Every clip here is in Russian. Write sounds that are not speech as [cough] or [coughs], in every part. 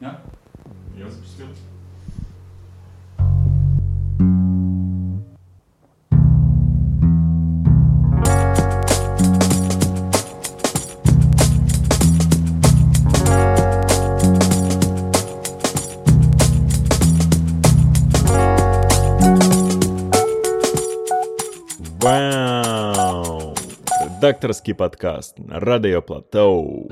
Ja? Я запустил. Вау! Редакторский подкаст на Радио Платоу.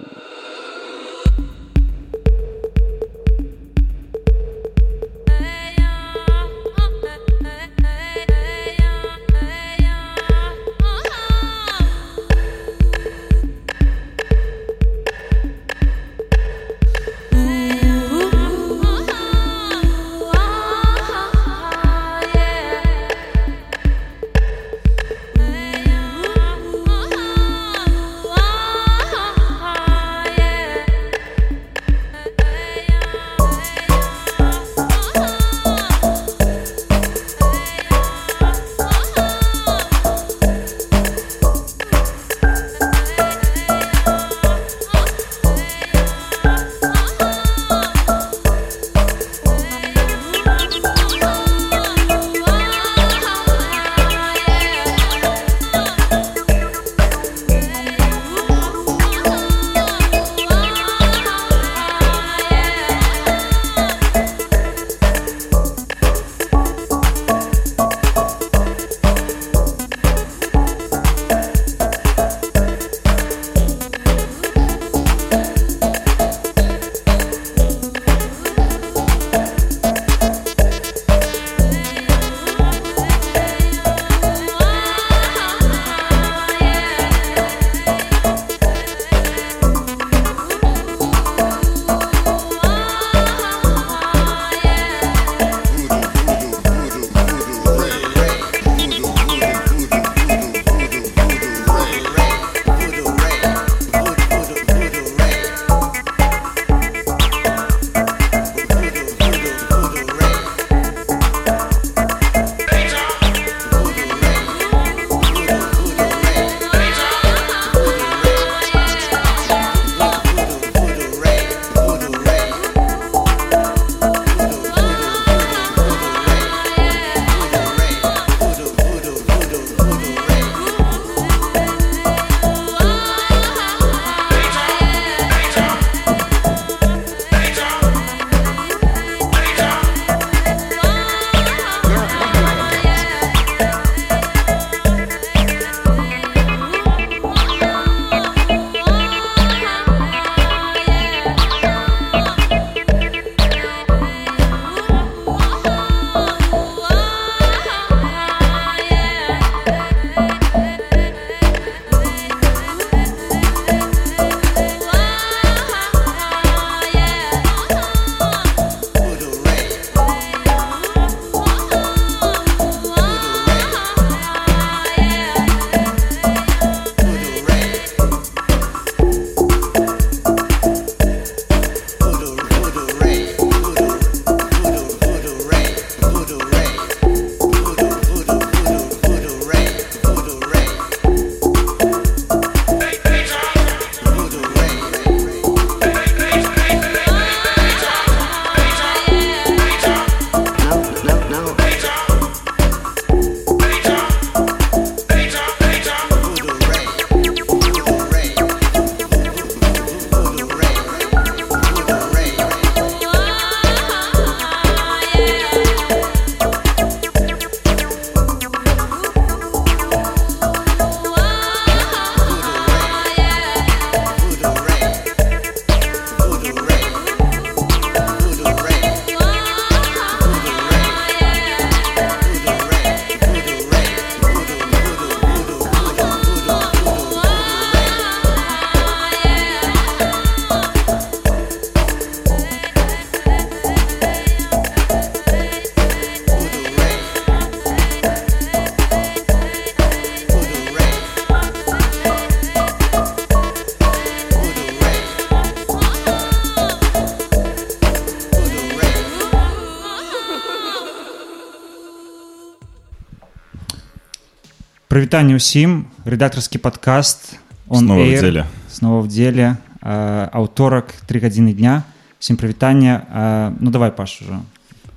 Прывітанне ўсім рэдактарскі падкаст Снова в деле. снова в деле аўторак три гадзіны дня всім прывітання э, ну давай паш ужо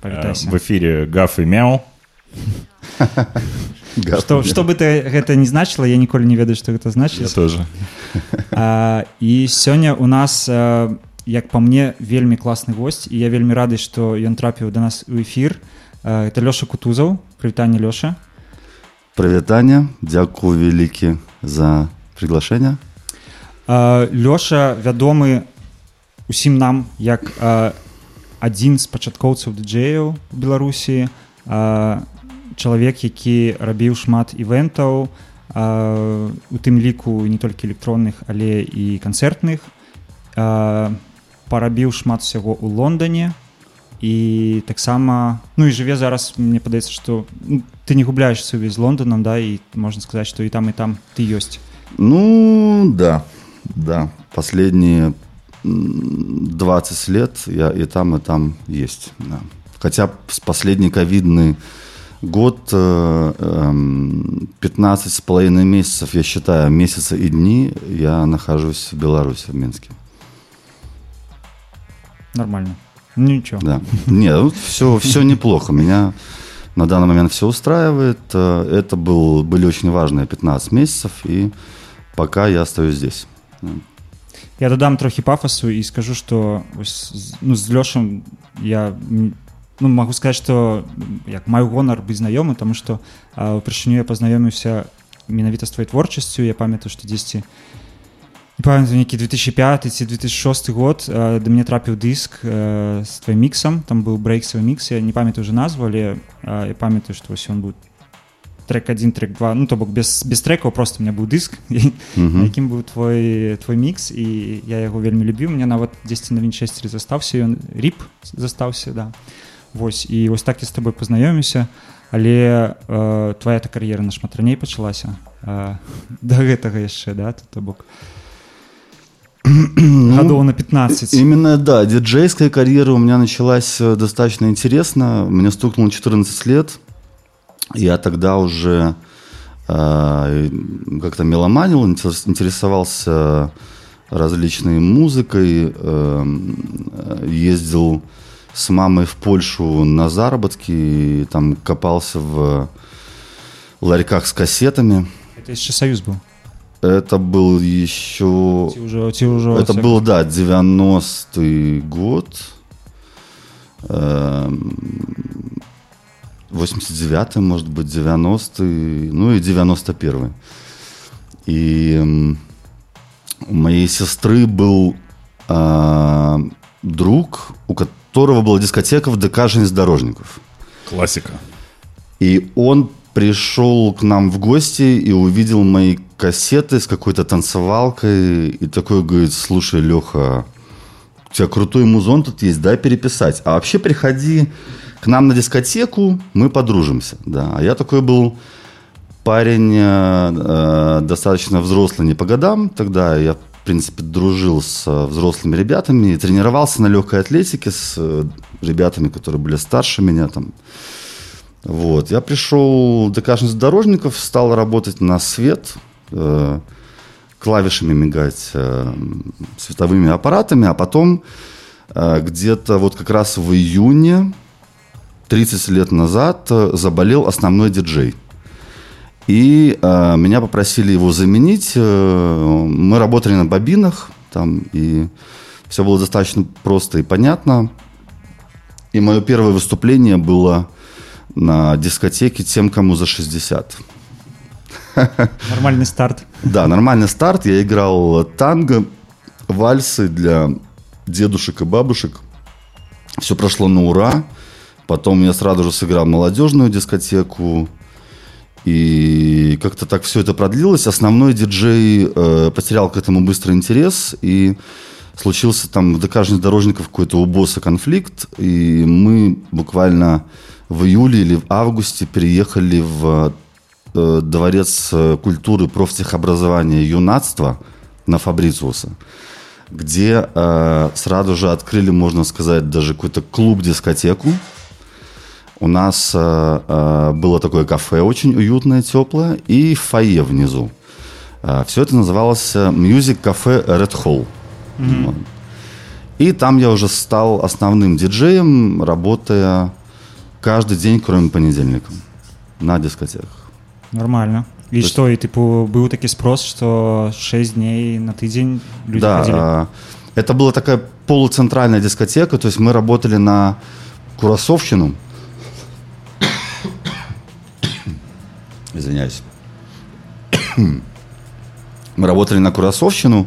Э, в эфире Гаф и Мяу. [laughs] что, что бы ты гэта не значыла я ніколі не ведаю што гэта значыць Я тоже. [laughs] А, і сёння у нас а, як па мне вельмі класны госць і я вельмі рады што ён трапіў да нас у эфір А, это лёша кутузаў прывітанне лёша Прывітанне, дзякую вялікі за приглашэнне. Лёша вядомы усім нам як а, адзін з пачаткоўцаў дыджэяў беларусі чалавек які рабіў шмат івентаў у тым ліку не толькі электронных але і канцэртных. А, парабіў шмат усяго ў лондоне і таксама ну і жыве зараз мне падаецца што ну, ты не губляеш сувязь з лондонам да і можна сказаць што і там і там ты ёсць Ну, да, да. Последние м, 20 лет я и там, и там есть. Да. Хотя с последний ковидный год, э, эм, 15 с половиной месяцев, я считаю, месяца и дни, я нахожусь в Беларуси, в Минске. нормально ну нічого Да. Нет, все, все неплохо. Меня на данный момент все устраивает. Э, Это был, были очень важные 15 месяцев, и пока я остаюсь здесь. Я дадам трохі пафасу і скажу што вось з- ну з лёшам я м, ну магу сказаць што як маю гонар быць знаёмы таму што а, упершыню я пазнаёміўся менавіта з тваёй творчасцю я памятаю што дзесьці не памятаю нейкі 2005 ці 2006 год а, да мне трапіў дыск а, з тваім міксам там быў брейксавы мікс я не памятаю уже назву але а, я памятаю што вось ён быў трек 1 трек 2 ну то бок без без трекаў просто у меня быў дыск Мгм. на якім быў твой твой мікс і я яго вельмі любіў мне нават дзесьці на вінчестере застаўся ён ріп застаўся да Вось і вось так я з табой пазнаёміўся але э, твоя та кар'ера нашмат раней пачалася э, [laughs] да гэтага яшчэ да то бок гадоў на 15 Именно, да, диджейская карьера у меня началась э, достаточно интересно. Мне стукнуло 14 лет. Я тогда уже э, как-то меломанил, интерес- интересовался различной музыкой, э, ездил с мамой в Польшу на заработки, и там копался в ларьках с кассетами. это яшчэ саюз быў Это был еще... ці ўжо ці ўжо Это был, да, 90-й год. Эм, 89-й, может быть, 90-й, ну и 91-й. И м, у моей сестры был а, друг, у которого была дискотека в ДК железнодорожников. Классика. И он пришел к нам в гости и увидел мои кассеты с какой-то танцевалкой. И такой говорит, слушай, Леха, у тебя крутой музон тут есть, дай переписать. А вообще приходи к нам на дискотеку, мы подружимся. Да. А я такой был парень э, э, достаточно взрослый, не по годам. Тогда я, в принципе, дружил с э, взрослыми ребятами тренировался на легкой атлетике с э, ребятами, которые были старше меня там. Вот. Я пришел до каждого дорожников, стал работать на свет, э, клавишами мигать э, световыми аппаратами, а потом э, где-то вот как раз в июне 30 лет назад заболел основной диджей. И э, меня попросили его заменить. Мы работали на бобинах, там, и все было достаточно просто и понятно. И мое первое выступление было на дискотеке тем, кому за 60. [laughs] нормальный старт Да, нормальный старт. Я играл танго, вальсы для дедушек и бабушек. Все прошло на ура. Потом я сразу же сыграл молодежную дискотеку. И как-то так все это продлилось. Основной диджей э, потерял к этому быстро интерес. И случился там в ДК железнодорожников какой-то у босса конфликт. И мы буквально в июле или в августе переехали в дворец э, культуры профтехобразования юнацтва на Фабрициуса, где э, сразу же открыли, можно сказать, даже какой-то клуб-дискотеку. У нас э, э, было такое кафе очень уютное, теплое, и фойе внизу. Э, все это называлось э, Music Cafe Red Hall. Вот. И там я уже стал основным диджеем, работая каждый день, кроме понедельника, на дискотеках. Нормально. І Тобто- што і типу быў такі спрос што 6 дней на тыдзень людзі Да, хадзілі? а, это была такая полуцентральная дискотека, то есть мы работали на Курасовщину. [coughs] Извиняюсь. [coughs] Мы работали на Курасовщину,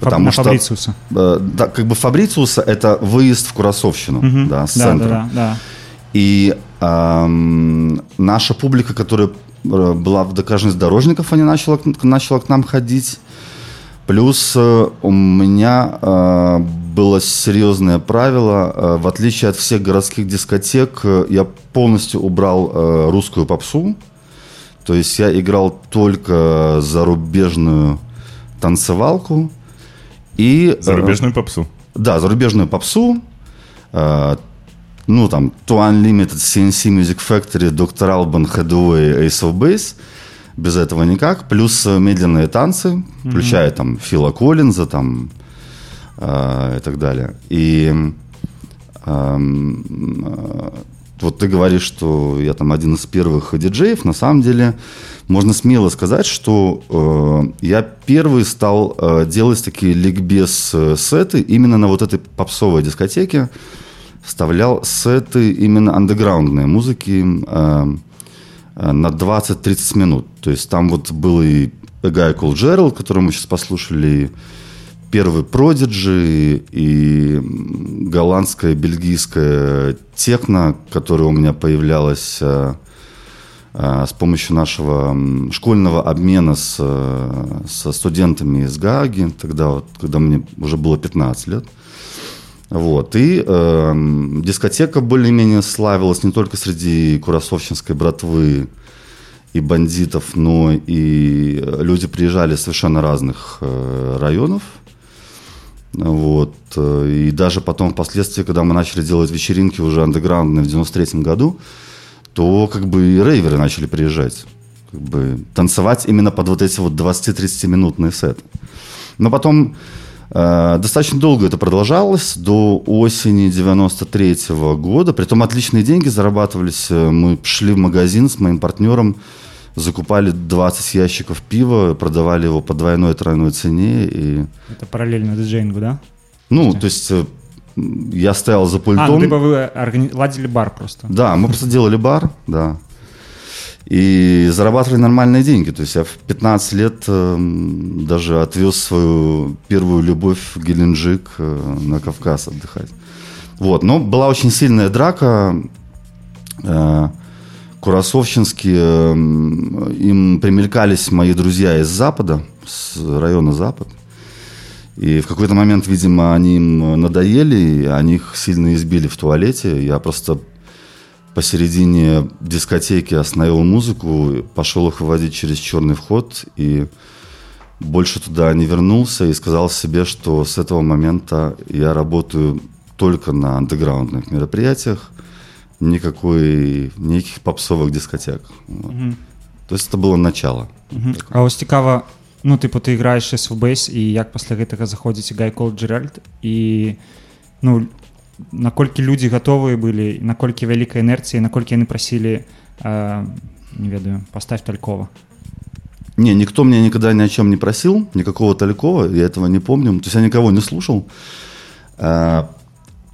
Фаб- потому на что... Фабрициуса. э, да, как бы Фабрициуса – это выезд в Курасовщину, Мгм. да, с да, центра. да, да, И ам, наша публика, которая э, была в доказанность дорожников, они начала, начала к нам ходить. Плюс э, у меня э, было серьезное правило, э, в отличие от всех городских дискотек, э, я полностью убрал э, русскую попсу. То есть я играл только зарубежную танцевалку и э, Зарубежную попсу. да, зарубежную попсу. Э, ну, там, To Unlimited, CNC Music Factory, Dr. Alban, Headway, Ace of Base. Без этого никак. Плюс э, медленные танцы, включая там Фила Коллинза там, э, и так далее. И эм, э, вот ты говоришь, что я там один из первых диджеев. На самом деле, можно смело сказать, что э, я первый стал э, делать такие ликбез-сеты именно на вот этой попсовой дискотеке. Вставлял сеты именно андеграундной музыки э, э, на 20-30 минут. То есть там вот был и Guy Called Gerald, который мы сейчас послушали, первый Prodigy и голландская, бельгийская техно, которая у меня появлялась э, э, с помощью нашего школьного обмена с, э, со студентами из Гааги, тогда вот, когда мне уже было 15 лет. Вот. И эм, дискотека более-менее славилась не только среди курасовщинской братвы и бандитов, но и э, люди приезжали из совершенно разных э, районов. Вот. э, И даже потом, впоследствии, когда мы начали делать вечеринки уже андеграундные в 93 году, то как бы и рейверы начали приезжать. Как бы танцевать именно под вот эти вот 20-30 минутные сеты. Но потом э, достаточно долго это продолжалось, до осени 93 года. Притом отличные деньги зарабатывались. Э, Мы шли в магазин с моим партнером, закупали 20 ящиков пива, продавали его по двойной тройной цене. И, это параллельно диджеингу да ну, то есть э, я стоял за а пультом. ну, типа вы органи... ладили бар просто Да, мы просто делали бар, да. И зарабатывали нормальные деньги. То есть я в 15 лет эм, даже отвез свою первую любовь в Геленджик э, на Кавказ отдыхать. Вот, но была очень сильная драка. Э, Курасовщинские, эм, им примелькались мои друзья из Запада, с района Запад. И в какой-то момент, видимо, они им надоели, они их сильно избили в туалете. Я просто посередине дискотеки остановил музыку, пошел их выводить через черный вход и больше туда не вернулся и сказал себе, что с этого момента я работаю только на андеграундных мероприятиях, никакой, никаких попсовых дискотек. Вот. То есть это было начало. Мгм. А ось цікава ну типу ти граєш СВБейс і як пасля гэтага заходзіць Гай Кол Джеральд і ну наколькі людзі гатовыя былі наколькі вялікая інерцыя наколькі яны прасілі э, не ведаю паставь талькова Не, никто меня никогда ни о чем не просил, никакого Талькова, я этого не помню. То есть я никого не слушал. А,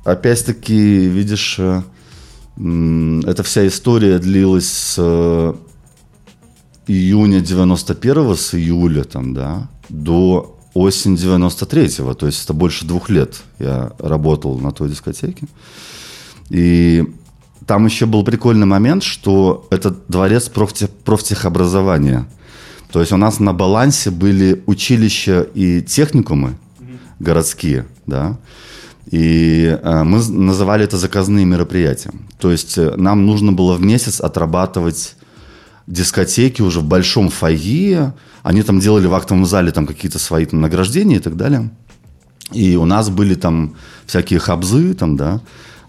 опять-таки, видишь, э, м, эта вся история длилась с э, июня 91-го, с июля там, да, до осень 93-го. То есть это больше двух лет я работал на той дискотеке. И там еще был прикольный момент, что это дворец профтех, профтехобразования. То есть у нас на балансе были училища и техникумы городские, да, и э, мы называли это заказные мероприятия. То есть э, нам нужно было в месяц отрабатывать дискотеки уже в большом фойе. Они там делали в актовом зале там какие-то свои там, награждения и так далее. И у нас были там всякие хабзы, там, да,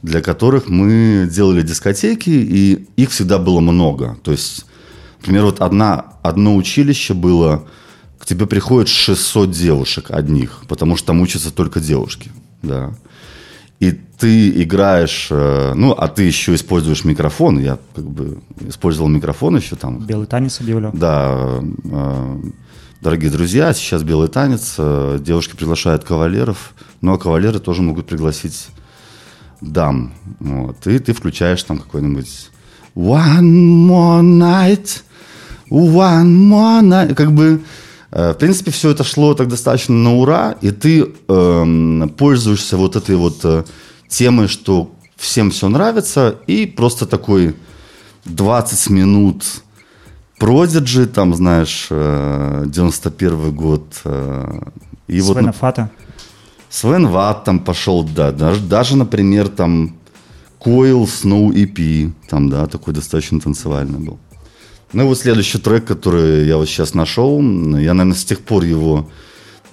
для которых мы делали дискотеки, и их всегда было много. То есть, например, вот одна, одно училище было, к тебе приходит 600 девушек одних, потому что там учатся только девушки. да, и ты играешь, э, ну, а ты еще используешь микрофон, я как бы использовал микрофон еще там. Белый танец объявлял. Да, э, дорогие друзья, сейчас белый танец, э, девушки приглашают кавалеров, ну, а кавалеры тоже могут пригласить дам, вот, и ты включаешь там какой-нибудь One more night, one more night, как бы в принципе, все это шло так достаточно на ура, и ты э, пользуешься вот этой вот э, темой, что всем все нравится, и просто такой 20 минут Продиджи, там, знаешь, э, 91 год. Э, и Свена вот, Фата. Свен Ват там пошел, да, даже, даже, например, там Coil Snow EP, там, да, такой достаточно танцевальный был. Ну и вот следующий трек, который я вот сейчас нашел, я, наверное, с тех пор его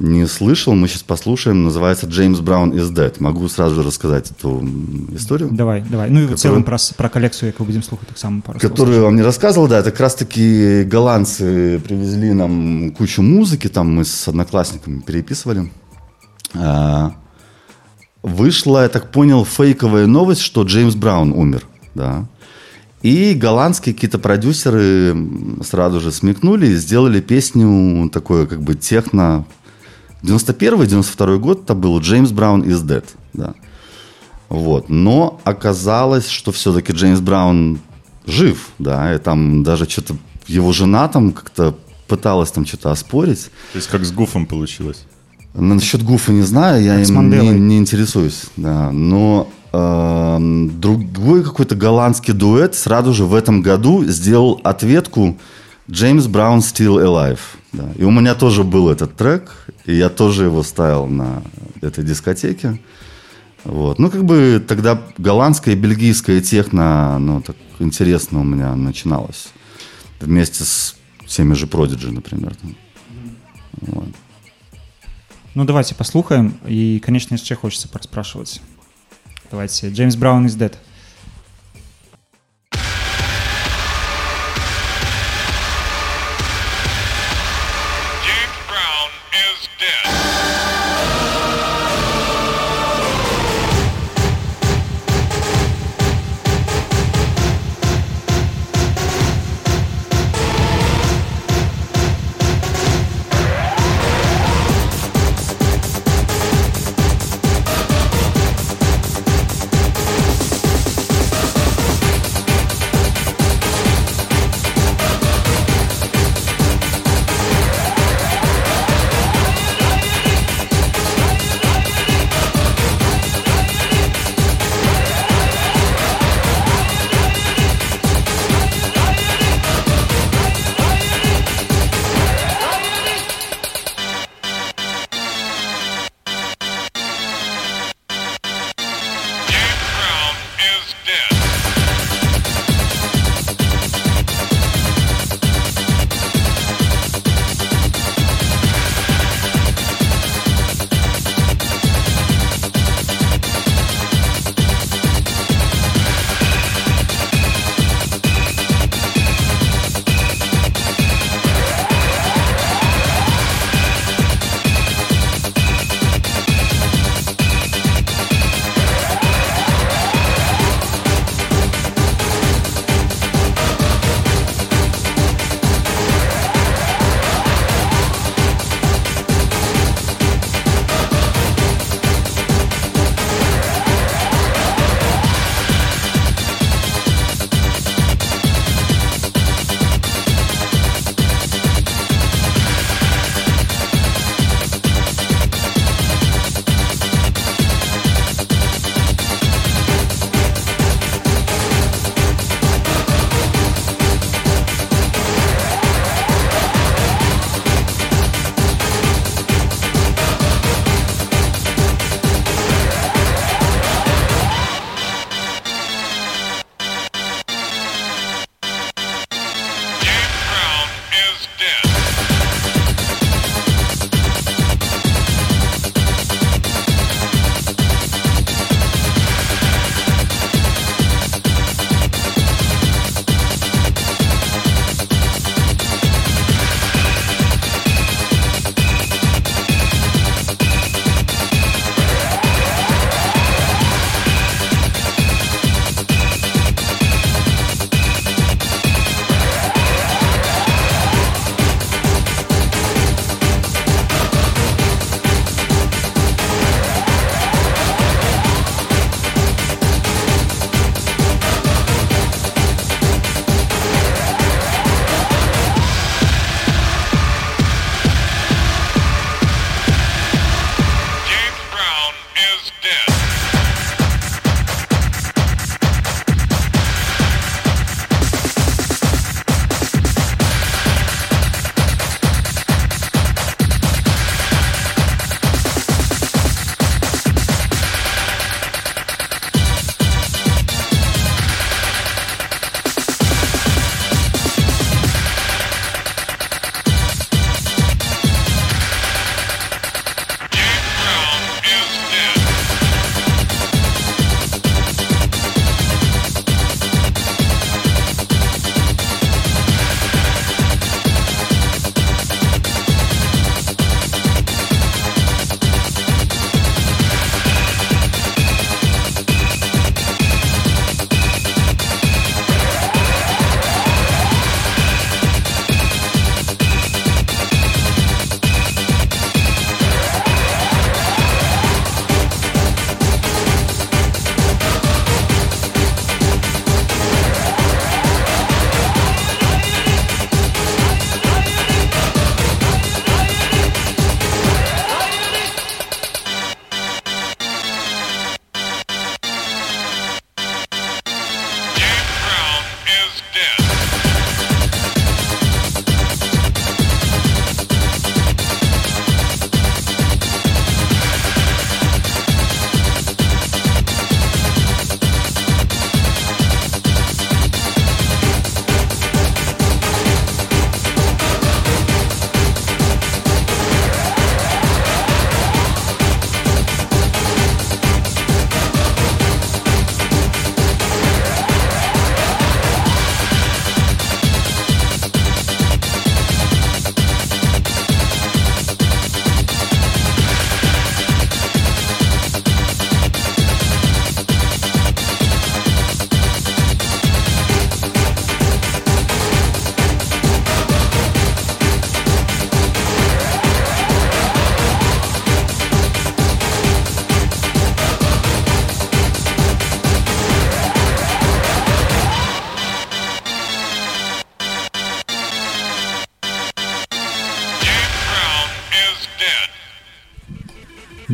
не слышал, мы сейчас послушаем, называется «Джеймс Браун is Dead». Могу сразу же рассказать эту историю. Давай, давай. Ну и которую, в целом про, про коллекцию, яку будем слухать, так само пару Которую я вам не рассказывал, да, это как раз-таки голландцы привезли нам кучу музыки, там мы с одноклассниками переписывали. А, вышла, я так понял, фейковая новость, что Джеймс Браун умер, да. И голландские какие-то продюсеры сразу же смекнули и сделали песню такое как бы техно. 91-92 год это был Джеймс Браун is Dead. Да. Вот. Но оказалось, что все-таки Джеймс Браун жив, да, и там даже что-то его жена там как-то пыталась там что-то оспорить. То есть как с Гуфом получилось? Насчет Гуфа не знаю, я им не, не интересуюсь, да, но другой какой-то голландский дуэт сразу же в этом году сделал ответку Джеймс Браун Still Alive. Да. И у меня тоже был этот трек, и я тоже его ставил на этой дискотеке. Вот. Ну, как бы тогда голландская и бельгийская техно, ну, так интересно у меня начиналось. Вместе с теми же Prodigy, например. Вот. Ну, давайте послухаем. И, конечно, еще хочется поспрашивать. Давайте. Джеймс Браун is dead.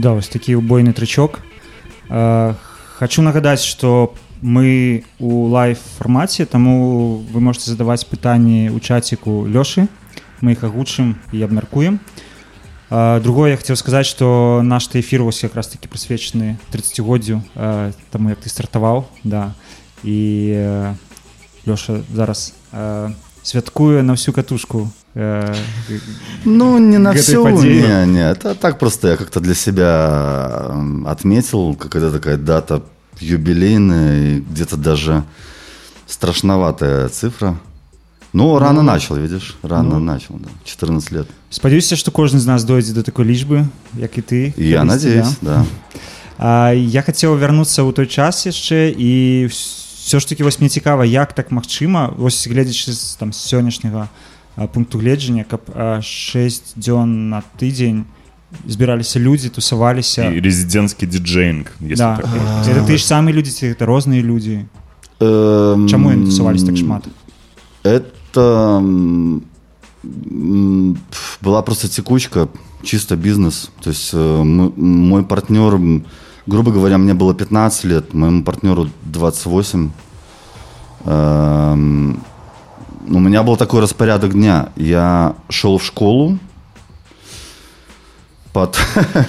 Да вось такі убойны трычок. Э, хочу нагадаць что мы у лайф фармаце таму вы можете задаваць пытанні у чаціку лёшы. Мы іх агучым і абмяркуем. Э, другое я хотел сказаць что наш эфир вось якраз таки прысвечаны 30годдзю э, таму як ты стартаваў да. І э, лёша зараз э, святкуе на всю катушку Ну, не на К этой всю, подее. не, не, это так просто я как-то для себя м, отметил, какая-то такая дата юбилейная, и где-то даже страшноватая цифра. Ну, рано начал, видишь, рано начал, да, 14 лет. спадзяюся что кожны з нас дойдзе до такой лічбы як і ты Я калісьці, надеюсь, да. А, я хацеў вярнуцца ў той час яшчэ і все ж таки вось мне цікава як так магчыма вось гледзячы з там з сённяшняга а, пункту гледжання каб 6 дзён на тыдзень збіраліся людзі тусаваліся И резидентский диджейнг, если да. так можно это ты ж самыя людзі ці гэта розныя людзі Эм, чаму яны тусаваліся так шмат Это м, м, пф, была просто текучка, чисто бизнес. То есть э, мы- мой партнер, м, грубо говоря, мне было 15 лет, моему партнеру 28. Эм, У меня был такой распорядок дня. Я шел в школу, пот- [laughs]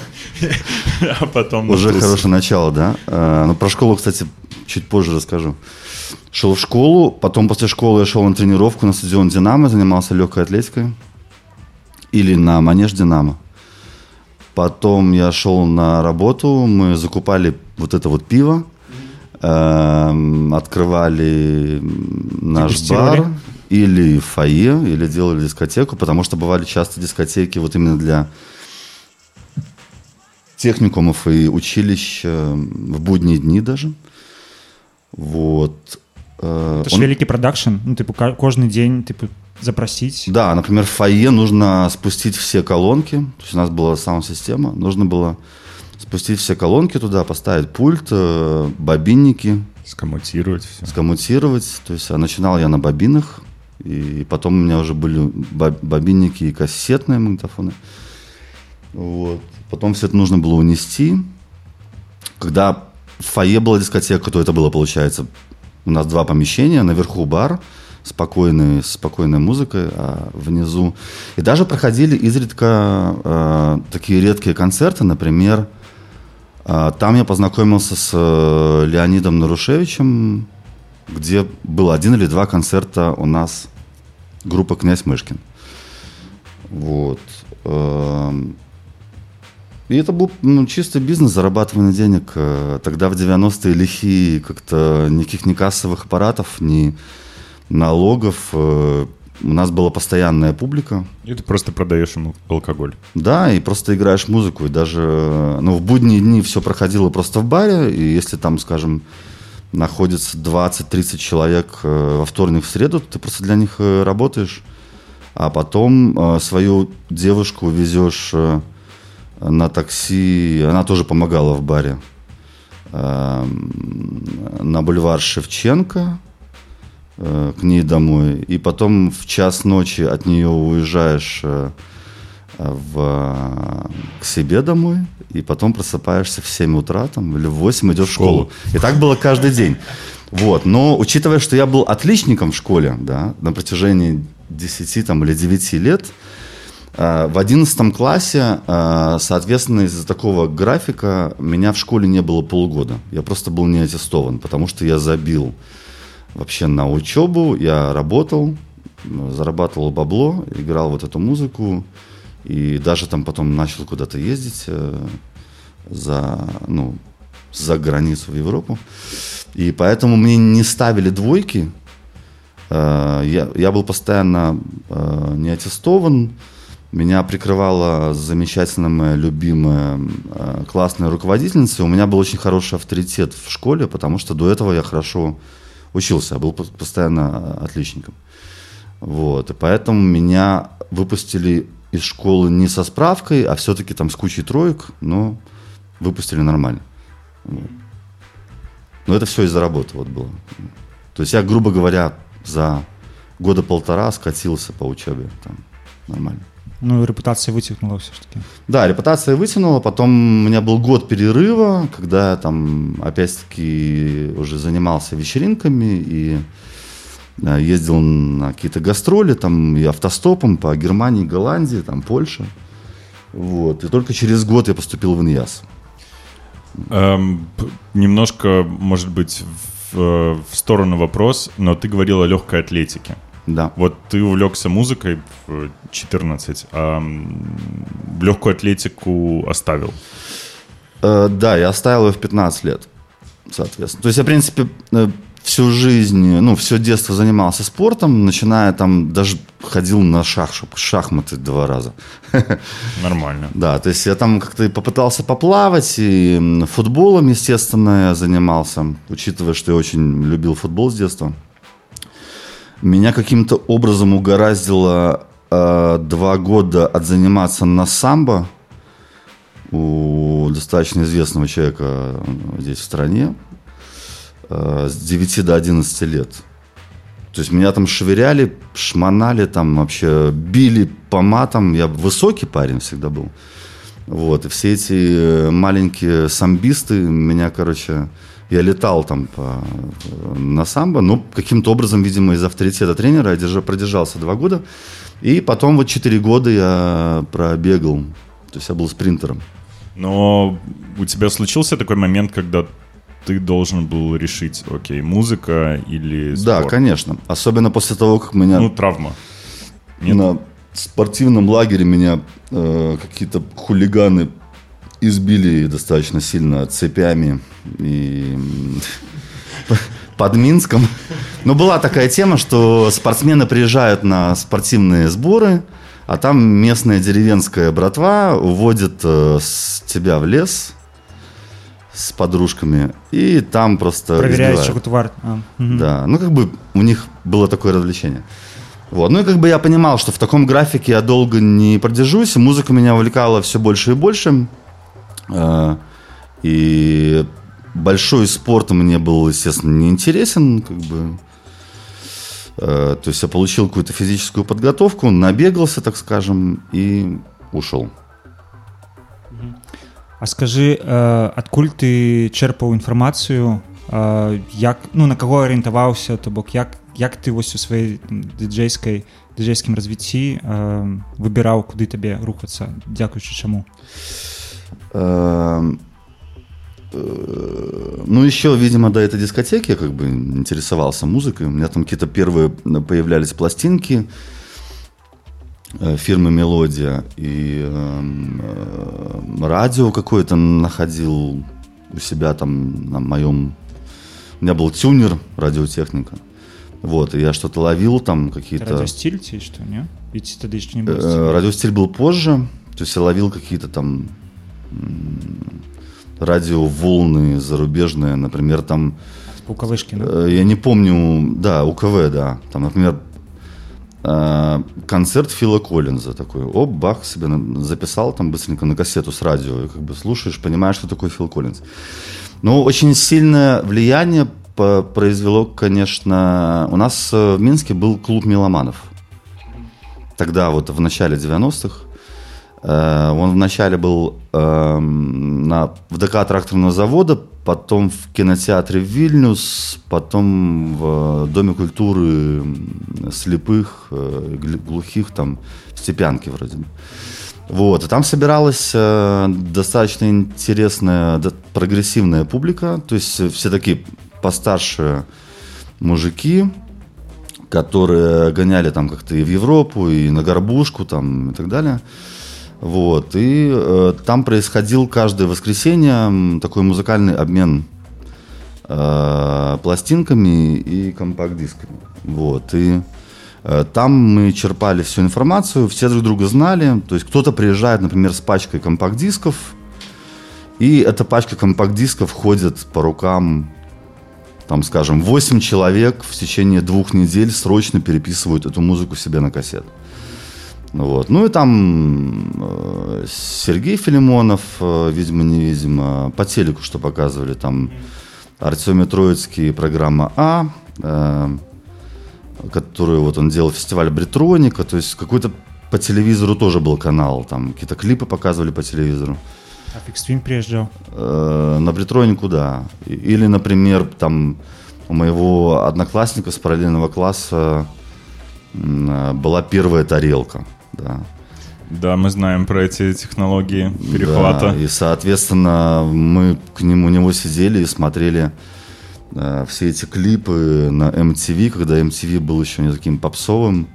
А потом... [laughs] уже хорошее начало, да. Э, Ну, про школу, кстати, чуть позже расскажу. Шел в школу, потом после школы я шел на тренировку на стадион «Динамо», занимался легкой атлетикой. Или на манеж «Динамо». Потом я шел на работу, мы закупали вот это вот пиво, эм, открывали наш Дегустировали? бар или фойе, или делали дискотеку, потому что бывали часто дискотеки вот именно для техникумов и училищ э, в будние дни даже. Вот. Э, это ж он- вялікі прадакшн ну тыпу ка- кожны дзень тыпу запросіць Да, например, в фойе нужно спустить все колонки. То есть у нас была саунд-система. Нужно было спустить все колонки туда, поставить пульт, э, бобинники, Скоммутировать все. скоммутировать. То есть а начинал я на бобинах. и потом у меня уже были бо- бобинники и кассетные магнитофоны. Вот. Потом все это нужно было унести. Когда в фойе была дискотека, то это было, получается, у нас два помещения. Наверху бар, спокойный, с спокойной музыкой, а внизу... И даже проходили изредка э, такие редкие концерты, например, э, там я познакомился с э, Леонидом Нарушевичем, где был один или два концерта у нас группа «Князь Мышкин». Вот. Эм, И это был ну, чистый бизнес, зарабатывание денег. Э, Тогда в 90-е лихие как-то никаких ни кассовых аппаратов, ни налогов. Э, У нас была постоянная публика. И ты просто продаешь ему алкоголь. Да, и просто играешь музыку. И даже э, ну, в будние дни все проходило просто в баре. И если там, скажем, находится 20-30 человек э, во вторник, в среду, ты просто для них э, работаешь. А потом э, свою девушку везешь на такси. Она тоже помогала в баре. Эм, На бульвар Шевченко к ней домой. И потом в час ночи от нее уезжаешь в, к себе домой, и потом просыпаешься в 7 утра там, или в 8 идешь в школу. И так было каждый день. Вот. Но учитывая, что я был отличником в школе да, на протяжении 10 там, или 9 лет, э, в 11 классе, э, соответственно, из-за такого графика меня в школе не было полгода. Я просто был не аттестован, потому что я забил вообще на учебу, я работал, зарабатывал бабло, играл вот эту музыку, и даже там потом начал куда-то ездить э, за, ну, за границу в Европу. И поэтому мне не ставили двойки. Э, Я, я был постоянно э, не аттестован. Меня прикрывала замечательная моя любимая классная руководительница. У меня был очень хороший авторитет в школе, потому что до этого я хорошо учился, я был по- постоянно отличником. Вот, и поэтому меня выпустили из школы не со справкой, а все-таки там с кучей троек, но выпустили нормально. Но это все из-за работы вот было. То есть я, грубо говоря, за года полтора скатился по учебе. Там, нормально. Ну, репутация вытянула все-таки. Да, репутация вытянула. Потом у меня был год перерыва, когда я там, опять-таки, уже занимался вечеринками и ездил на какие-то гастроли, там и автостопом по Германии, Голландии, там Польше. Вот. И только через год я поступил в ИНЯС. Эм, немножко, может быть, в, э, в сторону вопрос, но ты говорил о легкой атлетике. Да. Вот ты увлекся музыкой в 14, а легкую атлетику оставил. Э, да, я оставил ее в 15 лет, соответственно. То есть я, в принципе, э, всю жизнь, ну, все детство занимался спортом, начиная там, даже ходил на шах, шахматы два раза. [laughs] Нормально. Да, то есть я там как-то попытался поплавать, и футболом, естественно, я занимался, учитывая, что я очень любил футбол с детства. Меня каким-то образом угораздило э, два года отзаниматься на самбо у достаточно известного человека здесь в стране э, с 9 до 11 лет. То есть меня там швыряли, шмонали, там вообще били по матам. Я высокий парень всегда был. Вот, и все эти э, маленькие самбисты меня, короче, я летал там по, на самбо, но каким-то образом, видимо, из авторитета тренера я держа, продержался два года. И потом вот четыре года я пробегал. То есть я был спринтером. Но у тебя случился такой момент, когда ты должен был решить, окей, музыка или Да, спорт? конечно. Особенно после того, как меня Ну, травма. Нет? на спортивном лагере меня э, какие-то хулиганы избили достаточно сильно цепями и [laughs] под Минском. Но была такая тема, что спортсмены приезжают на спортивные сборы, а там местная деревенская братва уводит э, с тебя в лес с подружками, и там просто Проверяет избивают. чекутвар. А. Да, ну как бы у них было такое развлечение. Вот. Ну и как бы я понимал, что в таком графике я долго не продержусь, музыка меня увлекала все больше и больше. Э, И большой спорт мне был, естественно, не интересен, как бы. Э, То есть я получил какую-то физическую подготовку, набегался, так скажем, и ушел. А скажи, э, адкуль ты чэрпаў інфармацыю э, як ну на каго арыентаваўся то бок як як ты вось у сваёй там, дыджейскай дыджейскім развіцці э, выбіраў куды табе рухацца дзякуючы чаму Эм, э, Ну, еще, видимо, до этой дискотеки я как бы интересовался музыкой. У меня там какие-то первые появлялись пластинки э, фирмы «Мелодия». И эм, э, радио какое-то находил у себя там на моем... У меня был тюнер, радиотехника. Вот, и я что-то ловил там, какие-то... радиостиль ці што не ведь тады яшчэ не Э, было Радиостиль был позже, то есть я ловил какие-то там радиоволны зарубежные, например, там, пукавышки ну? э, я не помню, да, УКВ, да, там, например, э, концерт Фила Коллинза такой, оп, бах, себе записал там быстренько на кассету с радио, и как бы слушаешь, понимаешь, что такое Фил Коллинз. Но очень сильное влияние произвело, конечно, у нас э, в Минске был клуб меломанов. Тогда вот в начале 90-х. Э, Он вначале был эм, на, в ДК тракторного завода, потом в кинотеатре Вильнюс, потом в Доме культуры слепых, э, гл- глухих, там, в Степянке вроде. Вот, и там собиралась э, достаточно интересная, да- прогрессивная публика, то есть э, все такие постарше мужики, которые гоняли там как-то и в Европу, и на горбушку там и так далее. Вот, и э, там происходил каждое воскресенье такой музыкальный обмен э, пластинками и компакт-дисками. Вот, и э, там мы черпали всю информацию, все друг друга знали. То есть кто-то приезжает, например, с пачкой компакт-дисков, и эта пачка компакт-дисков ходит по рукам, там, скажем, 8 человек в течение двух недель срочно переписывают эту музыку себе на кассет. Вот. Ну и там э, Сергей Филимонов, э, видимо-невидимо, по телеку что показывали, там Артемий Троицкий, программа А, э, которую вот он делал фестиваль Бритроника, то есть какой-то по телевизору тоже был канал, там какие-то клипы показывали по телевизору. А в Extreme приезжал? Э, на Притронику, да. Или, например, там у моего одноклассника с параллельного класса э, была первая тарелка, да. Да, мы знаем про эти технологии перехвата. Да, и, соответственно, мы к нему, у него сидели и смотрели э, все эти клипы на MTV, когда MTV был еще не таким попсовым.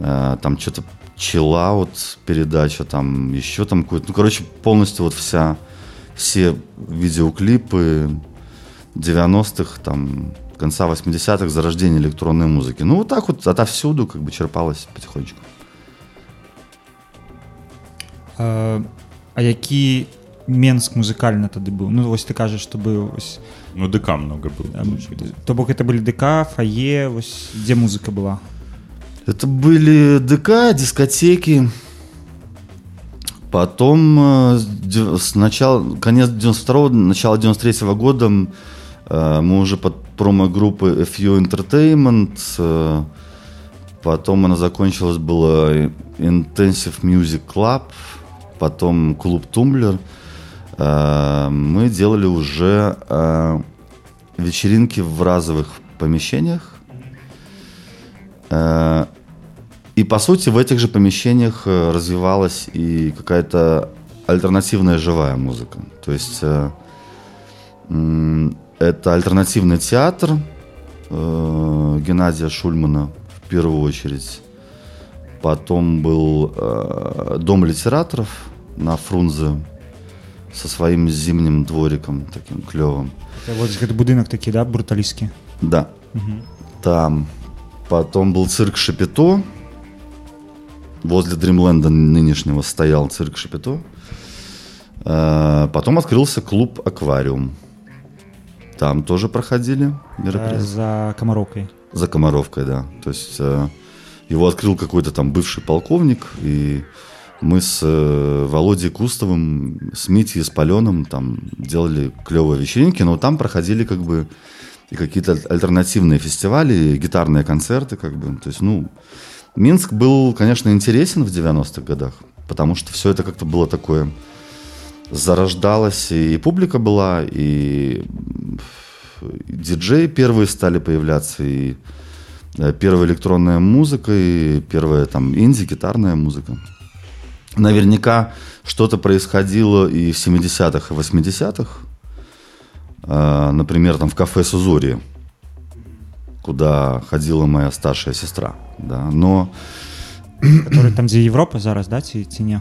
Э, там что-то чиллаут передача, там еще там какой-то... Ну, короче, полностью вот вся, все видеоклипы 90-х, там, конца 80-х, зарождение электронной музыки. Ну, вот так вот отовсюду как бы черпалось потихонечку А, а які Менск музыкальна тады быў Ну вось ты кажаш што быў ось, Ну, ДК много было. там, то бок это былі ДК фае вось дзе музыка была Это были ДК, дискотеки. Потом э, с дев- с начала, конец 92-го, начало 93-го года м, э, мы уже под промо-группы FU Entertainment. э, Потом она закончилась, была Intensive Music Club, потом клуб Тумблер. Э, Мы делали уже э, вечеринки в разовых помещениях. Э, И, по сути, в этих же помещениях развивалась и какая-то альтернативная живая музыка. То есть это альтернативный театр Геннадия Шульмана в первую очередь. Потом был э, Дом литераторов на Фрунзе со своим зимним двориком таким клевым. Це вось гэты будынак такі да бруталіскі Да. Там. Потом был цирк Шапито. Возле Дримленда нынешнего стоял цирк Шапито. Э, Потом открылся клуб «Аквариум». Там тоже проходили мероприятия. за камароўкай За Комаровкой, да. То есть э, его открыл какой-то там бывший полковник, и мы с э, Володей Кустовым, с Митей, с Паленом там делали клевые вечеринки, но там проходили как бы и какие-то аль- альтернативные фестивали, и гитарные концерты, как бы. То есть, ну, Минск был, конечно, интересен в 90-х годах, потому что все это как-то было такое зарождалось, и публика была, и и диджеи первые стали появляться, и первая электронная музыка, и первая там инди-гитарная музыка. Наверняка что-то происходило и в 70-х, и 80-х. Э, Например, там в кафе Сузори, куда ходила моя старшая сестра. Да. Но который там дзе Европа зараз да ці ці не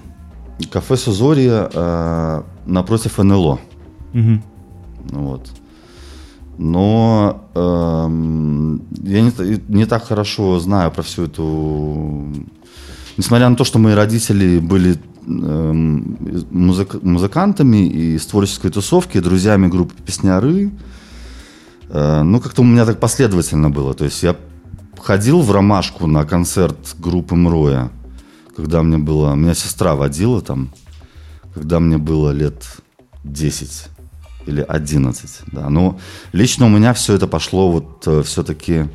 кафе Сузори э, напротив НЛО. Ну Вот. Но эм, я не, не так хорошо знаю про всю эту... Несмотря на то, что мои родители были эм, музык- музыкантами и из творческой тусовки, друзьями группы «Песняры», э, ну, как-то у меня так последовательно было. То есть я ходил в «Ромашку» на концерт группы «Мроя», когда мне было... Меня сестра водила там, когда мне было лет 10 или 11, да. Но лично у меня все это пошло вот все-таки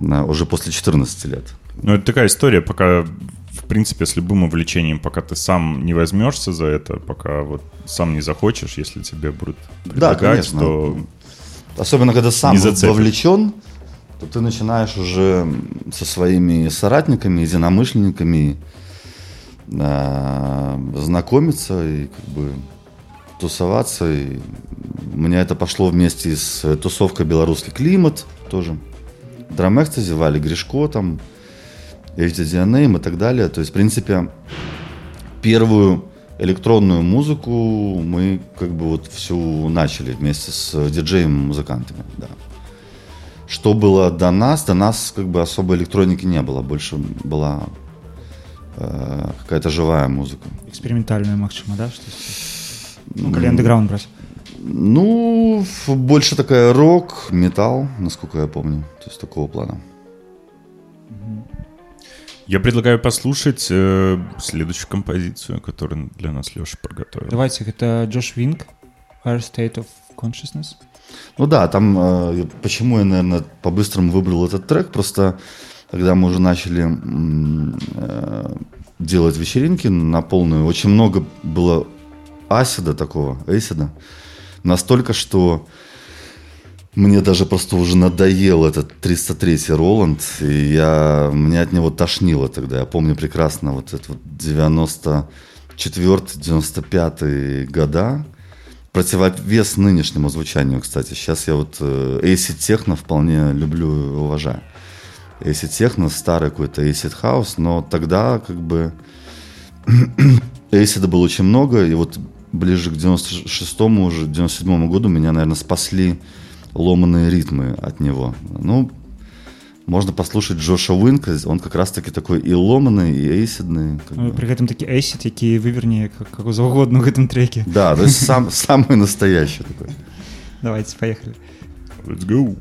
уже после 14 лет. Ну, это такая история, пока, в принципе, с любым увлечением, пока ты сам не возьмешься за это, пока вот сам не захочешь, если тебе будут Да, предлагать, конечно. то Особенно, когда сам вовлечен, то ты начинаешь уже со своими соратниками, единомышленниками э, знакомиться и как бы тусоваться. И у меня это пошло вместе с тусовкой «Белорусский климат» тоже. Драм Экстази, Вали Гришко, там, HDD Name и так далее. То есть, в принципе, первую электронную музыку мы как бы вот всю начали вместе с диджеем-музыкантами, да. Что было до нас? До нас как бы особой электроники не было, больше была э, какая-то живая музыка. эксперыментальная магчыма да што ну, калі андеграунд браць Ну, больше такая рок, металл, насколько я помню, то есть такого плана. я предлагаю послушать э, следующую композицию, которую для нас Леша подготовил. давайте гэта Джош Винг Higher State of Consciousness Ну да, там э, почему я, наверное, по-быстрому выбрал этот трек, просто когда мы уже начали э, делать вечеринки на полную, очень много было асида такого, эйсида. Настолько, что мне даже просто уже надоел этот 303 Роланд, и я, мне от него тошнило тогда. Я помню прекрасно вот этот вот 94-95 года. Противовес нынешнему звучанию, кстати. Сейчас я вот э, Acid Techno вполне люблю и уважаю. Acid Techno, старый какой-то Acid House, но тогда как бы [clears throat] Acid было очень много, и вот ближе к 96-му, уже 97-му году меня, наверное, спасли ломаные ритмы от него. Ну, можно послушать Джоша Уинка, он как раз-таки такой и ломаный, и эйсидный. как Ну, бы. При гэтым такі эйсід, які выверне как, как заўгодна ў гэтым треке. Да, то есть сам, самый [laughs] настоящий такой. Давайте, поехали. Let's go.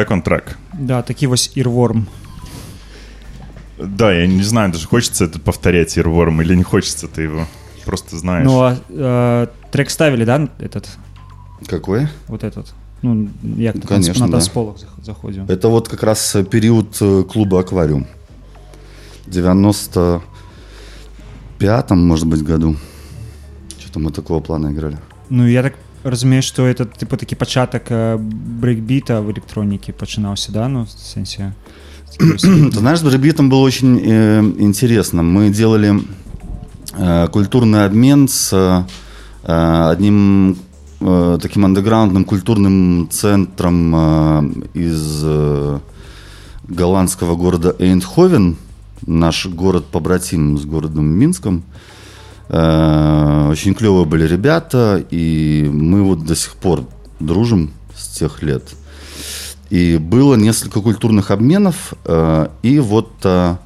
Back on track. Да, такі вось Earworm. Да, я не знаю, даже хочется это повторять Earworm или не хочется ты его. Просто знаешь. Ну, а э, трек ставили, да, этот, Какой? вот этот? Ну, як Ну, на, конечно, на да. танцполах зах- заходим. Это вот как раз э, период э, клуба «Аквариум». В 95-м, может быть, году. Что-то мы такого плана играли. Ну, я так разумею, что это, типа, такі початок э, брейкбіта в электронікі пачынаўся, да, ну, в сэнсе... Ты знаешь, с брейкбитом было очень э, интересно. Мы делали э, культурный обмен с э, одним э, таким андеграундным культурным центром э, из э, голландского города Эйндховен, наш город побратим с городом Минском. Э, очень клевые были ребята, и мы вот до сих пор дружим с тех лет. И было несколько культурных обменов, э, и вот э,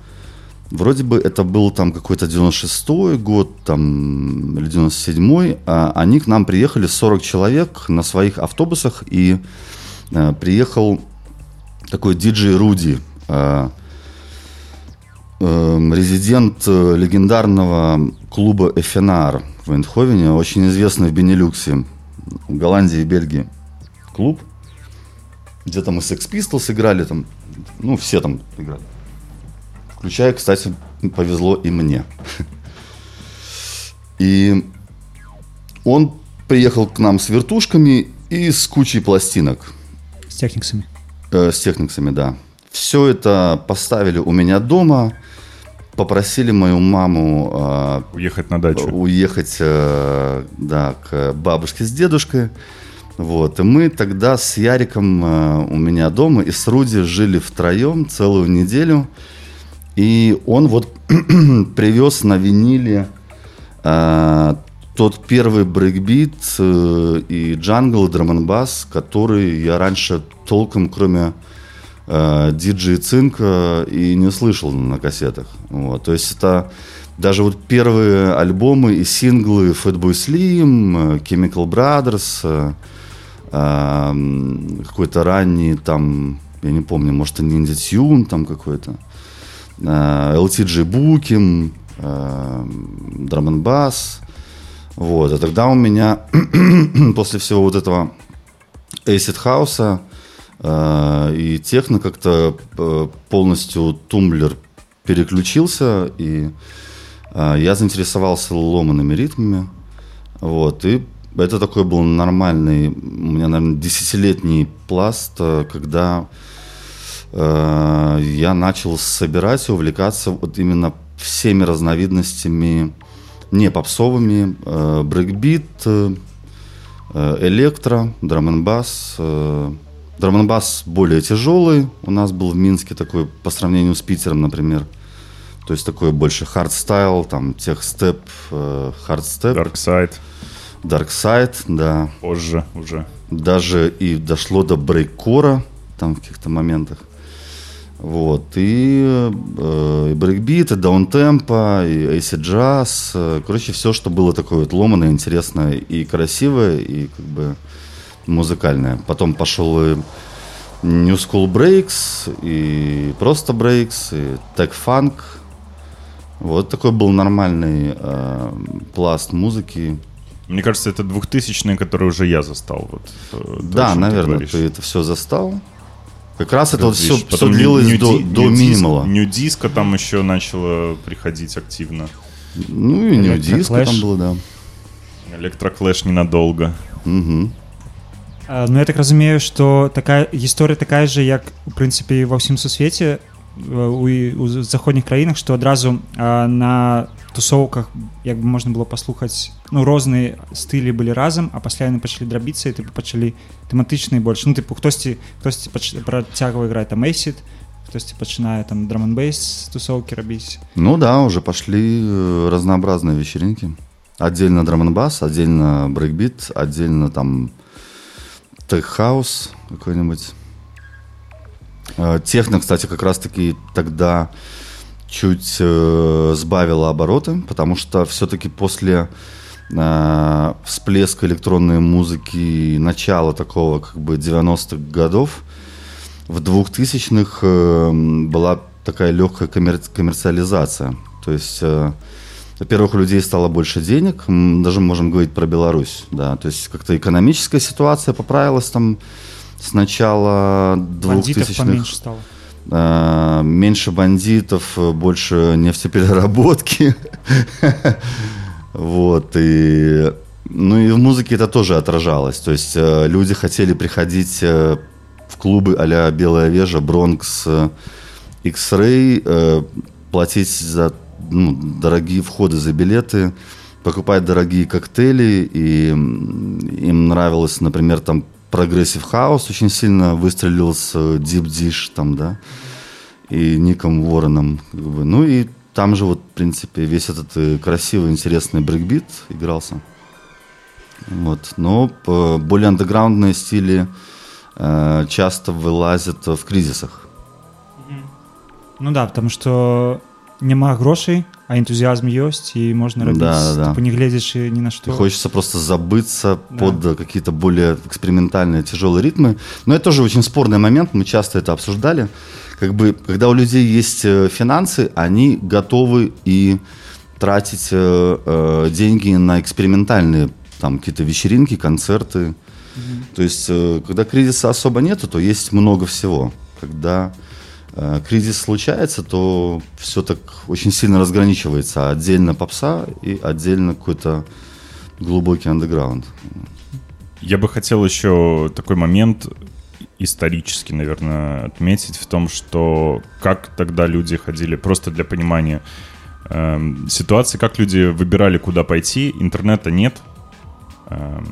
вроде бы это был там какой-то 96-й год, там, или 97-й, а они к нам приехали 40 человек на своих автобусах, и э, приехал такой диджей Руди, э, э, резидент э, легендарного клуба Эфенар в Эндховене, очень известный в Бенилюксе, в Голландии и Бельгии клуб, где там и Sex Pistols играли, там, ну, все там играли. Включая, кстати, повезло и мне. [laughs] И он приехал к нам с вертушками и с кучей пластинок. З техніксамі. Э, с Technics ами, да. Все это поставили у меня дома, попросили мою маму а, Уехать на дачу. уехать э, да, к бабушке с дедушкой. Вот. И мы тогда с Яриком э, у меня дома и с Руди жили втроем целую неделю. И он вот [clears throat] привез на виниле э, тот первый брейкбит э, и джангл, и драм-н-бас, который я раньше толком, кроме диджей Цинка, и не слышал на кассетах. Вот. То есть это даже вот первые альбомы и синглы Fatboy Slim, э, Chemical Brothers, э, эм, какой-то ранний там, я не помню, может, Ninja Tune там какой-то, э, LTG Booking, э, Drum and Bass. Вот, а тогда у меня [clears throat] после всего вот этого Acid House э, и техно как-то э, полностью тумблер переключился, и э, я заинтересовался ломаными ритмами. Вот, и это такой был нормальный, у меня, наверное, десятилетний пласт, э, когда э, я начал собирать и увлекаться вот именно всеми разновидностями не попсовыми, э, брейкбит, электро, драм-н-бас. Э, драм-н-бас более тяжелый у нас был в Минске такой по сравнению с Питером, например. То есть такой больше хардстайл, там techstep, э, hardstep, Dark Side Dark Side, да. позже уже. Даже и дошло до брейккора там в каких-то моментах. Вот. И, э, и брейкбит, и даунтемпо, и acid jazz. Короче, все, что было такое вот ломаное, интересное и красивое, и как бы музыкальное. Потом пошел и New School Breaks, и просто Breaks, и Tech Funk. Вот такой был нормальный э, пласт музыки. Мне кажется, это 2000-е, которые уже я застал. Вот, э, то, о Да, ты наверное, говоришь. ты это все застал. Как раз это вот все, потом длилось нью- до, нью- до минимала. Нью-диско там еще начало приходить активно. Ну и nu disco Electroclash. там было, да. Electroclash ненадолго. Мгм. А, Ну я так разумею, што такая гісторыя такая же як у прынцыпе і ва ўсім сусвеце э, у, і- у заходніх краінах што адразу а, на тусоўках як бы можна было паслухаць ну розныя стылі былі разам а пасля яны пачалі драбіцца і тыпу пачалі тэматычныя больш ну тыпу хтосьці хтосьці пач- працягвае іграць там эйсід хтосьці пачынае там драманбейс тусоўкі рабіць Ну да, уже пошли э, разнообразные вечеринки. Отдельно драм бас отдельно брейкбит, отдельно там тех-хаус какой-нибудь. Э, Техно, кстати, как раз-таки тогда чуть э, сбавила обороты, потому что все-таки после э, всплеска электронной музыки, начала такого как бы 90-х годов, в 2000-х э, была такая легкая коммер- коммерциализация. То есть, э, во-первых, у людей стало больше денег, даже можем говорить про Беларусь, да, то есть как-то экономическая ситуация поправилась там с начала 2000-х. поменьше стало. Э, меньше бандитов, больше нефтепереработки. [laughs] Вот, и... Ну и в музыке это тоже отражалось. То есть э, люди хотели приходить э, в клубы а-ля Белая Вежа, Бронкс, X-Ray, платить за ну, дорогие входы за билеты, покупать дорогие коктейли, и им нравилось, например, там progressive house очень сильно выстрелил с Deep Dish там, да, и Ником Вороном, как бы. ну и там же вот, в принципе, весь этот э, красивый, интересный брейкбит игрался. Вот. Но более андеграундные стили э, часто вылазят в кризисах. Ну да, потому что няма грошей, а энтузиазм есть, и можно робить, да, да. типа не глядишь ни на что. И хочется просто забыться да. под какие-то более экспериментальные, тяжелые ритмы. Но это тоже очень спорный момент, мы часто это обсуждали. Как бы, когда у людей есть э, финансы, они готовы и тратить э, э, деньги на экспериментальные там какие-то вечеринки, концерты. Mm-hmm. То есть, э, когда кризиса особо нету, то есть много всего. Когда Э, кризис случается, то все так очень сильно разграничивается. Отдельно попса и отдельно какой-то глубокий андеграунд. Я бы хотел еще такой момент исторически, наверное, отметить в том, что как тогда люди ходили, просто для понимания э, ситуации, как люди выбирали, куда пойти, интернета нет. Э,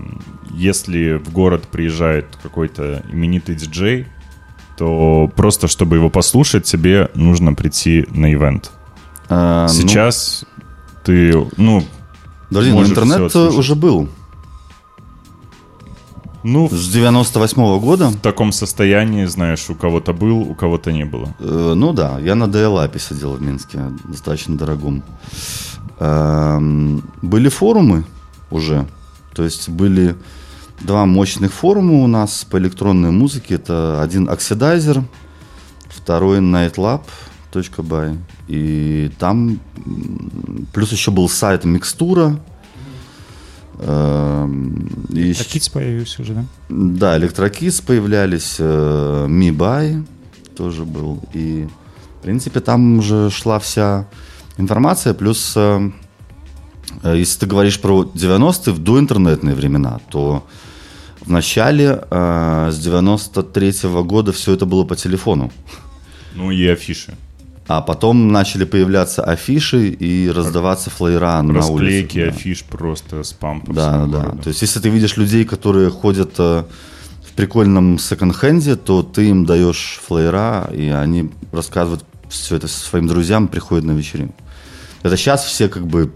если в город приезжает какой-то именитый диджей, то просто чтобы его послушать, тебе нужно прийти на ивент. А, ну, Сейчас ну, ты, ну, Подожди, но интернет уже был. Ну, с 98 -го года. В таком состоянии, знаешь, у кого-то был, у кого-то не было. Э, ну да, я на DLAP сидел в Минске, достаточно дорогом. Э, были форумы уже, то есть были два мощных форума у нас по электронной музыке. Это один Oxidizer, второй nightlab.by. И там плюс еще был сайт Микстура. Electrokids появился уже, да? Да, Electrokids появлялись, Мибай э, тоже был. И, в принципе, там уже шла вся информация, плюс э, э, если ты говоришь про 90-е, в доинтернетные времена, то в начале э, с 93 -го года все это было по телефону. Ну и афиши. А потом начали появляться афиши и раздаваться флеера на улице. Расклейки да. афиш просто спам по Да, да. Городу. То есть если ты видишь людей, которые ходят э, в прикольном секонд-хенде, то ты им даешь флеера, и они рассказывают все это своим друзьям, приходят на вечеринку. Это сейчас все как бы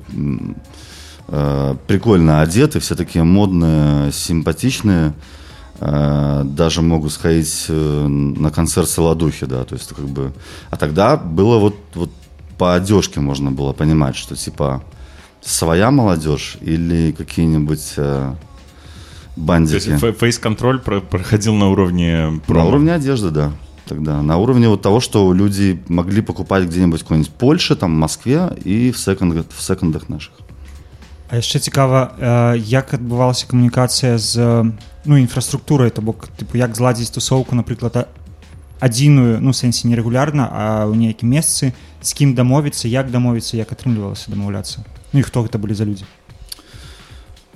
Э, прикольно одеты, все такие модные, симпатичные. Э, даже могут сходить э, на концерт Солодухи, да, то есть как бы... А тогда было вот, вот по одежке можно было понимать, что типа своя молодежь или какие-нибудь э, бандики. То есть фейс-контроль проходил на уровне промо. На уровне одежды, да. Тогда на уровне вот того, что люди могли покупать где-нибудь в какой-нибудь Польше, там, в Москве и в секондах, в секондах наших. А яшчэ цікава як адбывалася камунікацыя з ну інфраструктурай то бок тыпу як зладзіць тусоўку напрыклад адзіную ну сэнсе нерэгулярна а ў нейкім месцы з кім дамовіцца як дамовіцца як атрымлівалася дамаўляцца ну і хто гэта былі за людзі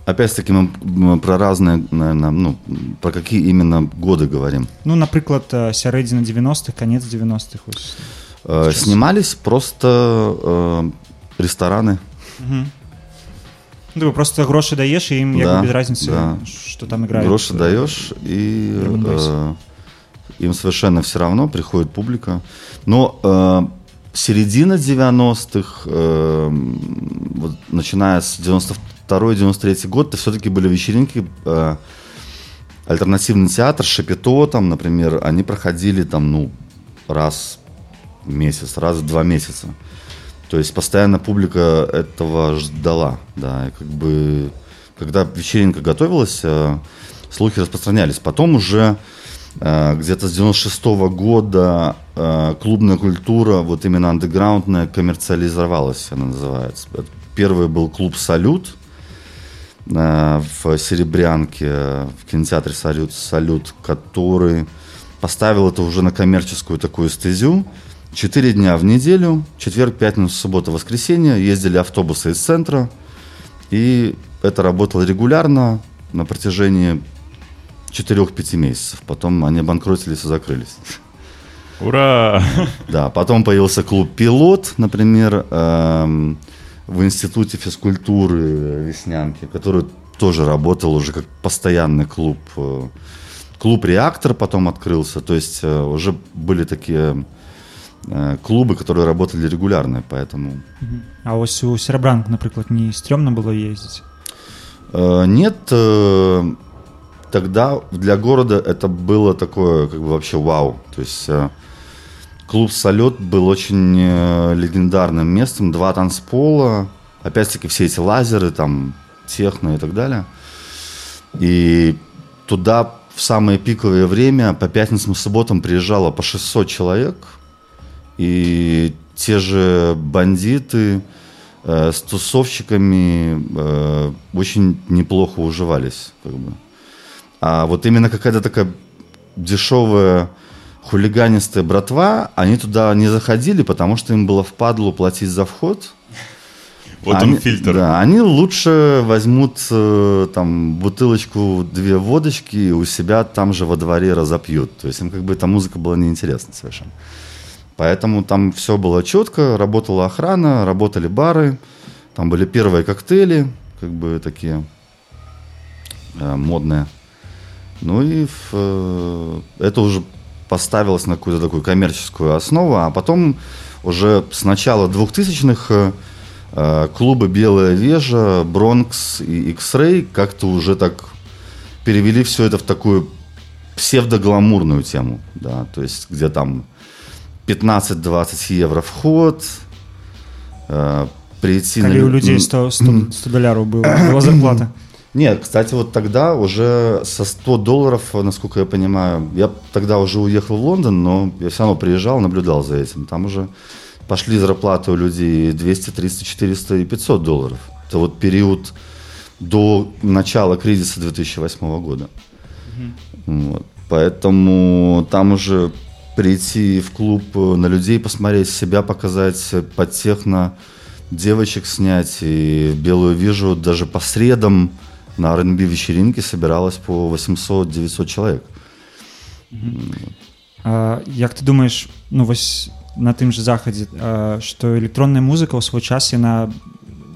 опять-таки мы про разные наверное, ну про какие именно годы говорим ну напрыклад сярэдзіна 90-х конец 90-х э, снимались просто э, рестораны угу. ну, просто гроши даешь, и им да, без разницы, да. что там играют. Гроши даешь, и э, им совершенно все равно, приходит публика. Но э, середина 90-х, э, вот, начиная с 92-93 год, это все-таки были вечеринки, э, альтернативный театр, Шапито, там, например, они проходили там, ну, раз в месяц, раз в два месяца. То есть постоянно публика этого ждала, да, и как бы, когда вечеринка готовилась, э, слухи распространялись. Потом уже Э, где-то с 96 -го года э, клубная культура, вот именно андеграундная, коммерциализовалась, она называется. Первый был клуб «Салют», в Серебрянке, в кинотеатре «Салют», «Салют», который поставил это уже на коммерческую такую стезю. Четыре дня в неделю, четверг, пятница, суббота, воскресенье, ездили автобусы из центра, и это работало регулярно на протяжении 4-5 месяцев. Потом они обанкротились и закрылись. Ура! Да, потом появился клуб «Пилот», например, эм, в Институте физкультуры Веснянки, который тоже работал уже как постоянный клуб. Э, клуб «Реактор» потом открылся, то есть э, уже были такие клубы, которые работали регулярно, поэтому... А ось у Серебранк, например, не стрёмно было ездить? Нет, тогда для города это было такое, как бы вообще вау. То есть э, клуб «Салют» был очень э, легендарным местом. Два танцпола, опять-таки все эти лазеры, там, техно и так далее. И туда в самое пиковое время по пятницам и субботам приезжало по 600 человек. И те же бандиты э, с тусовщиками э, очень неплохо уживались. Как бы. А вот именно какая-то такая дешевая хулиганистая братва, они туда не заходили, потому что им было впадло платить за вход. Вот они, он фильтр. Да, они лучше возьмут э, там бутылочку, две водочки и у себя там же во дворе разопьют. То есть им как бы эта музыка была неинтересна совершенно. Поэтому там все было четко, работала охрана, работали бары, там были первые коктейли, как бы такие э, модные. Ну и в, э, это уже поставилось на какую-то такую коммерческую основу, а потом уже с начала 2000-х э, клубы «Белая вежа», «Бронкс» и «X-Ray» как-то уже так перевели все это в такую псевдогламурную тему, да, то есть где там 15-20 евро вход, э, прийти Коли на... у людей 100, 100, 100 долларов было, была [clears throat] зарплата. Нет, кстати, вот тогда уже со 100 долларов, насколько я понимаю, я тогда уже уехал в Лондон, но я все равно приезжал, наблюдал за этим. Там уже пошли зарплаты у людей 200, 300, 400 и 500 долларов. Это вот период до начала кризиса 2008 года. Угу. Вот. Поэтому там уже прийти в клуб на людей, посмотреть себя, показать под техно, девочек снять. И белую вижу даже по средам на R&B вечеринке собиралось по 800-900 человек. А, як ты думаешь ну вось на тым же захадзе что электронная музыка ў свой час яна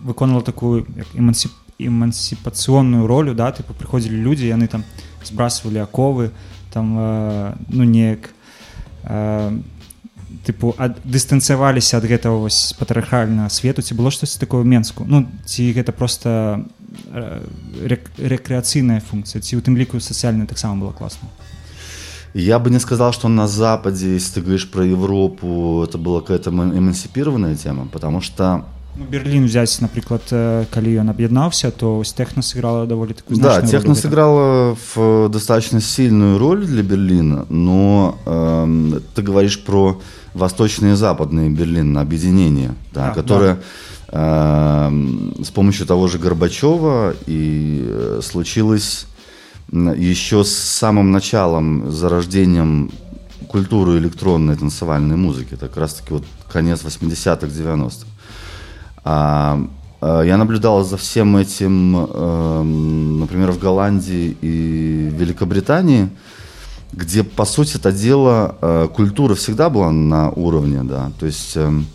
выконала такую эмансіп эмансіпацыйную ролю да тыпу прыходзілі людзі яны там збрасывалі аковы там ну неяк тыпу ад, дыстанцыяваліся ад гэтага вось патрыархальнага свету ці было штосьці такое менску ну ці гэта просто э, рек, рэкрэацыйная функцыя ці у тым ліку сацыяльная таксама была класна я бы не сказал что на западе если ты говоришь про европу это была какая-то эмансипированная тема потому что ну, Берлін взять напрыклад калі ён аб'яднаўся то ось техно сыграла довольно такую да техно сыграла в достаточно сильную роль для Берлина но э, ты говоришь про восточные и западные Берлин объединение да, да, которое да. Э, с помощью того же Горбачева и э, случилось еще с самым началом зарождением культуры электронной танцевальной музыки это как раз таки вот конец 80-х 90-х а, а, я наблюдал за всем этим, эм, например, в Голландии и Великобритании, где, по сути, это дело, э, культура всегда была на уровне, да, то есть эм,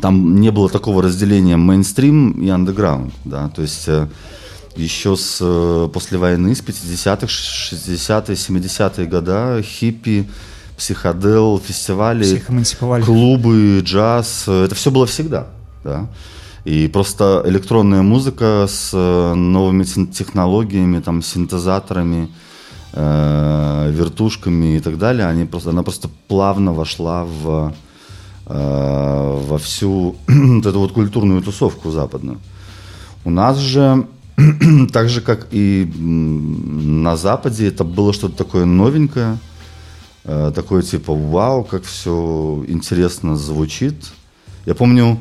там не было такого разделения мейнстрим и андеграунд, да, то есть э, еще с, э, после войны, с 50-х, 60-е, 70-е года хиппи, психодел, фестивали, клубы, джаз, это все было всегда да. И просто электронная музыка с э, новыми технологиями, там, синтезаторами, э, вертушками и так далее, они просто, она просто плавно вошла в, э, во всю [clears throat] вот эту вот культурную тусовку западную. У нас же [clears throat] так же, как и на Западе, это было что-то такое новенькое, э, такое типа «Вау, как все интересно звучит». Я помню,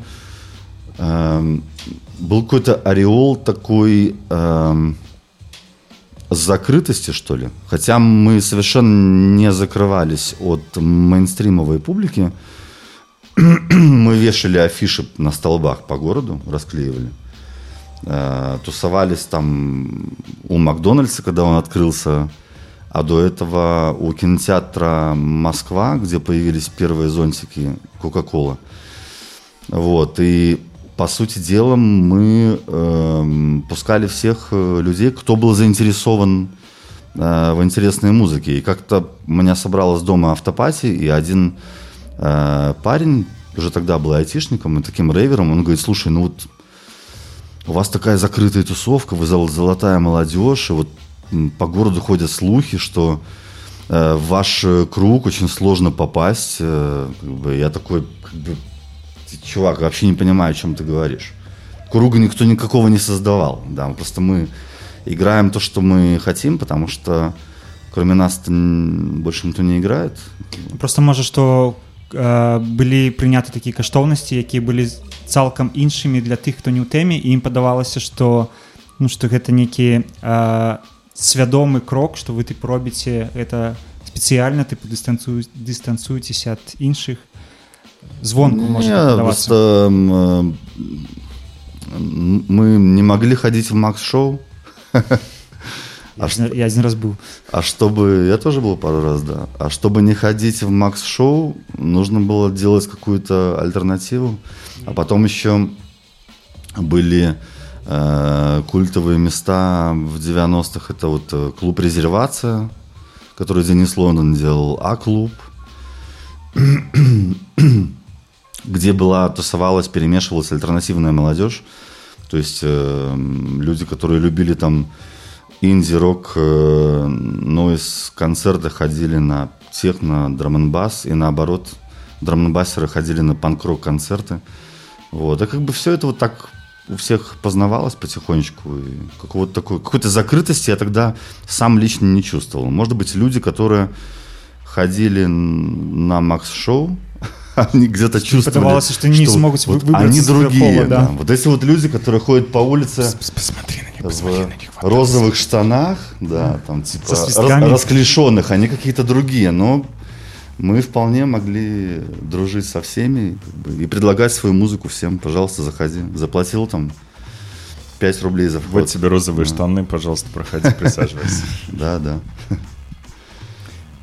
был какой-то ореол такой эм, закрытости, что ли. Хотя мы совершенно не закрывались от мейнстримовой публики. [clears throat] мы вешали афиши на столбах по городу, расклеивали. Э, тусовались там у Макдональдса, когда он открылся, а до этого у кинотеатра Москва, где появились первые зонтики Кока-Кола. Вот, и по сути дела мы э, пускали всех э, людей, кто был заинтересован э, в интересной музыке. И как-то меня собралась дома автопати, и один э, парень, уже тогда был айтишником и таким рейвером, он говорит, слушай, ну вот у вас такая закрытая тусовка, вы золотая молодежь, и вот по городу ходят слухи, что э, в ваш круг очень сложно попасть. Э, как бы, я такой, как бы, чувак, вообще не понимаю, о чем ты говоришь. Круга никто никакого не создавал, да, просто мы играем то, что мы хотим, потому что кроме нас больше никто не играет. Просто может, что э, были прыняты такія каштоўнасці якія былі цалкам іншымі для тых хто не ў тэме і ім падавалася что ну что гэта некі э, свядомы крок что вы ты робіце это спецыяльна ты дыстанцыю дыстанцуецеся ад іншых звонку просто э, мы не могли ходить в макс шоу А [laughs] я, я один раз был. А чтобы... Я тоже был пару раз, да. А чтобы не ходить в Макс-шоу, нужно было делать какую-то альтернативу. А потом еще были э, культовые места в 90-х. Это вот э, клуб «Резервация», который Денис Лондон делал, А-клуб, где была, тусовалась, перемешивалась альтернативная молодежь. То есть э, люди, которые любили там инди-рок, э, нойз концерты ходили на техно, драм бас и наоборот, драм басеры ходили на панк-рок концерты. Вот. И как бы все это вот так у всех познавалось потихонечку. И какого-то такой, какой-то закрытости я тогда сам лично не чувствовал. Может быть, люди, которые ходили на Макс-шоу, [laughs] они где-то чувствовали, Подавалось, что, не смогут вот они другие. Пола, да. Да. Вот эти вот люди, которые ходят по улице посмотри на них, посмотри в на них, розовых штанах, да, там типа рас, расклешенных, они какие-то другие, но мы вполне могли дружить со всеми как бы, и предлагать свою музыку всем. Пожалуйста, заходи. Заплатил там 5 рублей за вход. Вот тебе розовые да. штаны, пожалуйста, проходи, присаживайся. [laughs] Да, да.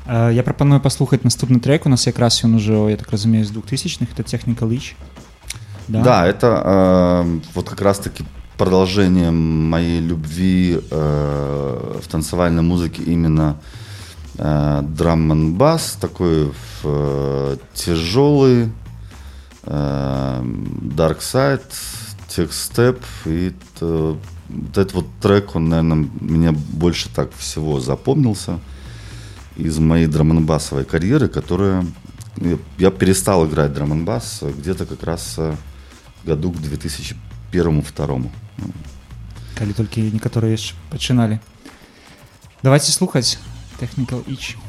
Я прапаную паслухаць наступны трек. У нас якраз ён уже я так разумею з двухтысячных это техника лич да? да это э, вот как раз таки продолжение моей любви э, в танцевальной музыке именно э, драм бас такой э, тяжелый э, dark side текст степ и это, вот этот вот трек он наверное мне больше так всего запомнился из моей драмонбасовой карьеры, которая... Я перестал играть драмонбас где-то как раз э, году к 2001-2002. Калі толькі некаторыя яшчэ пачыналі. Давайте слухаць Technical Itch.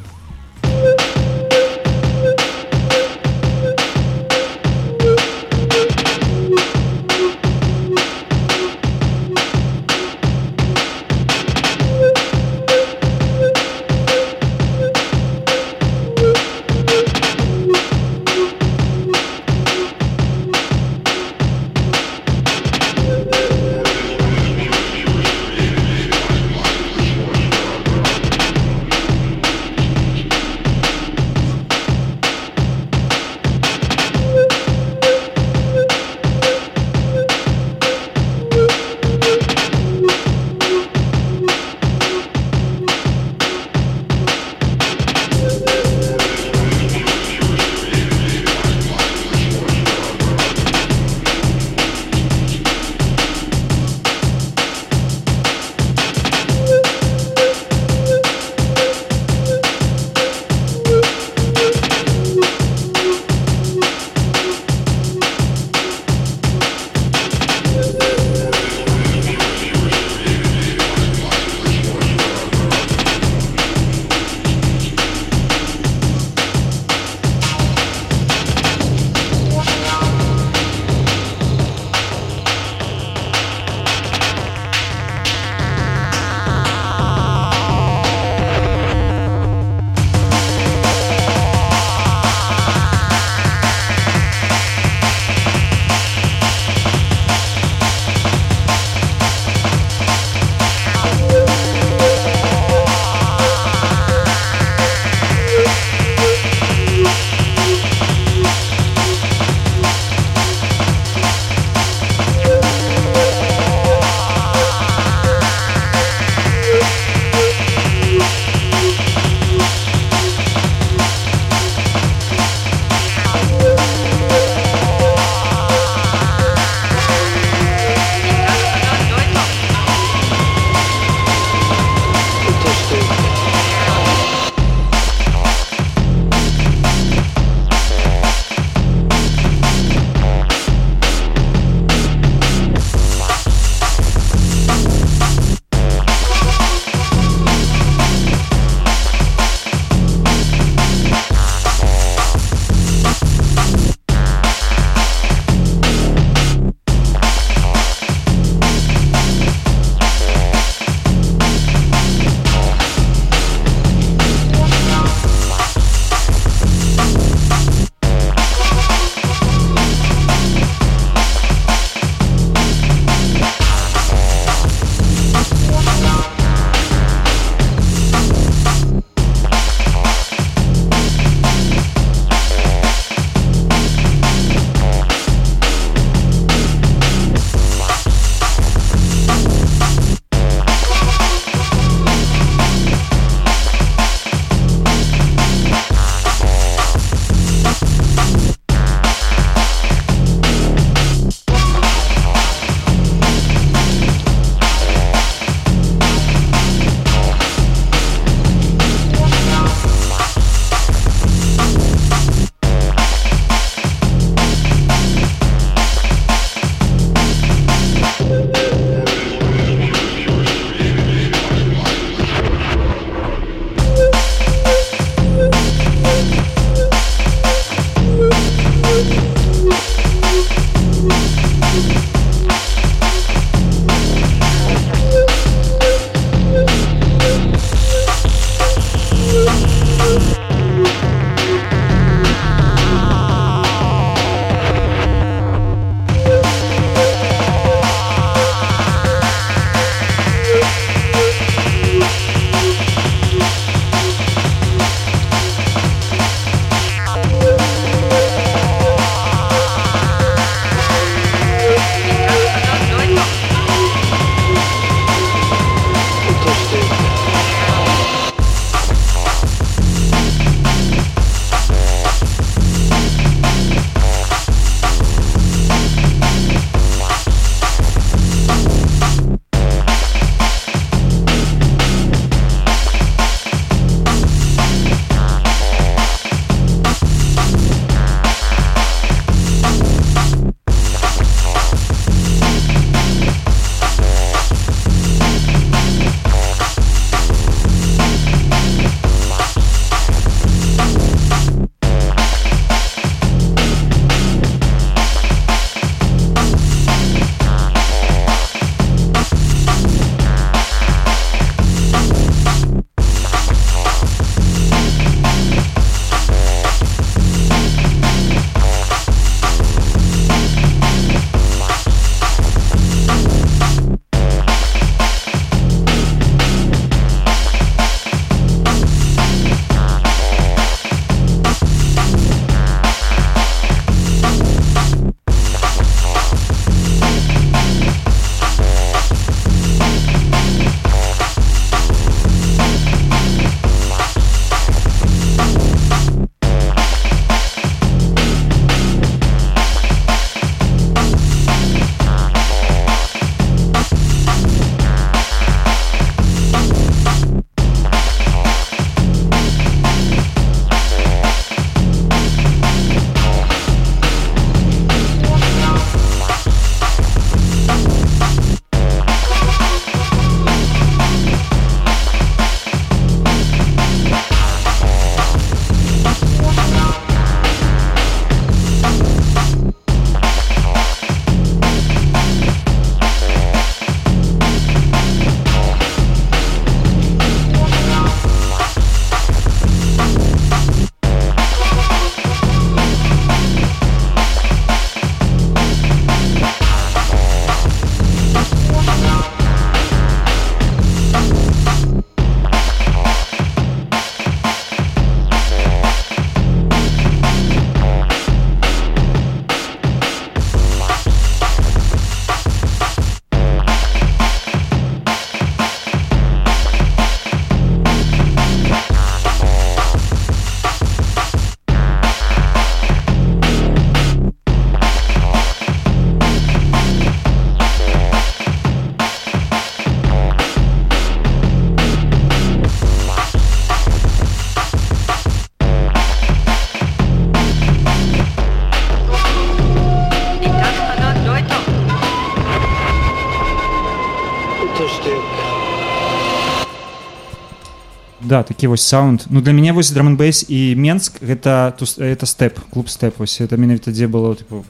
да такі вось саунд ну для мяне вось драманбейс і менск гэта тус- это стэп клуб стэп вось это менавіта дзе было типу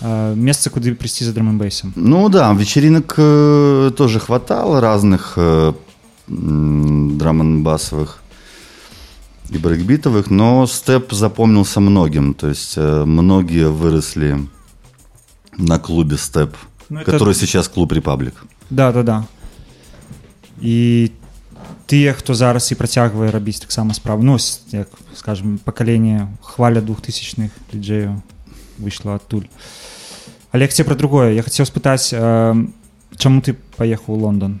э, месца куды прыйсці за драманбейсом Ну да, вечеринок э, тоже хватало разных э, м, драм-н-басовых и брейкбитовых, но степ запомнился многим. То есть э, многие выросли на клубе степ, Ну, это- который сейчас клуб Репаблик. да да да і тыя хто зараз і працягвае рабіць таксама справу ну ось, як скажем пакаленне хваля двухтысячных диджеяў выйшла адтуль але хце пра другое я хацеў спытаць э, чаму ты паехаў у Лондон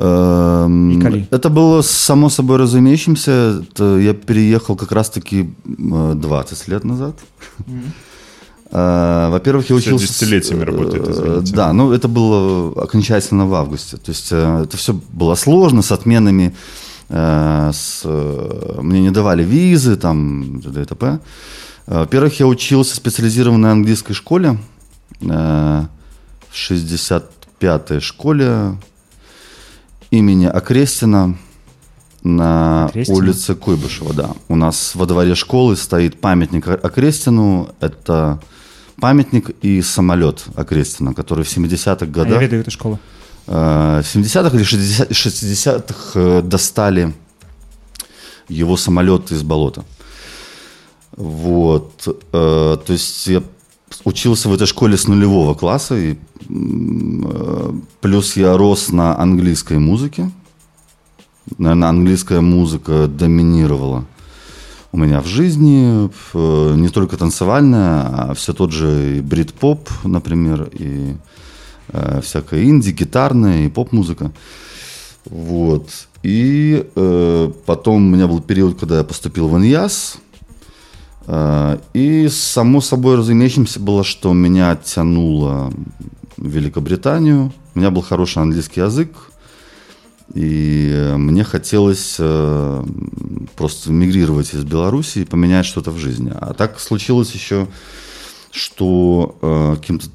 Эм, И коли? Это было само собой разумеющимся. Это я переехал как раз-таки э, 20 лет назад. Э, Во-первых, я учился... десятилетиями работает, э, извините. Да, ну это было окончательно в августе. То есть э, это все было сложно с отменами. э, с, э, Мне не давали визы, там, т.д. и т.п. Э, Во-первых, я учился в специализированной английской школе. э, В 65-й школе имени Окрестина на Окрестина? улице Куйбышева, да. У нас во дворе школы стоит памятник Окрестину. Это памятник и самолет Окрестина, который в 70-х А я годах, ведаю эту школу э, в 70-х или 60 60-х э, достали его самолет из болота. Вот. э, То есть я учился в этой школе с нулевого класса, и, э, плюс я рос на английской музыке. Наверное, английская музыка доминировала у меня в жизни. Э, Не только танцевальная, а все тот же брит-поп, например, и э, всякая инди, гитарная и поп-музыка. Вот. И э, потом у меня был период, когда я поступил в ИНЯС. Э, и само собой разумеющимся было, что меня тянуло в Великобританию. У меня был хороший английский язык. И э, мне хотелось э, просто мигрировать из Беларуси и поменять что-то в жизни. А так случилось еще, что э, каким-то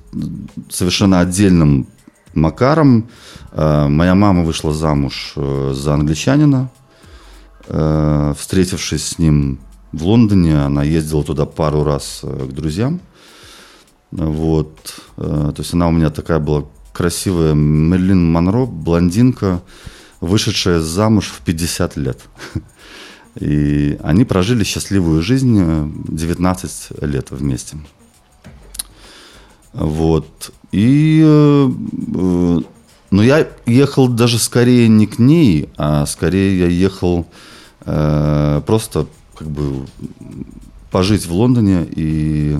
совершенно отдельным макаром моя мама вышла замуж за англичанина. Встретившись с ним в Лондоне, она ездила туда пару раз к друзьям. Вот. То есть она у меня такая была красивая Мерлин Монро, блондинка, вышедшая замуж в 50 лет. [laughs] И они прожили счастливую жизнь э, 19 лет вместе. Вот. И, э, э, но я ехал даже скорее не к ней, а скорее я ехал э, просто как бы пожить в Лондоне. И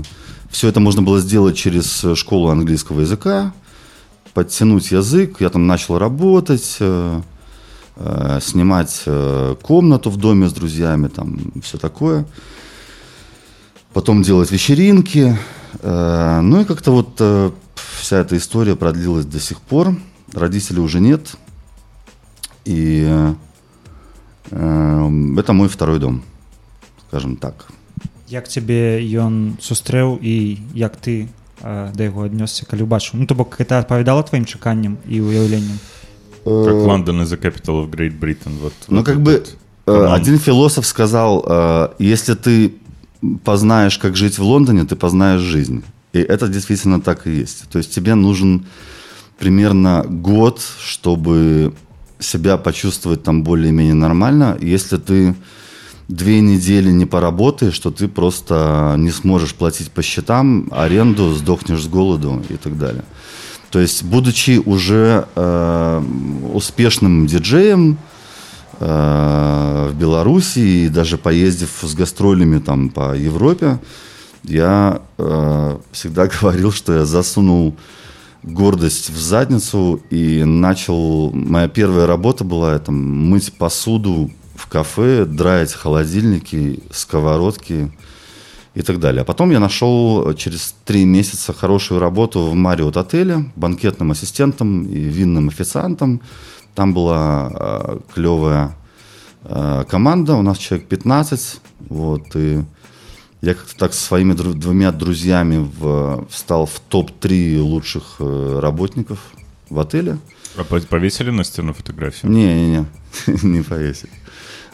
все это можно было сделать через школу английского языка, подтянуть язык. Я там начал работать, э, э, снимать э, комнату в доме с друзьями, там все такое. Потом делать вечеринки. Э, Ну и как-то вот э, вся эта история продлилась до сих пор. Родителей уже нет. И э, э, это мой второй дом, скажем так. як цябе ён сустрэў і як ты э, да яго аднёсся калі ўбачыў ну то бок это адпавядала тваім чаканням і ўяўленням как Лондон is the capital of Great Britain. Вот, Ну, вот как этот бы э, канон. один философ сказал, э, если ты познаешь, как жить в Лондоне, ты познаешь жизнь. И это действительно так и есть. То есть тебе нужен примерно год, чтобы себя почувствовать там более-менее нормально. Если ты две недели не поработаешь, что ты просто не сможешь платить по счетам, аренду, сдохнешь с голоду и так далее. То есть, будучи уже э, успешным диджеем э, в Беларуси и даже поездив с гастролями там по Европе, я э, всегда [laughs] говорил, что я засунул гордость в задницу и начал... Моя первая работа была это мыть посуду в кафе, драить холодильники, сковородки и так далее. А потом я нашел через три месяца хорошую работу в Мариот отеле, банкетным ассистентом и винным официантом. Там была э, клевая э, команда, у нас человек 15, вот, и я как-то так со своими дру- двумя друзьями в- встал в топ-3 лучших э, работников в отеле. А по- повесили на стену фотографию? Не-не-не, [laughs] не повесили.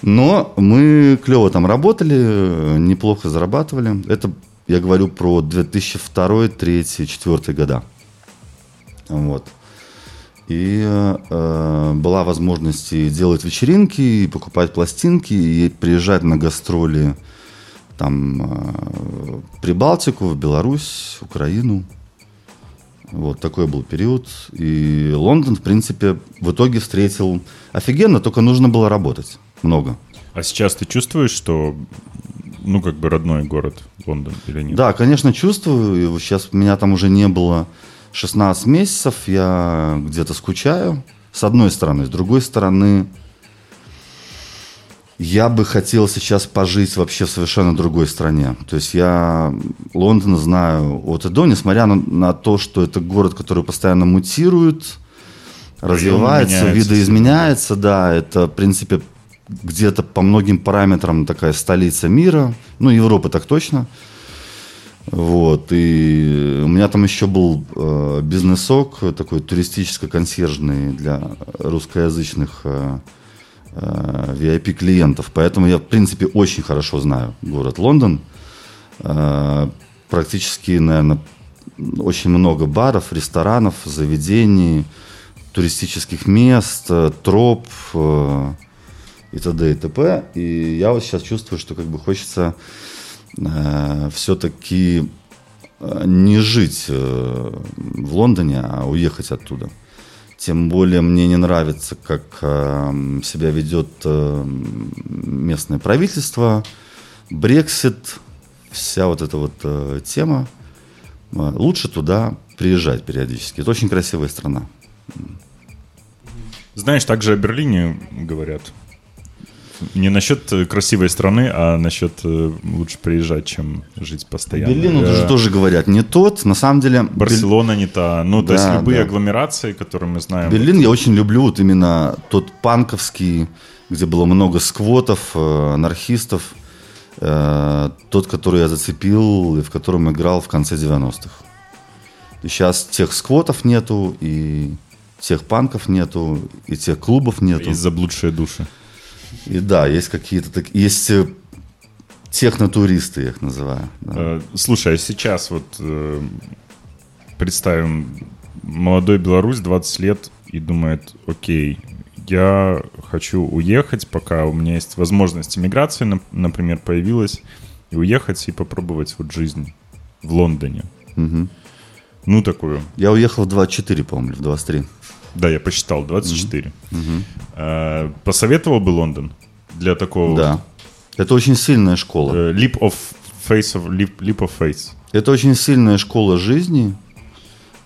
Но мы клево там работали, неплохо зарабатывали. Это я говорю про 2002, 2003, 2004 года. Вот. И э, была возможность и делать вечеринки, и покупать пластинки, и приезжать на гастроли там э, Прибалтику, в Беларусь, Украину. Вот такой был период. И Лондон, в принципе, в итоге встретил офигенно, только нужно было работать много. А сейчас ты чувствуешь, что, ну, как бы родной город Лондон или нет? Да, конечно, чувствую. Сейчас меня там уже не было 16 месяцев. Я где-то скучаю. С одной стороны. С другой стороны, я бы хотел сейчас пожить вообще в совершенно другой стране. То есть я Лондон знаю от и до, несмотря на, на то, что это город, который постоянно мутирует, развивается, меняется видоизменяется, да, это, в принципе, где-то по многим параметрам такая столица мира, ну, Европы так точно. Вот, и у меня там еще был э, бизнесок такой туристическо-консьержный для русскоязычных э, э, VIP-клиентов. Поэтому я, в принципе, очень хорошо знаю город Лондон. Э, практически, наверное, очень много баров, ресторанов, заведений, туристических мест, э, троп э, и т.д. и т.п. И я вот сейчас чувствую, что как бы хочется э, все-таки э, не жить э, в Лондоне, а уехать оттуда. Тем более мне не нравится, как э, себя ведет э, местное правительство, Брексит, вся вот эта вот э, тема. Э, Лучше туда приезжать периодически. Это очень красивая страна. Знаешь, также о Берлине говорят. Не насчет э, красивой страны, а насчет э, лучше приезжать, чем жить постоянно. Берлин уже тоже говорят не тот. На самом деле Бер- Барселона не та. Ну, то есть Да, любые да. агломерации, которые мы знаем. Берлин я очень люблю вот именно тот панковский, где было много сквотов, э, анархистов. Тот, который я зацепил и в котором играл в конце 90-х. И сейчас тех сквотов нету, и тех панков нету, и тех клубов нету. Есть заблудшие души. И да, есть какие-то так, есть э, технотуристы, я их называю. да. Э, Слушай, а сейчас вот э, представим молодой Беларусь, 20 лет, и думает, окей, я хочу уехать, пока у меня есть возможность иммиграции, нап- например, появилась, и уехать и попробовать вот жизнь в Лондоне. Мгм. Ну, такую. Я уехал в 24, по-моему, в 23. Да, я посчитал, 24. Э, Посоветовал бы Лондон для такого Да. Это очень сильная школа. э, leap of face of leap, leap of faith. Это очень сильная школа жизни,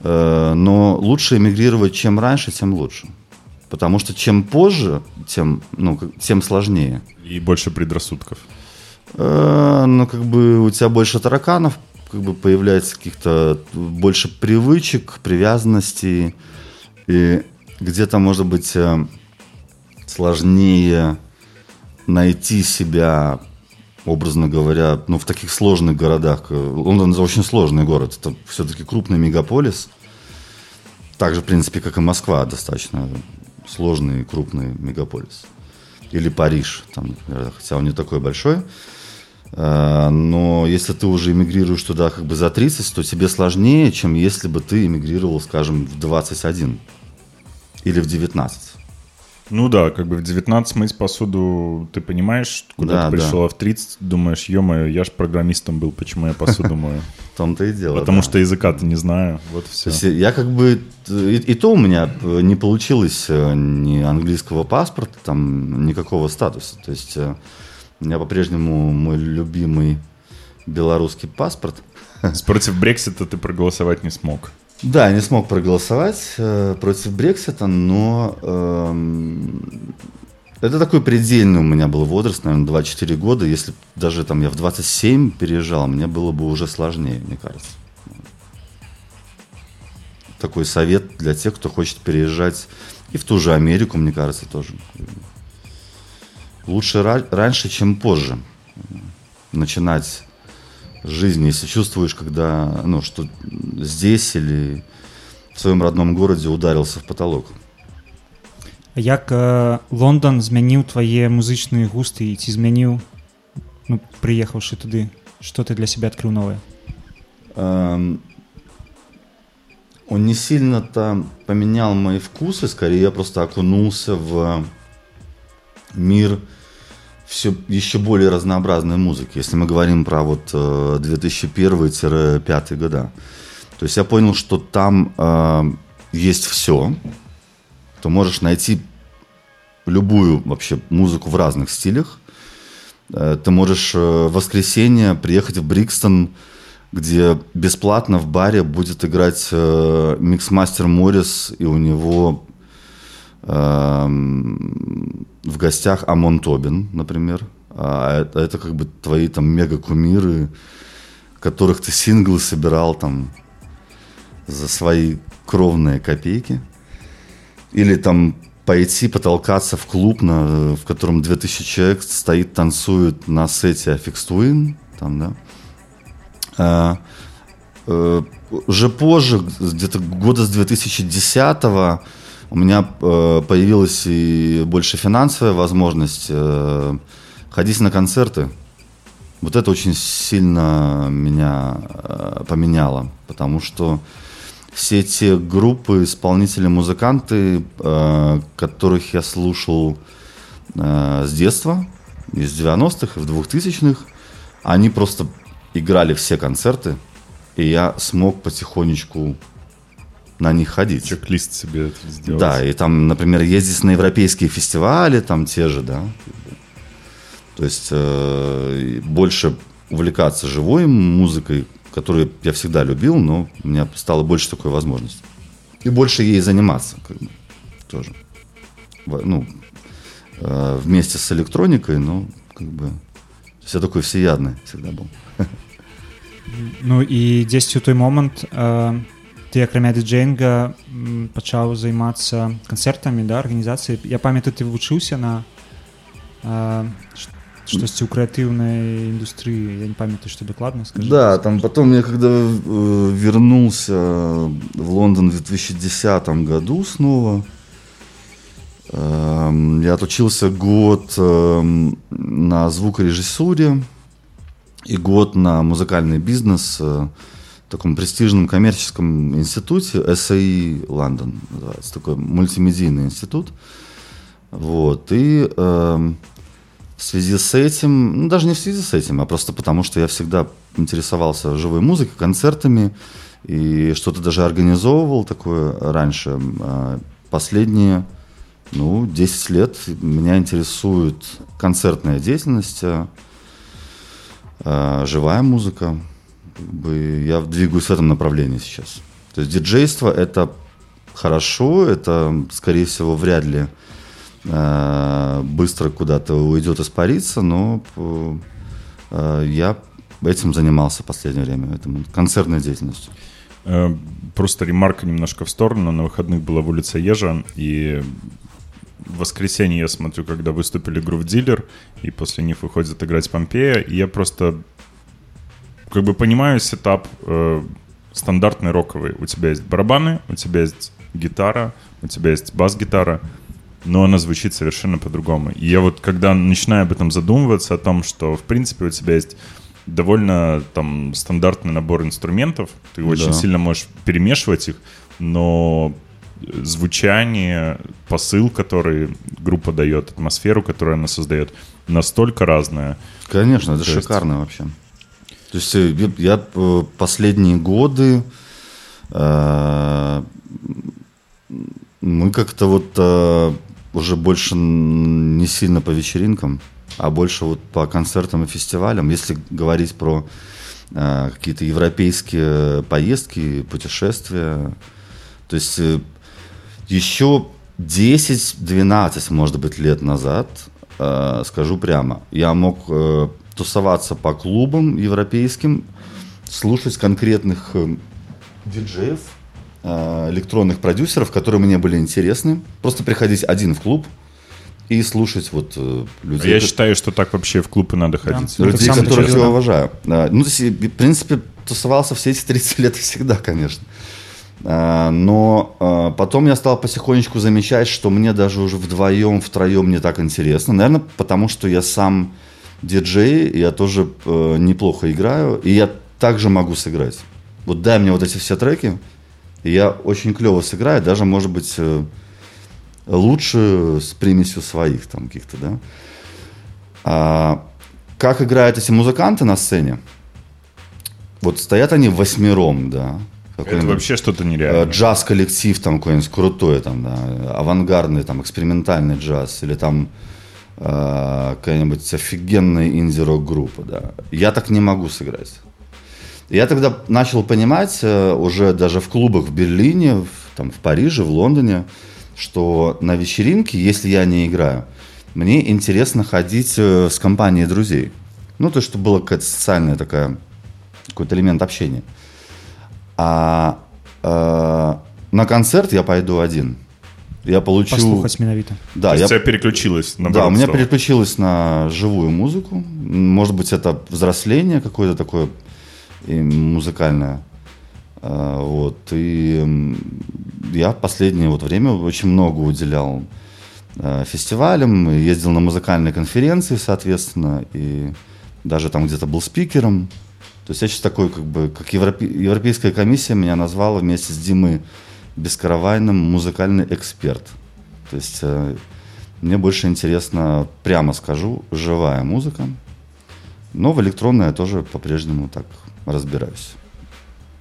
э, но лучше эмигрировать чем раньше, тем лучше. Потому что чем позже, тем, ну, тем сложнее. И больше предрассудков. Э, ну, как бы у тебя больше тараканов, как бы появляется каких-то больше привычек, привязанностей. И где-то, может быть, э, сложнее найти себя, образно говоря, ну, в таких сложных городах. Э, Лондон очень сложный город. Это все-таки крупный мегаполис. Так же, в принципе, как и Москва, достаточно сложный крупный мегаполис. Или Париж, там, например, хотя он не такой большой. Э, Но если ты уже эмигрируешь туда как бы за 30, то тебе сложнее, чем если бы ты эмигрировал, скажем, в 21 или в 19. Ну да, как бы в 19 мыть посуду, ты понимаешь, куда Да, ты да. пришел, а в 30 думаешь, ё-моё, я ж программистом был, почему я посуду мою? [laughs] В том-то и дело. Потому да. что языка-то не знаю, вот все. есть я как бы... И, и то у меня не получилось э, ни английского паспорта, там, никакого статуса. То есть э, у меня по-прежнему мой любимый белорусский паспорт. Против Брексита ты проголосовать не смог. Да, не смог проголосовать э, против Брексита, но эм, это такой предельный у меня был возраст, наверное, 24 года. Если даже там я в 27 переезжал, мне было бы уже сложнее, мне кажется. Такой совет для тех, кто хочет переезжать и в ту же Америку, мне кажется, тоже. Лучше ра- раньше, чем позже начинать жизнь, если чувствуешь, когда, ну, что здесь или в своем родном городе ударился в потолок. як э, Лондон змяніў твае музычныя густы і ці змяніў ну, прыехаўшы туды что ты для себя открыл новое Эм, Он не сильно-то поменял мои вкусы, скорее я просто окунулся в мир все еще более разнообразной музыки. Если мы говорим про вот э, 2001-2005 года, то есть я понял, что там э, есть все, то можешь найти любую вообще музыку в разных стилях. Э, Ты можешь э, в воскресенье приехать в Брикстон, где бесплатно в баре будет играть э, миксмастер Моррис, и у него в гостях Амон Тобин, например. А это, это как бы твои там мега-кумиры, которых ты синглы собирал там за свои кровные копейки. Или там пойти потолкаться в клуб, на, в котором 2000 человек стоит, танцует на сете Affix Twin, там, да. А, э, уже позже, где-то года с 2010 у меня э, появилась и больше финансовая возможность э, ходить на концерты. Вот это очень сильно меня э, поменяло, потому что все те группы, исполнители, музыканты, э, которых я слушал э, с детства, из 90-х и в 2000-х, они просто играли все концерты, и я смог потихонечку на них ходить. Чек-лист себе это сделать. Да, и там, например, ездить на европейские фестивали, там те же, да. То есть э, и больше увлекаться живой музыкой, которую я всегда любил, но у меня стало больше такой возможности. И больше ей заниматься, как бы, тоже. В- Ну, э, вместе с электроникой, но как бы... То есть я такой всеядный всегда был. [laughs] Ну і дзесьці ў той момант э, ты акрамя дыджэйнга м, пачаў займацца канцэртамі да арганізацыі я памятаю ты вучыўся на э, ш- штосьці ў крэатыўнай індустрыі я не памятаю што дакладна скажи Да, там потом я когда э, вернулся в Лондон в 2010 году снова, эм, я отучился год эм, на звукорежиссуре и год на музыкальный бизнес э, в таком престижном коммерческом институте SAE Лондон называется, такой мультимедийный институт. Вот, и эм, в связи с этим, ну даже не в связи с этим, а просто потому, что я всегда интересовался живой музыкой, концертами и что-то даже организовывал такое раньше. А Последние, ну, 10 лет меня интересует концертная деятельность, а, а, живая музыка. Я двигаюсь в этом направлении сейчас. То есть диджейство это хорошо, это, скорее всего, вряд ли э, быстро куда-то уйдет испариться, но э, я этим занимался в последнее время, этим концертной деятельностью. Э, Просто ремарка немножко в сторону. На выходных была в улице Ежа, и в воскресенье я смотрю, когда выступили Groove Dealer, и после них выходит играть Помпея, и я просто как бы понимаю сетап э, стандартный роковый. У тебя есть барабаны, у тебя есть гитара, у тебя есть бас-гитара, но она звучит совершенно по-другому. И я вот, когда начинаю об этом задумываться, о том, что, в принципе, у тебя есть довольно там стандартный набор инструментов, ты очень Да. сильно можешь перемешивать их, но звучание, посыл, который группа дает, атмосферу, которую она создает, настолько разная. Конечно, это То есть- шикарно вообще. То есть э, я- э, последние годы э, мы как-то вот уже больше не сильно по вечеринкам, а больше вот по концертам и фестивалям. Если говорить про какие-то европейские поездки, путешествия, то есть еще 10-12, может быть, лет назад, скажу прямо, я мог тусоваться по клубам европейским, слушать конкретных э, диджеев, э, электронных продюсеров, которые мне были интересны. Просто приходить один в клуб и слушать вот э, А людей. я ко- считаю, что так вообще в клуб и надо ходить. Ну, так людей, которых я уважаю. Ну, то есть, в принципе, тусовался все эти 30 лет [laughs] всегда, конечно. А, Но а, потом я стал потихонечку замечать, что мне даже уже вдвоем, втроем не так интересно. Наверное, потому что я сам диджей, я тоже э, неплохо играю, и я также могу сыграть. Вот дай мне вот эти все треки, и я очень клево сыграю, даже, может быть, э, лучше с примесью своих там каких-то, да. А, как играют эти музыканты на сцене? Вот стоят они восьмером, да. Это вообще что-то э, нереальное. джаз-коллектив там какой-нибудь крутой, там, да, авангардный, там, экспериментальный джаз, или там э, какая-нибудь офигенная инди-рок группа, да. Я так не могу сыграть. Я тогда начал понимать, э, уже даже в клубах в Берлине, в, там, в Париже, в Лондоне, что на вечеринке, если я не играю, мне интересно ходить э, с компанией друзей. Ну, то чтобы была какая-то социальная такая, какой-то элемент общения. А э, на концерт я пойду один. Я получу... Послухаць менавіта Да, То есть я... тебя переключилось на Да, у меня переключилось на живую музыку. Может быть, это взросление какое-то такое и музыкальное. А, Вот. И я в последнее вот время очень много уделял э, фестивалям, ездил на музыкальные конференции, соответственно, и даже там где-то был спикером. То есть я сейчас такой, как бы, как Европе- Европейская комиссия меня назвала вместе с Димой Бескаравайным музыкальный эксперт. То есть э, мне больше интересно, прямо скажу, живая музыка. Но в электронной я тоже по-прежнему так разбираюсь.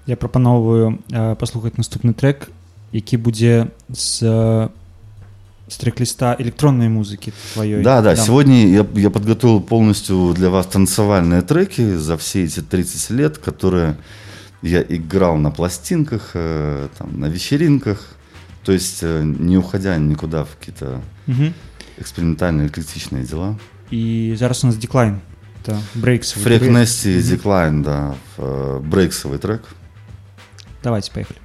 Я прапаноўваю э, паслухаць наступны трек які будзе з э, з трек-ліста электроннай музыкі тваёй Да, да, сегодня я, я подготовил полностью для вас танцевальные треки за все эти 30 лет, которые я играл на пластинках, э, там, на вечеринках, то есть э, не уходя никуда в какие-то Мгм. экспериментальные, критичные дела. і зараз у нас деклайн это брейкс Фрекнести, Decline, да, э, брейксовый трек. давайте поехали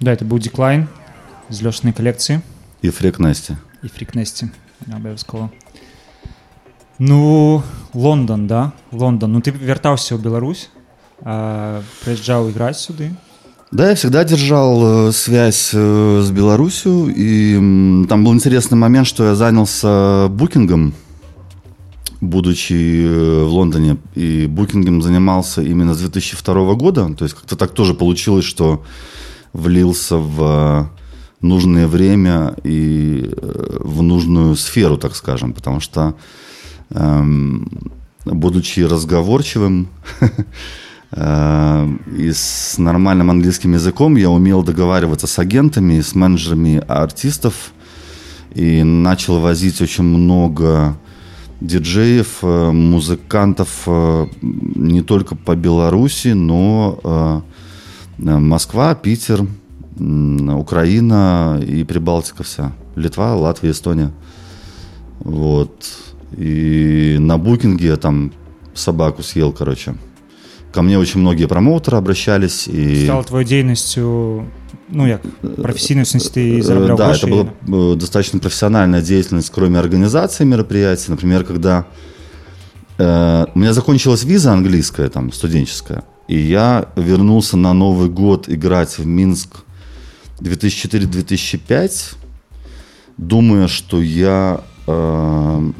Да, это був Decline з Льошиної колекції И фрек Настя. і Фрікнесті. Обов'язково. Ну, Лондон, да? Лондон. Ну, ти вертався у Беларусь, а, приїжджав грати сюди. Да, я всегда держал э, связь э, с Беларусью, и м, там был интересный момент, что я занялся букингом, будучи э, в Лондоне, и букингом занимался именно с 2002 года, то есть как-то так тоже получилось, что влился в э, нужное время и э, в нужную сферу, так скажем, потому что эм, будучи разговорчивым [laughs] э, и с нормальным английским языком, я умел договариваться с агентами, с менеджерами артистов и начал возить очень много диджеев, музыкантов не только по Беларуси, но Москва, Питер, м, Украина и Прибалтика вся. Литва, Латвия, Эстония. Вот. И на букинге я там собаку съел, короче. Ко мне очень многие промоутеры обращались. И... Стала твоєю діяльністю, ну як, професійною, в сенсі ти Э, заробляв Да, гроші? это была э, достаточно профессиональная деятельность, кроме организации мероприятий. Например, когда э, у меня закончилась виза английская, там, студенческая, и я вернулся на Новый год играть в Минск 2004-2005, думая, что я э,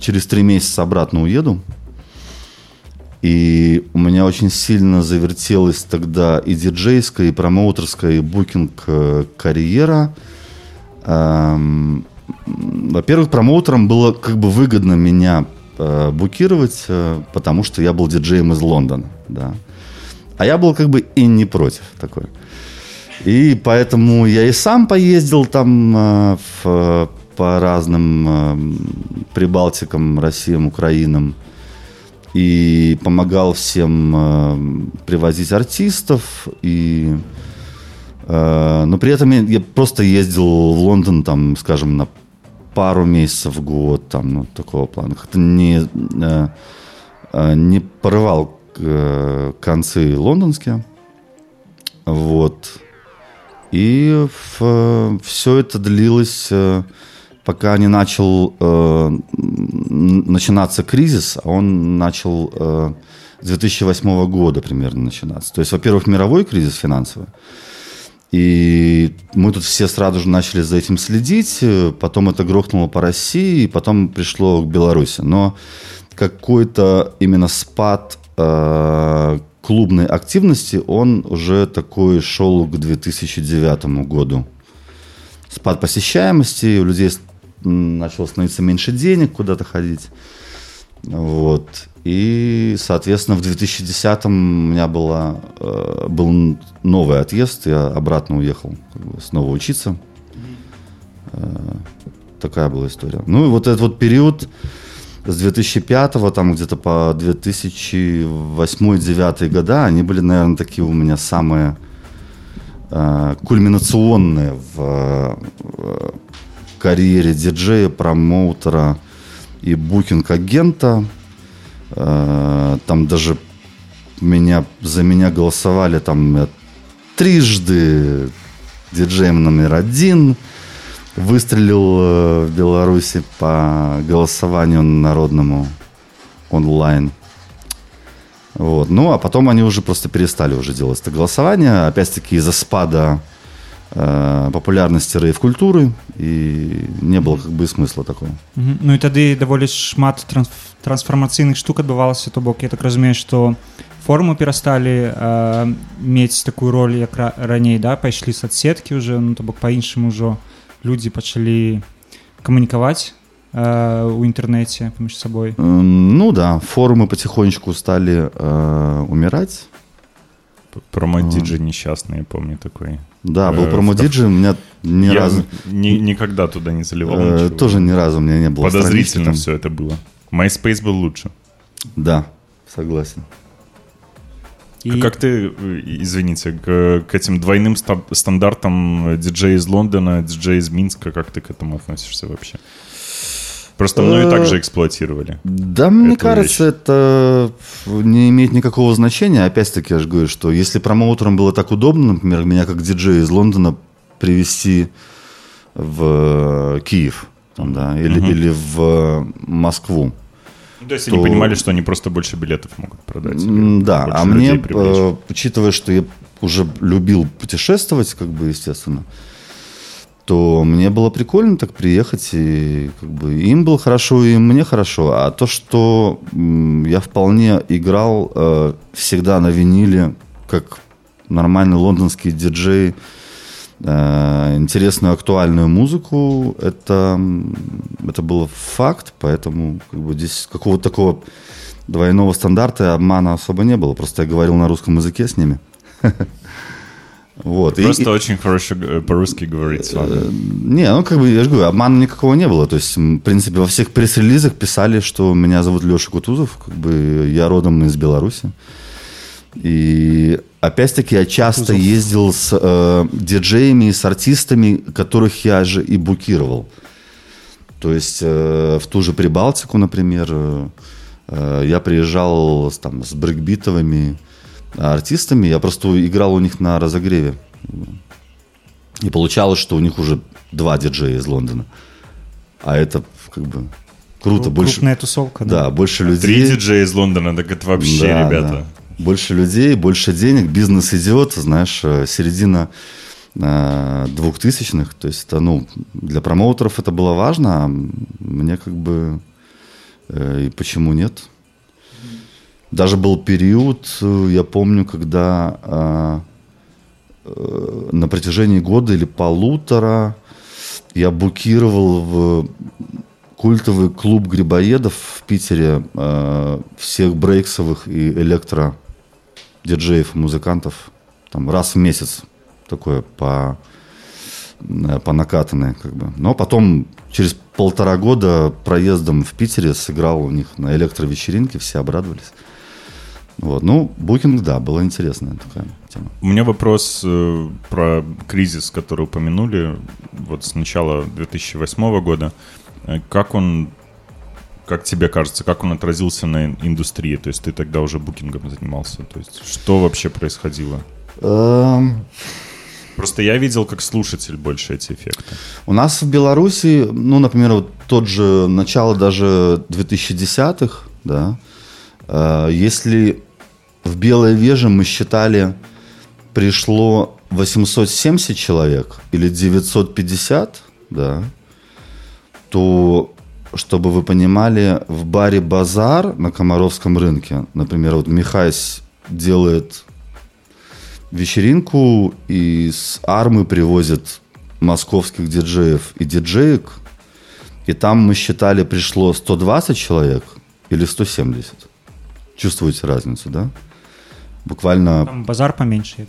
через три месяца обратно уеду. И у меня очень сильно завертелась тогда и диджейская, и промоутерская, и букинг э, карьера. М, Во-первых, промоутерам было как бы выгодно меня э, букировать, э, потому что я был диджеем из Лондона, да. А я был как бы и не против такой. И поэтому я и сам поездил там э, в- по разным Прибалтикам, Россиям, Украинам и помогал всем привозить артистов и но при этом я просто ездил в Лондон, там, скажем, на пару месяцев в год, там, ну, такого плана. Как-то не, э, э, не порывал э, концы лондонские. Вот. И все это длилось, пока не начал начинаться кризис, а он начал э, с 2008 года примерно начинаться. То есть, во-первых, мировой кризис финансовый, и мы тут все сразу же начали за этим следить, потом это грохнуло по России, и потом пришло к Беларуси. Но какой-то именно спад э, клубной активности, он уже такой шел к 2009 году. Спад посещаемости, у людей начало становиться меньше денег куда-то ходить. Вот. И, соответственно, в 2010-м у меня была, э, был новый отъезд, я обратно уехал как бы, снова учиться. Э, такая была история. Ну и вот этот вот период с 2005 там где-то по 2008-2009 года, они были, наверное, такие у меня самые э, кульминационные в, э, карьере диджея, промоутера и букинг-агента. Э, Там даже меня, за меня голосовали там я трижды диджеем номер один. Выстрелил э, в Беларуси по голосованию народному онлайн. Вот. Ну, а потом они уже просто перестали уже делать это голосование. Опять-таки из-за спада э, популярности рейв-культуры. И не было как бы и смысла такого. Мгм. Ну і тады даволі шмат транс трансфармацыйных штук адбывалася то бок я так разумею што формы перасталі э, мець такую роль як ра раней да пайшлі соцсеткі уже ну то бок па-іншаму ўжо людзі пачалі камунікаваць э, у інтэрнэце паміж сабой М, Ну да, форумы потихонечку стали э, умирать. Промо-диджей несчастный, я помню такой. Да, был Э, промо-диджей, у меня ни я разу... ни- никогда туда не заливал э, ничего. тоже ни разу у меня не было Подозрительно все это было. MySpace был лучше. Да, согласен. і Как ты, э, извините, к, к этим двойным ста- стандартам диджей из Лондона, диджей из Минска, как ты к этому относишься вообще? Просто мною Э, также эксплуатировали. Да, мне кажется, это не имеет никакого значения. Опять-таки, я же говорю, что если промоутерам было так удобно, например, меня как диджея из Лондона привезти в Киев, там, да, или, или в Москву. Ну, То есть то- они понимали, что они просто больше билетов могут продать. Да, а мне, э, учитывая, что я уже любил путешествовать, как бы, естественно, то мне было прикольно так приехать, и как бы им было хорошо, и мне хорошо. А то, что я вполне играл э, всегда на виниле, как нормальный лондонский диджей, э, интересную актуальную музыку, это, это был факт, поэтому как бы здесь какого-то такого двойного стандарта и обмана особо не было. Просто я говорил на русском языке с ними. [laughs] Вот. и- Просто и- очень хорошо э, по-русски говорить с вами. не, ну как бы, я же говорю, обмана никакого не было. То есть, в принципе, во всех пресс-релизах писали, что меня зовут Леша Кутузов, как бы я родом из Беларуси. И опять-таки я часто ездил с э, диджеями, с артистами, которых я же и букировал. То есть э, в ту же Прибалтику, например, э, э, я приезжал с, там, с брейкбитовыми артистами, я просто играл у них на разогреве. И получалось, что у них уже два диджея из Лондона. А это как бы круто. больше, крупная тусовка да, больше людей. Три диджея из Лондона, так это вообще, Да, ребята. да. Больше людей, больше денег, бизнес идет, знаешь, э, середина э, двухтысячных. То есть это, ну, для промоутеров это было важно, а мне как бы э, и почему нет? Даже был период, э, я помню, когда э, э, на протяжении года или полутора я букировал в культовый клуб грибоедов в Питере э, всех брейксовых и электро диджеев музыкантов там раз в месяц такое по э, по накатанной как бы. Но потом через полтора года проездом в Питере сыграл у них на электровечеринке все обрадовались вот ну букинг да было интересная такая тема. У меня вопрос э, про кризис, который упомянули вот с начала 2008 года. Э, Как он, как тебе кажется, как он отразился на ин- индустрии? То есть ты тогда уже букингом занимался. То есть что вообще происходило? Эм, Просто я видел как слушатель больше эти эффекты. У нас в Беларуси, ну, например, вот тот же начало даже 2010-х, да, если в Белой Веже мы считали, пришло 870 человек или 950, да, то, чтобы вы понимали, в баре «Базар» на Комаровском рынке, например, вот Михайс делает вечеринку и с армы привозят московских диджеев и диджеек, и там мы считали пришло 120 человек или 170. Чувствуете разницу, да? Буквально, Там базар поменьше.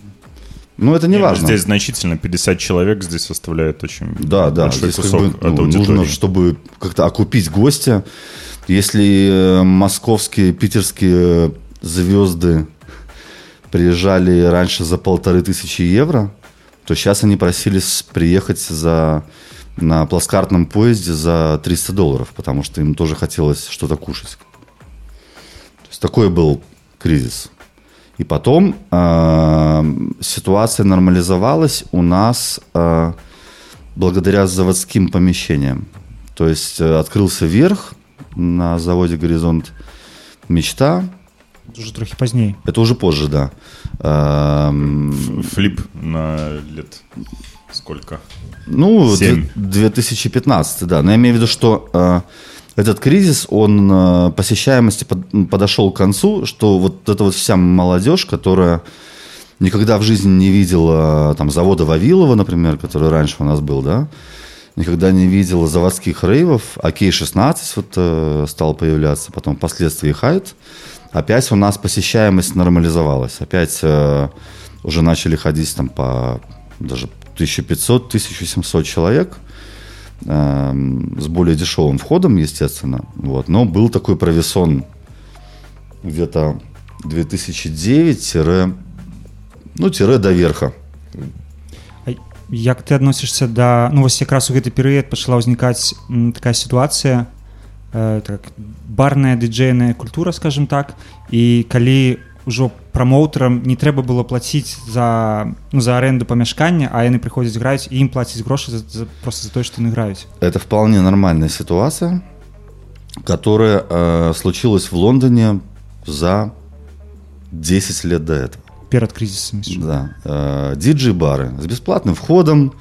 ну это не ну, важно. Здесь значительно 50 человек здесь составляет очень Да, да. большой здесь как кусок бы, от ну, аудитории. нужно, чтобы как-то окупить гостя. Если э, московские, питерские звезды приезжали раньше за полторы тысячи евро, то сейчас они просились приехать за, на плацкартном поезде за 300 долларов, потому что им тоже хотелось что-то кушать. Такой был кризис. И потом э, ситуация нормализовалась у нас э, благодаря заводским помещениям. То есть э, открылся верх на заводе «Горизонт Мечта». Это уже трохи позднее. Это уже позже, да. Эм, Флип на лет сколько? Ну, Семь. две- 2015, да. Но я имею в виду, что э, этот кризис, он э, посещаемости под- подошел к концу, что вот эта вот вся молодежь, которая никогда в жизни не видела там завода Вавилова, например, который раньше у нас был, да, никогда не видела заводских рейвов, АК-16 вот э, стал появляться, потом впоследствии Хайт, опять у нас посещаемость нормализовалась, опять э, уже начали ходить там по даже 1500-1700 человек, с более дешевым входом, естественно, вот, но был такой провисон где-то 2009 ну, тире до верха. А як ты адносішся да ну вось якраз у гэты перыяд пачала ўзнікаць м, такая сітуацыя э, так барная дыджейная культура скажем так і калі ўжо прамоутарам не трэба было плаціць за ну, за аренду памяшкання а яны прыходзяць граюць і ім плаціць грошы за, за, просто за тое што яны граюць Это вполне нормальная ситуация, которая э, случилась в Лондоне за 10 лет до этого. перад крызісам Да. Э, диджей-бары с бесплатным входом,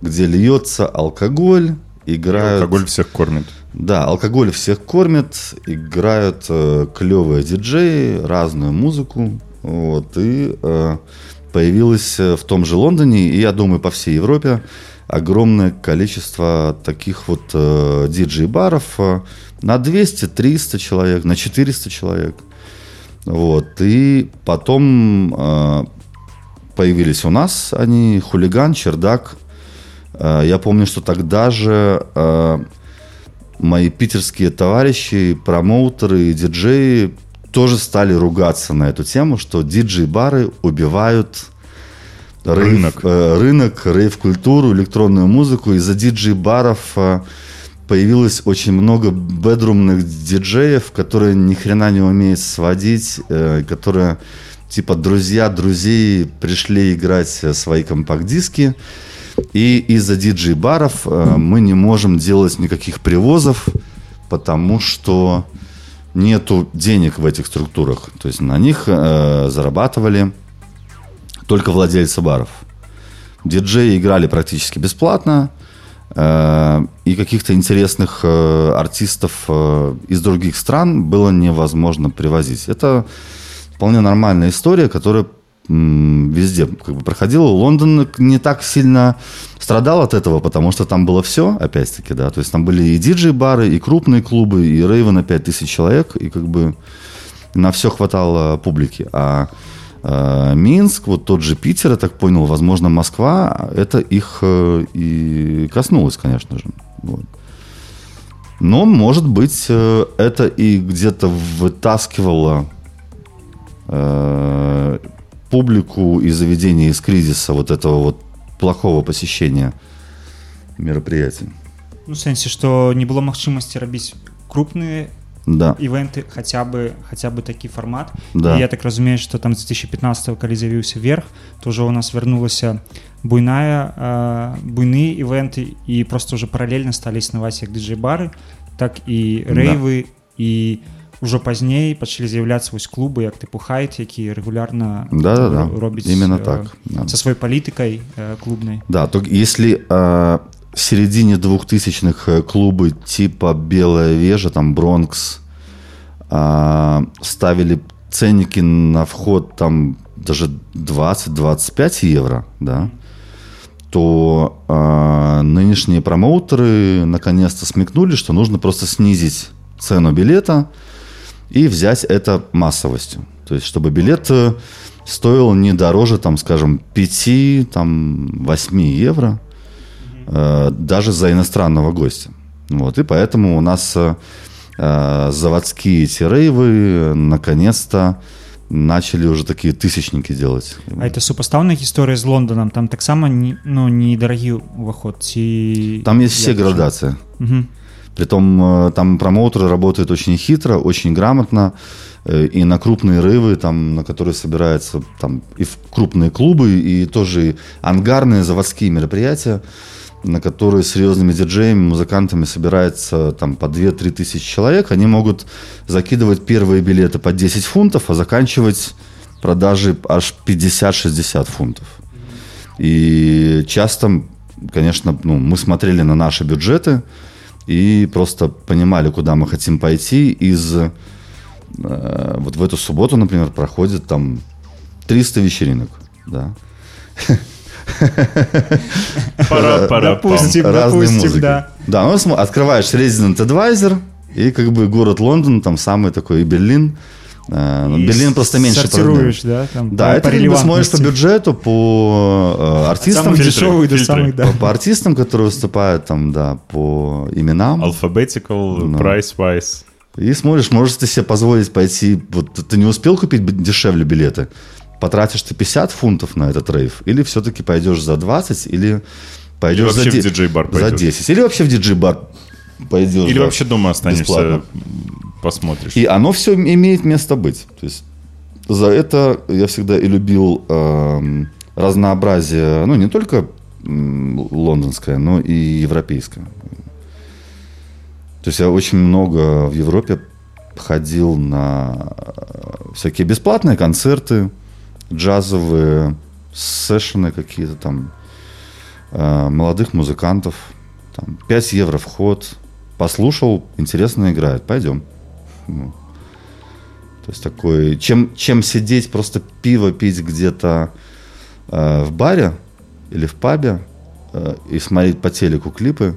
где льется алкоголь, играют... Алкоголь всех кормит. Да, алкоголь всех кормит, играют э, клевые диджеи, разную музыку. Вот, и э, появилось э, в том же Лондоне, и я думаю, по всей Европе, огромное количество таких вот э, диджей-баров э, на 200-300 человек, на 400 человек. Вот, и потом э, появились у нас они, хулиган, чердак. Э, я помню, что тогда же э, мои питерские товарищи, промоутеры диджеи тоже стали ругаться на эту тему, что диджей-бары убивают Рынок. э, рынок, рейв-культуру, электронную музыку. Из-за диджей-баров э, появилось очень много бедрумных диджеев, которые ни хрена не умеют сводить, э, которые типа друзья друзей пришли играть свои компакт-диски. И из-за диджей-баров э, мы не можем делать никаких привозов, потому что нету денег в этих структурах. То есть на них э, зарабатывали только владельцы баров. Диджеи играли практически бесплатно, э, и каких-то интересных э, артистов э, из других стран было невозможно привозить. Это вполне нормальная история, которая везде как бы проходила. Лондон не так сильно страдал от этого, потому что там было все, опять-таки, да. То есть там были и диджей-бары, и крупные клубы, и рейвы на 5000 человек, и как бы на все хватало публики. А э, Минск, вот тот же Питер, я так понял, возможно, Москва, это их э, и коснулось, конечно же. Вот. Но, может быть, э, это и где-то вытаскивало э, публику и заведение из кризиса вот этого вот плохого посещения мероприятий. Ну, в сэнсе што не было магчымасці рабіць крупныя Да, івенты хаця бы хаця бы такі фармат Да. І я так разумею што там з 2015 калі з'явіўся верх то ўжо у нас вярнулася буйная э, буйныя івенты і просто ўжо паралельна сталі існаваць як дыджэй-бары так і Да. рэйвы і ўжо пазней пачалі з'яўляцца вось клубы як тыпу хайт які рэгулярна Да-да-да. ро- робіць Именно э, так, да. са сваёй палітыкай э, клубнай Да, только если э, в середине двухтысячных э, клубы типа Белая Вежа, там Бронкс, э, ставили ценники на вход там даже 20-25 евро, да, то э, нынешние промоутеры наконец-то смекнули, что нужно просто снизить цену билета и взять это массовостью. То есть, чтобы билет э, стоил не дороже, там, скажем, 5, там, 8 евро, э, даже за иностранного гостя. Вот, и поэтому у нас э, э, заводские эти рейвы э, наконец-то начали уже такие тысячники делать. А это супастаўная гісторыя з Лондонам там таксама не, ну недарагі уваход ці Там есть все як это? градации. Мгм. Притом э, там промоутеры работают очень хитро, очень грамотно. э, И на крупные рывы, там, на которые собираются там, и в крупные клубы, и тоже ангарные заводские мероприятия, на которые серьезными диджеями, музыкантами собирается там, по 2-3 тысячи человек. Они могут закидывать первые билеты по 10 фунтов, а заканчивать продажи аж 50-60 фунтов. И часто, конечно, ну, мы смотрели на наши бюджеты и просто понимали, куда мы хотим пойти. Из э, вот в эту субботу, например, проходит там 300 вечеринок, да, Пора, пора, Допустим, допустим, музыки. да. Да, ну открываешь Resident Advisor и как бы город Лондон, там самый такой и Берлин. Э, ну, И Берлин просто меньше сортируешь, продает. да, там, Да, по- это по как бы смотришь по бюджету, по э, артистам, самых фильтры, дешевых до самых, да. по, по артистам, которые выступают там, да, по именам. Alphabetical, Ну. price-wise. И смотришь, можешь ты себе позволить пойти, вот ты не успел купить дешевле билеты, потратишь ты 50 фунтов на этот рейв, или все-таки пойдешь за 20, или пойдешь Или вообще за, в де- диджей-бар за пойдешь. 10, или вообще в диджей-бар пойдешь. Или да, вообще дома останешься, бесплатно. посмотришь. И оно все имеет место быть. То есть за это я всегда и любил эм, разнообразие, ну, не только лондонское, но и европейское. То есть я очень много в Европе ходил на э, всякие бесплатные концерты, джазовые, сессионы какие-то там, э, молодых музыкантов. Там, 5 евро вход. Послушал, интересно играет, пойдем. Ну, То есть такой, чем, чем сидеть, просто пиво пить где-то э, в баре или в пабе э, и смотреть по телеку клипы,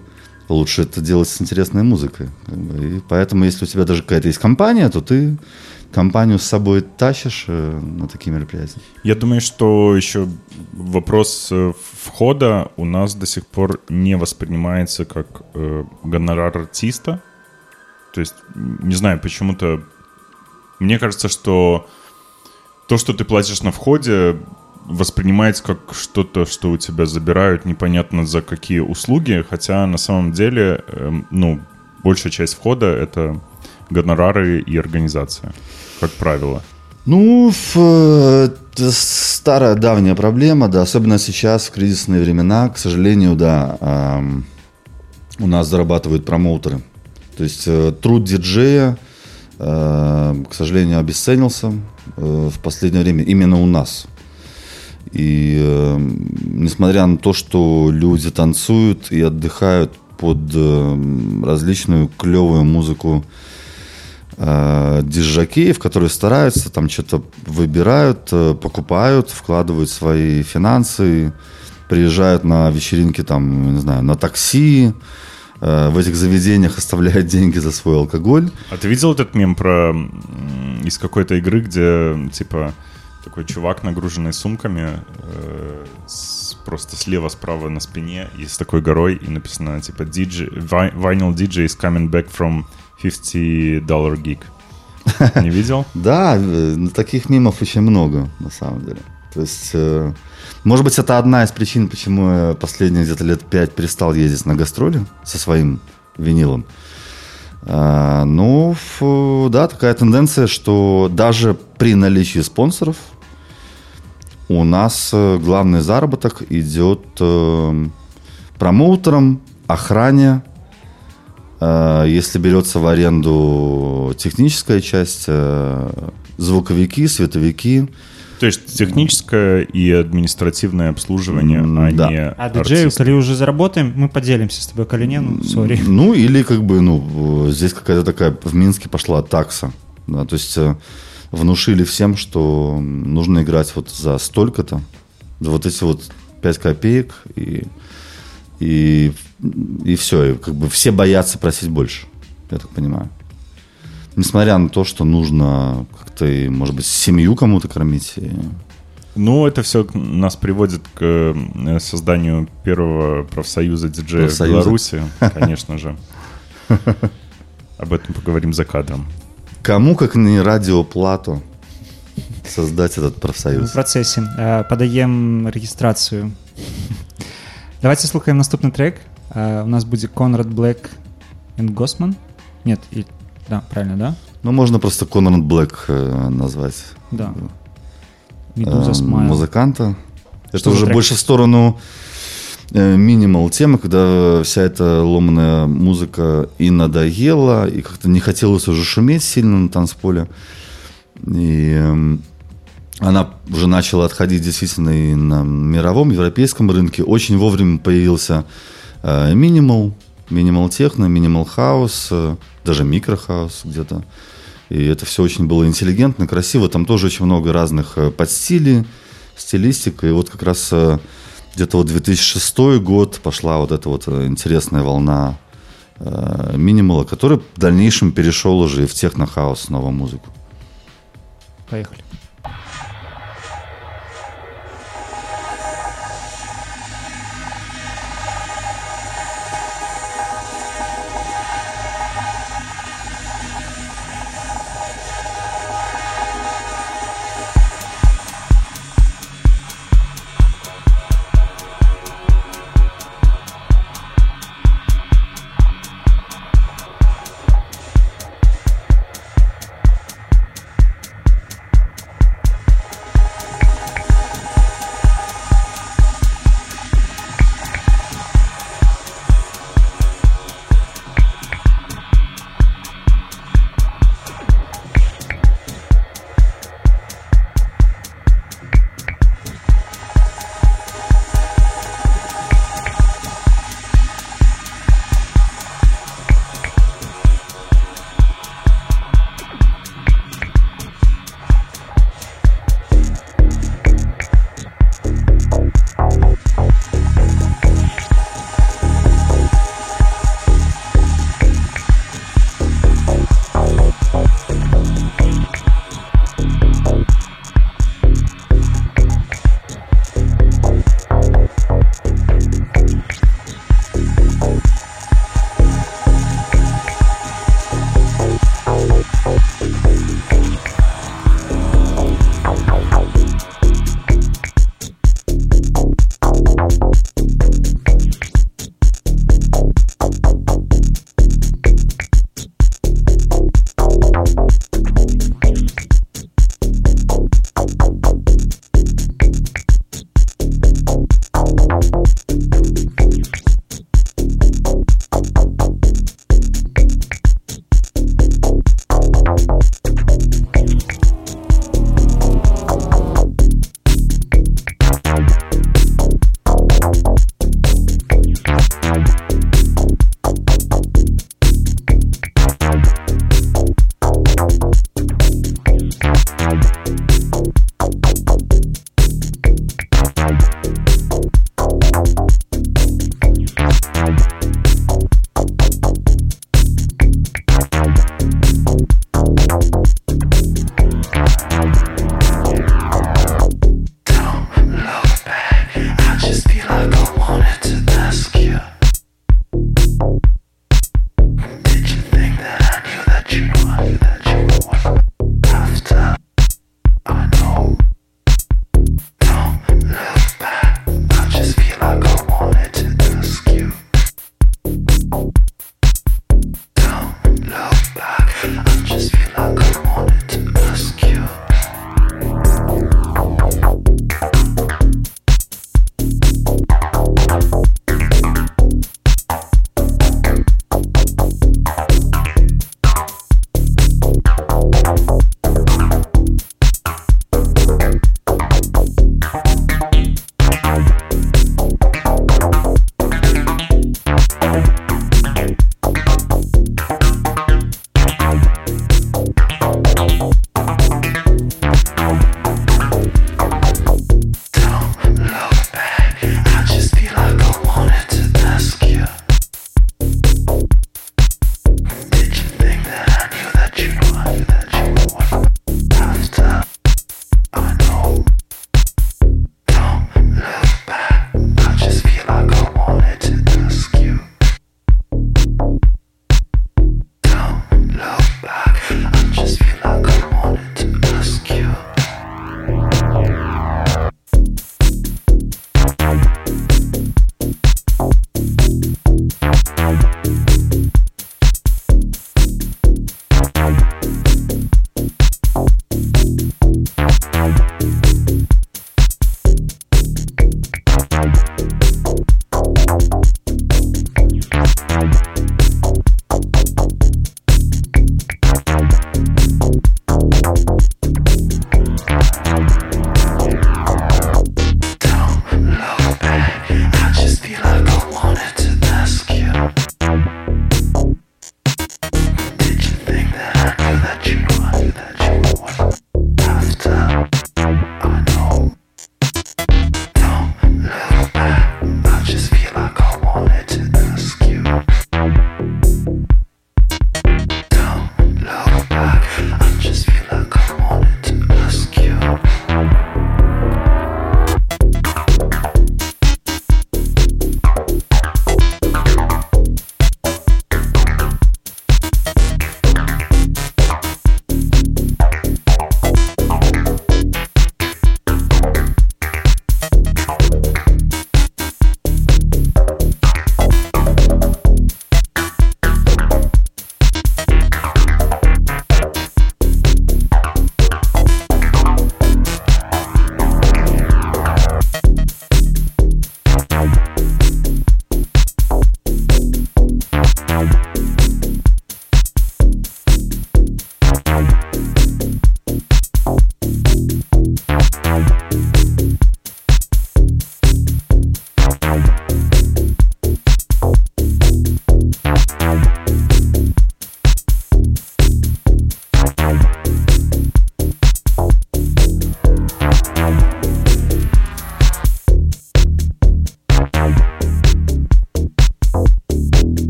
лучше это делать с интересной музыкой. И поэтому, если у тебя даже какая-то есть компания, то ты компанию с собой тащишь э, на такие мероприятия. Я думаю, что еще вопрос э, входа у нас до сих пор не воспринимается как э, гонорар артиста. То есть, не знаю, почему-то мне кажется, что то, что ты платишь на входе, воспринимается как что-то, что у тебя забирают непонятно за какие услуги, хотя на самом деле, эм, ну, большая часть входа — это гонорары и организация, как правило. Ну, э, это старая давняя проблема, да, особенно сейчас, в кризисные времена, к сожалению, да, ам, у нас зарабатывают промоутеры. То есть э, труд диджея, э, к сожалению, обесценился в последнее время именно у нас. И э, несмотря на то, что люди танцуют и отдыхают под э, различную клевую музыку э, диджакеев, которые стараются, там что-то выбирают, э, покупают, вкладывают свои финансы, приезжают на вечеринки там, не знаю, на такси, э, в этих заведениях оставляют деньги за свой алкоголь. А ты видел этот мем про из какой-то игры, где типа такой чувак, нагруженный сумками, э, с- просто слева-справа на спине и с такой горой, и написано типа DJ, Vi- Vinyl DJ is coming back from 50 dollar gig. [laughs] Не видел? Да, э, таких мимов очень много, на самом деле. То есть, э, может быть, это одна из причин, почему я последние где-то лет пять перестал ездить на гастроли со своим винилом. А, ну, ф- да, такая тенденция, что даже при наличии спонсоров у нас э, главный заработок идет э, промоутерам, охране, э, если берется в аренду техническая часть, звуковики, световики. То есть техническое и административное обслуживание, М, а да. не А диджею, коли уже заработаем, мы поделимся с тобой, коли не, ну, сори. Ну, или как бы, ну, здесь какая-то такая, в Минске пошла такса. Да, то есть внушили всем, что нужно играть вот за столько-то, вот эти вот 5 копеек, и, и, и все. И как бы все боятся просить больше, я так понимаю. Несмотря на то, что нужно как-то, может быть, семью кому-то кормить. и- Ну, это все нас приводит к э, созданию первого профсоюза диджеев в Профсоюза. Беларуси, [laughs] конечно же. Об этом поговорим за кадром. Кому, как не радиоплату, создать этот В профсоюз? процесі. Е, Подаємо реєстрацію. Давайте слухаємо наступний трек. Е, У нас буде Конрад Блек і Госман. Нет, и... да, правильно, да? Ну, можно просто Конрад Блэк э, назвать. Да. э, Медуза Смайл. музыканта. Это Что за уже трек? больше в сторону минимал темы, когда вся эта ломаная музыка и надоела, и как-то не хотелось уже шуметь сильно на танцполе. И эм, она уже начала отходить действительно и на мировом, европейском рынке. Очень вовремя появился э, минимал, минимал техно, минимал хаус, э, даже микрохаус где-то. И это все очень было интеллигентно, красиво. Там тоже очень много разных э, подстилей, стилистик. И вот как раз э, где-то вот 2006 год пошла вот эта вот э, интересная волна э, минимала, который в дальнейшем перешел уже и в техно-хаус, новую музыку. Поехали.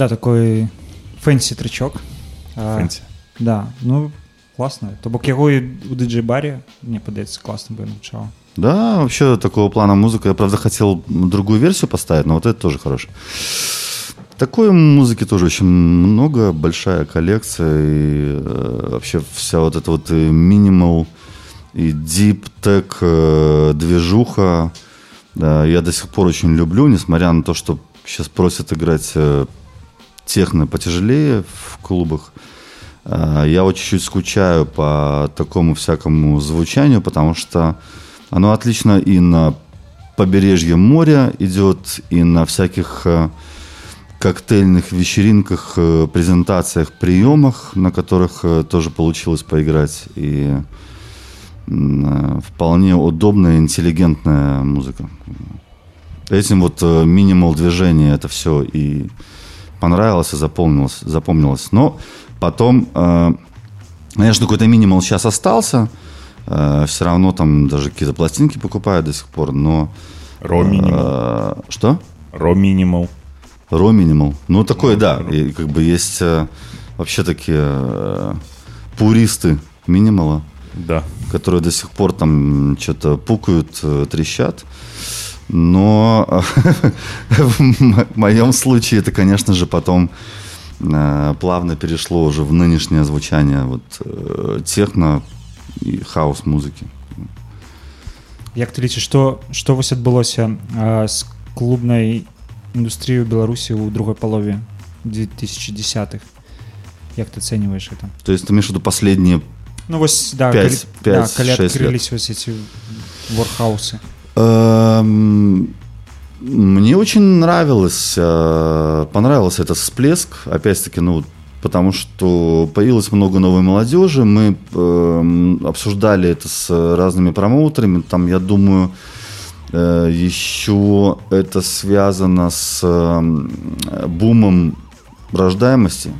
Да, такой fancy трычок. А, Fancy. Да, ну класна. То бок яго у дыджэй-баре, мне падаецца класна бы гучала. Да, вообще такого плана музыка. Я, правда, хотел другую версию поставить, но вот это тоже хорошо. Такой музыки тоже очень много, большая коллекция. И э, вообще вся вот эта вот и minimal и deep tech э, движуха да, я до сих пор очень люблю, несмотря на то, что сейчас просят играть э, техно потяжелее в клубах. Э, я вот чуть-чуть скучаю по такому всякому звучанию, потому что оно отлично и на побережье моря идет, и на всяких э, коктейльных вечеринках, э, презентациях, приемах, на которых э, тоже получилось поиграть. И вполне удобная, интеллигентная музыка. Этим вот минимал движения это все и понравилось, и запомнилось. запомнилось. Но потом, э, конечно, какой-то минимал сейчас остался. Э, все равно там даже какие-то пластинки покупают до сих пор, но... Ро минимал. э, что? Ро минимал. Ро минимал. Ну, такое, да. И как бы есть э, вообще такие э, пуристы минимала, Да. которые до сих пор там что-то пукают, трещат. Но в [laughs] м- моем случае это, конечно же, потом э, плавно перешло уже в нынешнее звучание вот э, техно и хаос музыки. Як ты лічыш што што вось адбылося а, з клубнай індустрыю беларусі ў другой палове 2010-х як ты ацэньваешь это То есть ты имеешь в виду последние ну вось да, Пять- калі, пять, да, калі шесть лет. адкрылись вось эти ворхаусы Эм, Мне очень нравилось, э, понравился этот всплеск, опять-таки, ну, потому что появилось много новой молодежи, мы эм, обсуждали это с разными промоутерами, там, я думаю, э, еще это связано с эм, бумом рождаемости.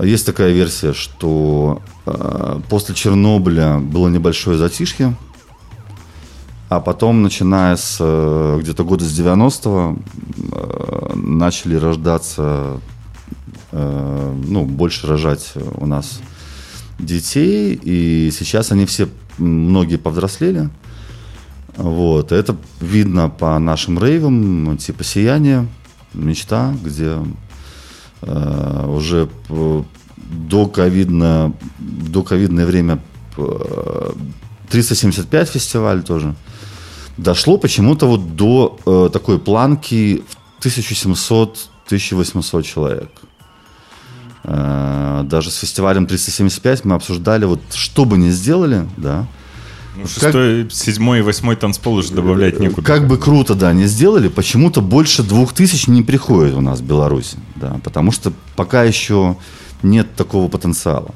Есть такая версия, что э, после Чернобыля было небольшое затишье, а потом, начиная с э, где-то года с 90-го, э, начали рождаться, э, ну, больше рожать у нас детей, и сейчас они все, многие повзрослели. Вот, это видно по нашим рейвам, типа «Сияние», «Мечта», где уже до ковидно, до ковидное время э, 375 фестиваль тоже. Дошло почему-то вот до э, такой планки в 1700-1800 человек. Э, даже с фестивалем 375 мы обсуждали, вот что бы ни сделали, да, Ну, шестой, седьмой и восьмой танцпол уже добавлять некуда. как бы круто, да, не сделали, почему-то больше двух тысяч не приходит у нас в Беларуси, да, потому что пока еще нет такого потенциала.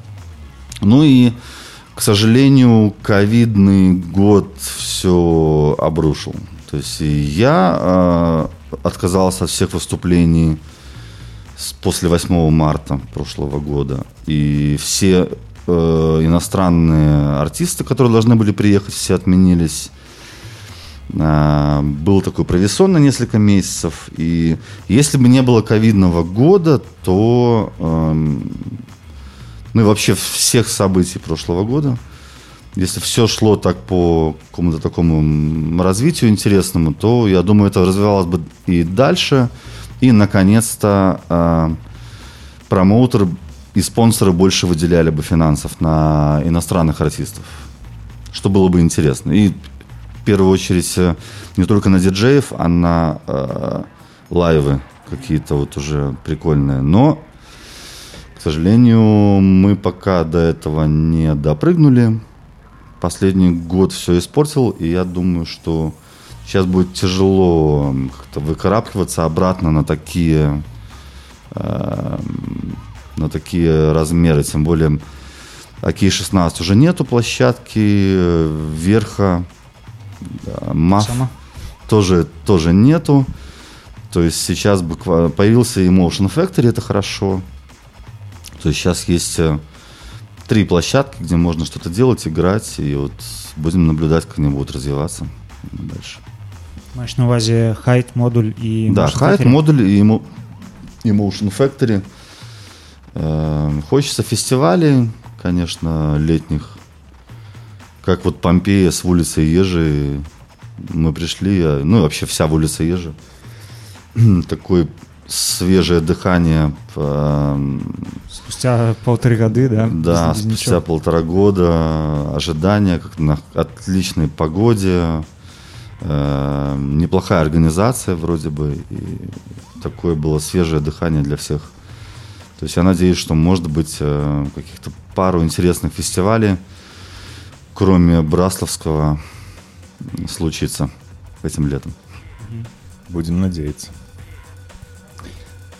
Ну и, к сожалению, ковидный год все обрушил. То есть я э, отказался от всех выступлений с- после 8 марта прошлого года. И все э, иностранные артисты, которые должны были приехать, все отменились. А, Был такой провисон на несколько месяцев. И если бы не было ковидного года, то эм, ну и вообще всех событий прошлого года, если все шло так по какому-то такому развитию интересному, то я думаю, это развивалось бы и дальше. И наконец-то э, промоутер и спонсоры больше выделяли бы финансов на иностранных артистов, что было бы интересно. И в первую очередь э, не только на диджеев, а на э, лайвы какие-то вот уже прикольные. Но, сожалению, мы пока до этого не допрыгнули. Последний год все испортил, и я думаю, что сейчас будет тяжело как-то выкарабкиваться обратно на такие э, на такие размеры, тем более АКИ-16 уже нету площадки, э, верха, да, МАФ Сама? тоже, тоже нету. То есть сейчас буквально появился и Motion Factory, это хорошо. То есть сейчас есть э, три площадки, где можно что-то делать, играть, и вот будем наблюдать, как они будут развиваться дальше. маеш на увазе хайт модуль і да, Factory? модуль и ему... Emotion Factory. Э, Хочется фестивалей, конечно, летних. Как вот Помпея с улицы Ежи. Мы пришли, ну и вообще вся улица Ежи. [clears throat] Такое свежее дыхание. э, Спустя полторы годы, да? Да, без- без спустя ничего. полтора года ожидания, как на отличной погоде, э, неплохая организация вроде бы, и такое было свежее дыхание для всех. То есть я надеюсь, что может быть э, каких-то пару интересных фестивалей, кроме Брасловского, случится этим летом. Будем надеяться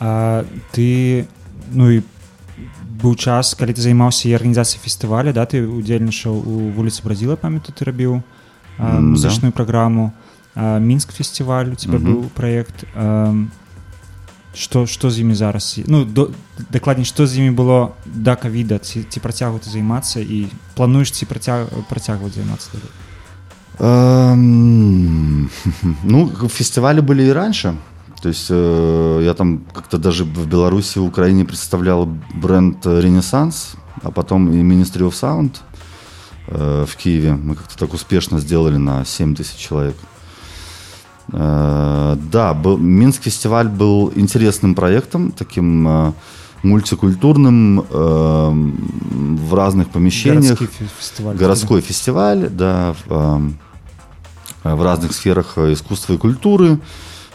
А ты ну і быў час калі ты займаўся і арганізацыяй фестываля да ты удзельнічаў у вуліцы бразіла памятаю ты рабіў а, М, музычную праграму а, мінск фестиваль у тебя Мгм. быў праект а, што што з імі зараз ну до, дакладней што з імі было да кавіда ці ці працягваць займацца і плануеш ці працяг працягваць займацца далей? Эм, [laughs] Ну, фестивали были и раньше. То есть э, я там как-то даже в Беларуси, в Украине представлял бренд э, «Ренессанс», а потом и Ministry of Sound э, в Киеве. Мы как-то так успешно сделали на 7 тысяч человек. Э, Да, был, Минск фестиваль был интересным проектом, таким э, мультикультурным, э, в разных помещениях. Гарадскі фе- фестываль Городской фестиваль, да, в, э, в разных сферах э, искусства и культуры,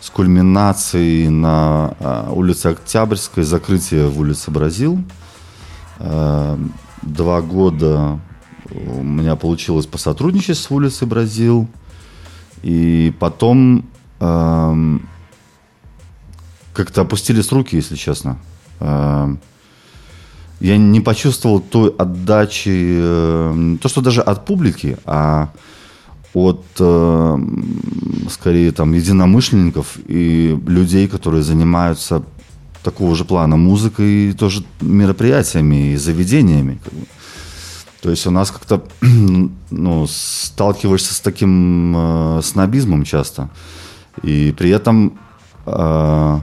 с кульминацией на э, улице Октябрьской, закрытие в улице Бразил. Э, Два года у меня получилось посотрудничать с улицей Бразил. И потом как-то опустились руки, если честно. Эм, я не почувствовал той отдачи, э, то что даже от публики, а от, э, скорее, там, единомышленников и людей, которые занимаются такого же плана музыкой и тоже мероприятиями и заведениями. То есть у нас как-то [clears throat] ну, сталкиваешься с таким э, снобизмом часто. И при этом э,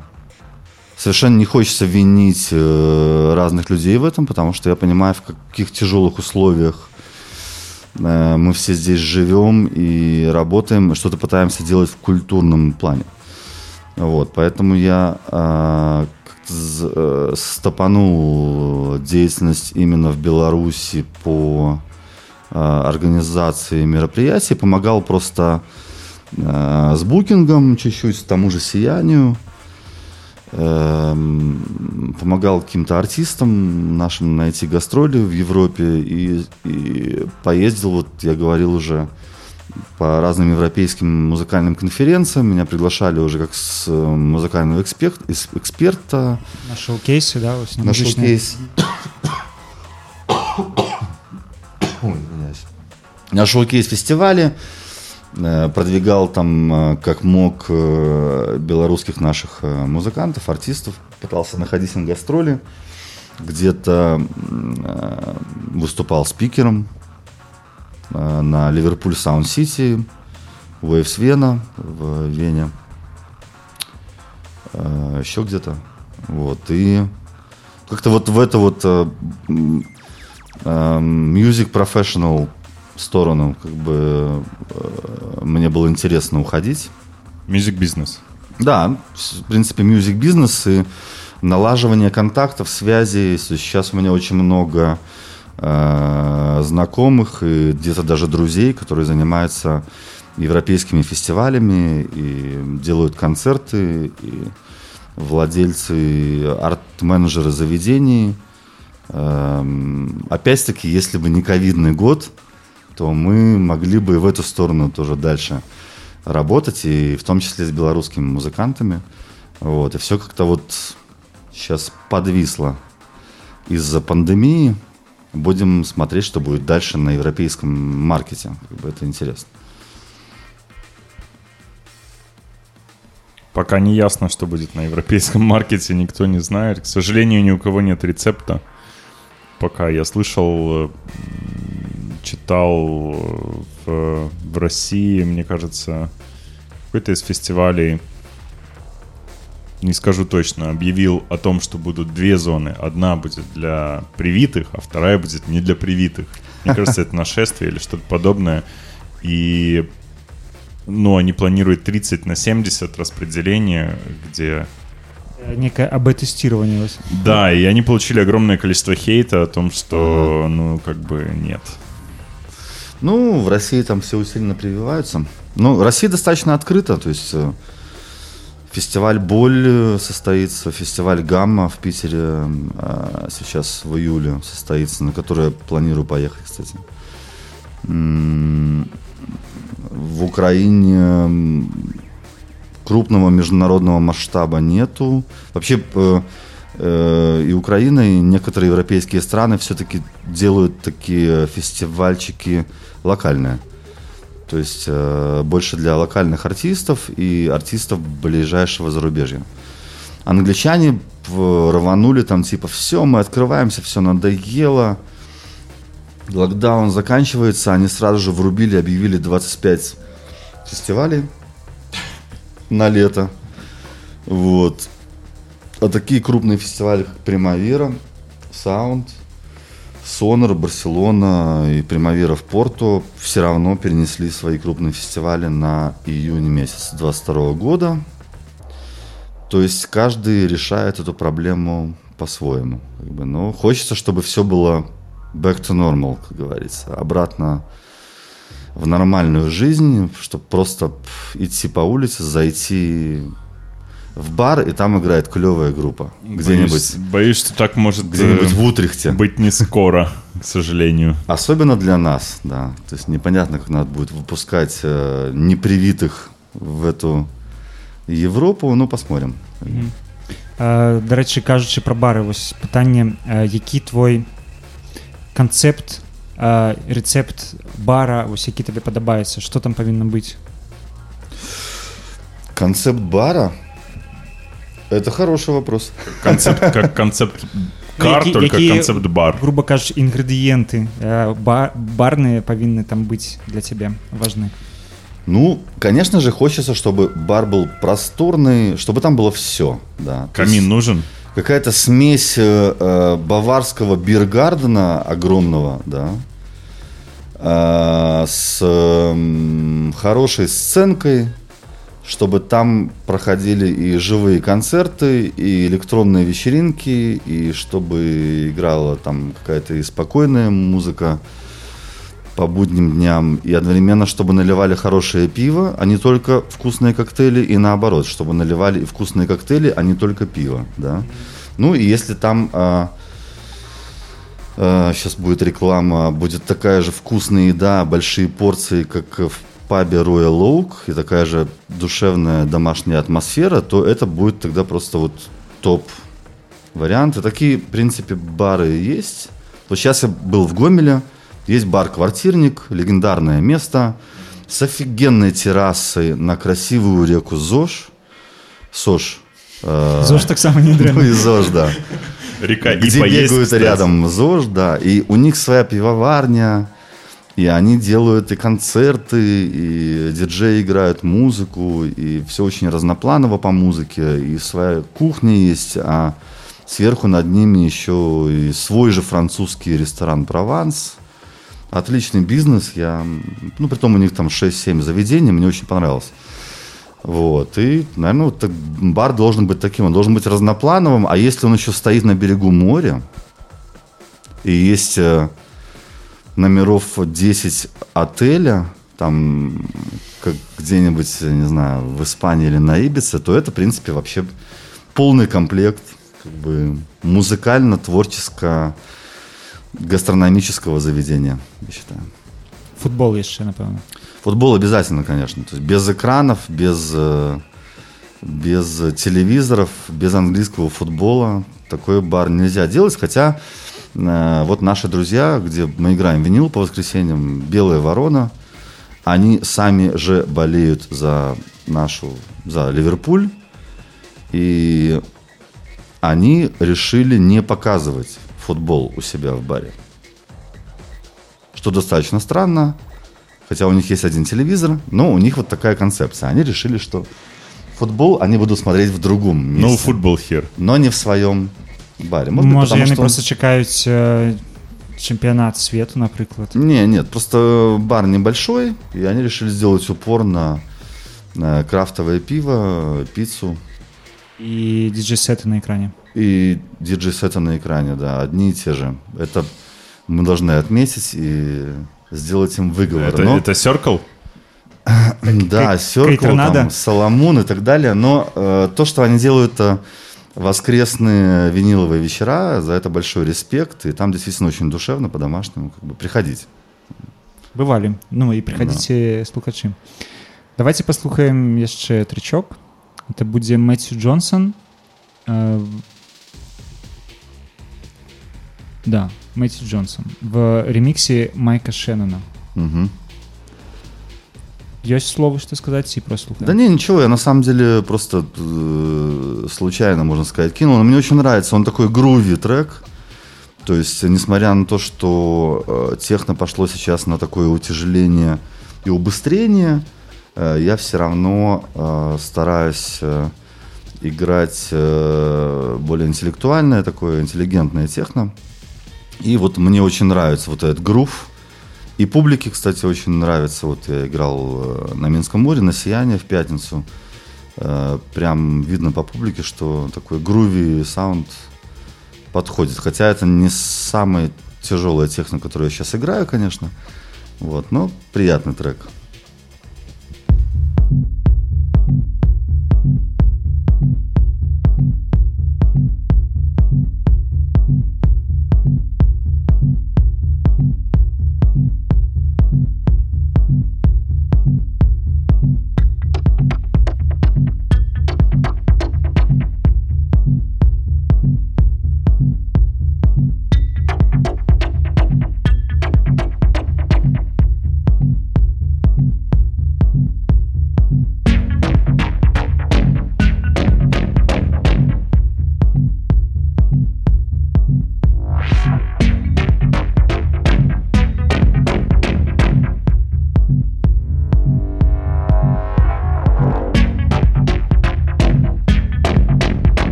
совершенно не хочется винить э, разных людей в этом, потому что я понимаю, в каких тяжелых условиях мы все здесь живем и работаем, что-то пытаемся делать в культурном плане. Вот, поэтому я э, э, стопанул деятельность именно в Беларуси по э, организации мероприятий, помогал просто э, с букингом чуть-чуть, тому же сиянию, помогал каким-то артистам нашим найти гастроли в Европе и, и поездил, вот я говорил уже, по разным европейским музыкальным конференциям. Меня приглашали уже как с э, музыкального эксперт, из- эксперта на шоу-кейсы да на на музычныя. шоу-кейс. Ой, извиняюсь. На шоу-кейс фестивале продвигал там э, как мог э, белорусских наших э, музыкантов, артистов, пытался находить на гастроли, где-то э, выступал спикером э, на Ливерпуль Саунд Сити, Waves Вена в Вене, э, еще где-то. Вот, и как-то вот в это вот э, э, music professional сторону как бы э, мне было интересно уходить. Music бизнес. Да, в принципе, мюзик бизнес и налаживание контактов, связей. Сейчас у меня очень много э, знакомых и где-то даже друзей, которые занимаются европейскими фестивалями и делают концерты, и владельцы, арт-менеджеры заведений. Эм, Опять-таки, если бы не ковидный год, то мы могли бы в эту сторону тоже дальше работать, и в том числе с белорусскими музыкантами. Вот, и все как-то вот сейчас подвисло из-за пандемии. Будем смотреть, что будет дальше на европейском маркете. Это интересно. Пока не ясно, что будет на европейском [laughs] маркете, никто не знает. К сожалению, ни у кого нет рецепта. Пока я слышал, э, читал э, в, в России, мне кажется, какой-то из фестивалей не скажу точно, объявил о том, что будут две зоны. Одна будет для привитых, а вторая будет не для привитых. Мне кажется, это [laughs] нашествие или что-то подобное. И ну, они планируют 30 на 70 распределение, где Некое АБ-тестирование. Да, и они получили огромное количество хейта о том, что, ну, как бы нет. Ну, в России там все усиленно прививаются. Ну, Россия достаточно открыта, то есть э, фестиваль «Боль» э, состоится, фестиваль «Гамма» в Питере э, сейчас в июле состоится, на который я планирую поехать, кстати. В Украине крупного международного масштаба нету. Вообще э, э, и Украина, и некоторые европейские страны все-таки делают такие фестивальчики локальные. То есть э, больше для локальных артистов и артистов ближайшего зарубежья. Англичане рванули там типа все, мы открываемся, все надоело. Локдаун заканчивается, они сразу же врубили, объявили 25 фестивалей на лето. Вот. А такие крупные фестивали, как Примавера, Саунд, Сонор, Барселона и Примавера в Порту все равно перенесли свои крупные фестивали на июнь месяц 22 года. То есть каждый решает эту проблему по-своему. как бы. Но хочется, чтобы все было back to normal, как говорится. Обратно в нормальную жизнь, чтобы просто идти по улице, зайти в бар, и там играет клевая группа. Где-нибудь боюсь, что так может где-нибудь э, в Утрехте. быть не скоро, к сожалению. Особенно для нас, да. То есть непонятно, как надо будет выпускать э, непривитых в эту Европу, ну посмотрим. Е, До речі, кажучи про бари, ось питання: е, який твій концепт, е, рецепт бара, ось який тобі подобається, що там повинно бути? Концепт бара? Это хороший вопрос. Концепт как концепт кар, Які- только які, концепт бар. Грубо кажучи, інгредієнти е, ба- барні повинні там бути для тебе важні. Ну, конечно же, хочется, чтобы бар был просторный, чтобы там было все. Да. То есть Камин нужен? Какая-то смесь э, э, баварского биргардена огромного, да, э, с м, хорошей сценкой, чтобы там проходили и живые концерты, и электронные вечеринки, и чтобы играла там какая-то и спокойная музыка по будним дням, и одновременно, чтобы наливали хорошее пиво, а не только вкусные коктейли, и наоборот, чтобы наливали и вкусные коктейли, а не только пиво, да. Ну и если там сейчас будет реклама, будет такая же вкусная еда, большие порции, как в пабе Royal Oak, и такая же душевная домашняя атмосфера, то это будет тогда просто вот топ варианты. Такие, в принципе, бары есть. Вот сейчас я был в Гомеле, есть бар-квартирник, легендарное место, с офигенной террасой на красивую реку Зож. Сож. э, Зож так само не Ну и ЗОЖ, да. Река и Где поесть, бегают кстати. рядом ЗОЖ, да. И у них своя пивоварня, и они делают и концерты, и диджеи играют музыку, и все очень разнопланово по музыке, и своя кухня есть, а сверху над ними еще и свой же французский ресторан «Прованс». Отличный бизнес, я, ну, притом у них там 6-7 заведений, мне очень понравилось. Вот, и, наверное, вот так бар должен быть таким, он должен быть разноплановым, а если он еще стоит на берегу моря, и есть э, номеров 10 отеля, там, как где-нибудь, не знаю, в Испании или на Ибице, то это, в принципе, вообще полный комплект как бы музыкально-творческо гастрономического заведения, я считаю. Футбол є ще, напевно. Футбол обязательно, конечно. То есть без экранов, без, э, без телевизоров, без английского футбола такой бар нельзя делать. Хотя э, вот наши друзья, где мы играем винил по воскресеньям, Белая Ворона, они сами же болеют за нашу, за Ливерпуль. И они решили не показывать футбол у себя в баре. Что достаточно странно, Хотя у них есть один телевизор, но у них вот такая концепция. Они решили, что футбол они будут смотреть в другом No месте. football here. но не в своем баре. Может, быть, Може, потому яны что- просто чекаюць э, чэмпіянат свету, напрыклад. Не, нет, просто бар небольшой, и они решили сделать упор на, на крафтовое пиво, пиццу І диджей-сеты на экране. и диджей-сеты на экране, да, одни и те же. Это мы должны отметить и сделать им выговор. Это, Но- это Circle? [clears throat] Да, Кай- Circle, Кайторнадо? там, Соломон и так далее. Но э, то, что они делают, это воскресные виниловые вечера, за это большой респект. И там действительно очень душевно, по-домашнему. Как бы приходите. Бывалі. Ну і прыходзіце слухачы. Давайте паслухаем яшчэ трычок. Это будзе Мэтью Джонсон. да, Мэтью Джонсон. В ремиксе Майка Шеннона. Мгм. Ёсць словы, што сказаць ці прослухаем? Да не, ничего, я на самом деле просто э, случайно, можно сказать, кинул. Но мне очень нравится, он такой груви трек. То есть, несмотря на то, что э, техно пошло сейчас на такое утяжеление и убыстрение, э, я все равно э, стараюсь э, играть э, более интеллектуальное, такое интеллигентное техно. И вот мне очень нравится вот этот грув. И публике, кстати, очень нравится. Вот я играл э, на Минском море, на Сияние в пятницу. Э, Прям видно по публике, что такой груви саунд подходит. Хотя это не самая тяжелая техника, которую я сейчас играю, конечно. Вот, но приятный трек.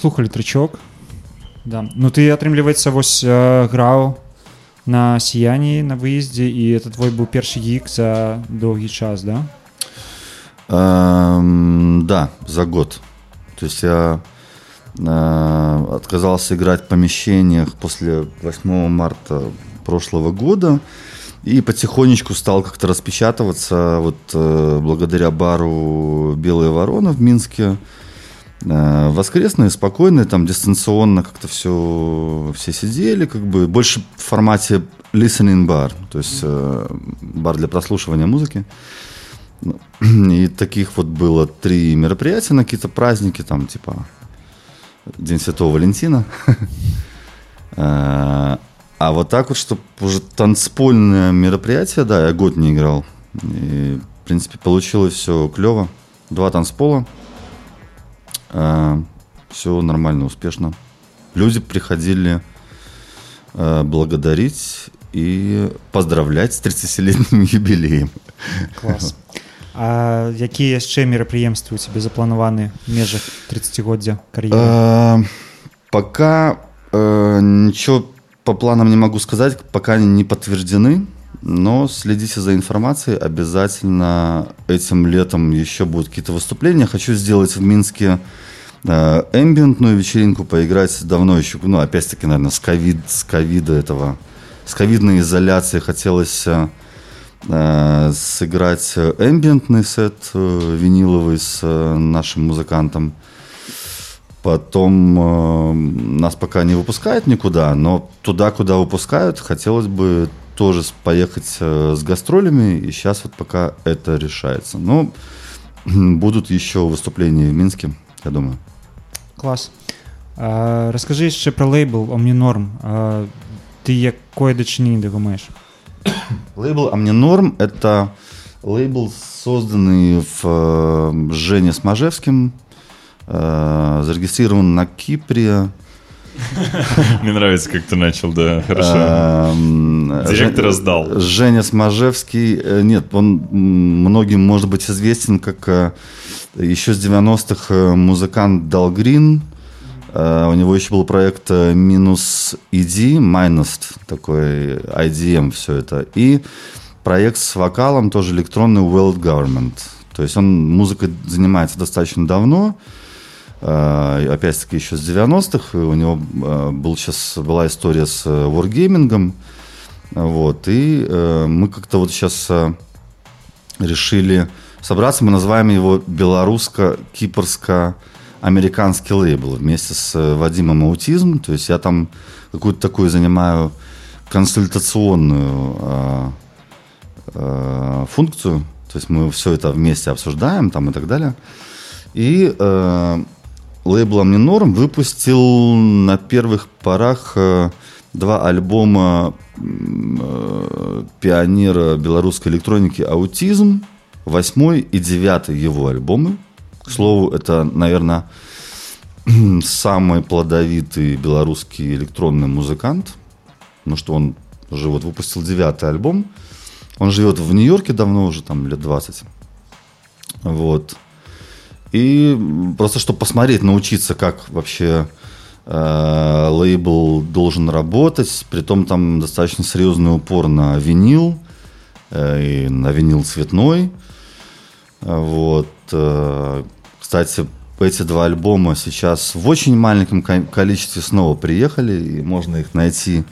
паслухали трычок да ну ты атрымліваецца вось э, граў на сіянні на выездзе і это твой быў першы гік за доўгі час да Эм, да, за год. То есть я э, отказался играть в помещениях после 8 марта прошлого года и потихонечку стал как-то распечатываться вот э, благодаря бару «Белая ворона» в Минске. Э, воскресные, спокойные, там дистанционно как-то все, все сидели, как бы больше в формате listening bar, то есть э, бар для прослушивания музыки. Ну, [clears throat] И таких вот было три мероприятия на какие-то праздники, там типа День Святого Валентина. [laughs] Э, А вот так вот, чтобы уже танцпольное мероприятие, да, я год не играл. И, в принципе, получилось все клево. Два танцпола. Все нормально, успешно. Люди приходили э, благодарить и поздравлять с 30-летним [laughs] юбилеем. клас А якія яшчэ мерапрыемствы у цябе запланаваны межах 30годдзя кар'еры Э, Пока э, ничего по планам не могу сказать, пока они не подтверждены. Но следите за информацией. Обязательно этим летом еще будут какие-то выступления. Хочу сделать в Минске э, эмбиентную вечеринку, поиграть давно еще, ну, опять-таки, наверное, с ковид, с ковида этого, с ковидной изоляции хотелось э, э, сыграть эмбиентный сет э, виниловый с э, нашим музыкантом. Потом э, нас пока не выпускают никуда, но туда, куда выпускают, хотелось бы тоже поехать э, с гастролями, и сейчас вот пока это решается. Но [clears throat] будут еще выступления в Минске, я думаю. клас а, раскажы яшчэ про лейбл омнінорм а, дачыненне да яго маеш Лейбл «А мне норм» — это лейбл, созданный в э, Жене Смажевским, э, зарегистрирован на Кипре. Мне нравится, как ты начал, да, хорошо. Эм, Директор раздал. Женя Смажевский, э, нет, он многим может быть известен как э, еще с 90-х э, музыкант Далгрин. У него еще был проект минус ED, minus такой IDM все это. И проект с вокалом, тоже электронный World Government. То есть он музыкой занимается достаточно давно. И Опять-таки еще с 90-х. И У него э, был сейчас, была история с э, wargaming. Вот. И э, мы как-то вот сейчас э, решили собраться. Мы называем его белорусско-кипрско-американский лейбл вместе с э, Вадимом Аутизм. То есть я там какую-то такую занимаю консультационную э, э, функцию. То есть мы все это вместе обсуждаем там и так далее. И э, лейбл Omninорм выпустил на первых порах э, два альбома э, пионера белорусской электроники «Аутизм», восьмой и девятый его альбомы. К слову, это, наверное, [clears throat] самый плодовитый белорусский электронный музыкант, потому что он уже вот выпустил девятый альбом. Он живет в Нью-Йорке давно уже, там, лет 20. Вот. И просто, чтобы посмотреть, научиться, как вообще э, лейбл должен работать. Притом там достаточно серьезный упор на винил, э, и на винил цветной. Вот. э, Кстати, эти два альбома сейчас в очень маленьком ко- количестве снова приехали, и можно их найти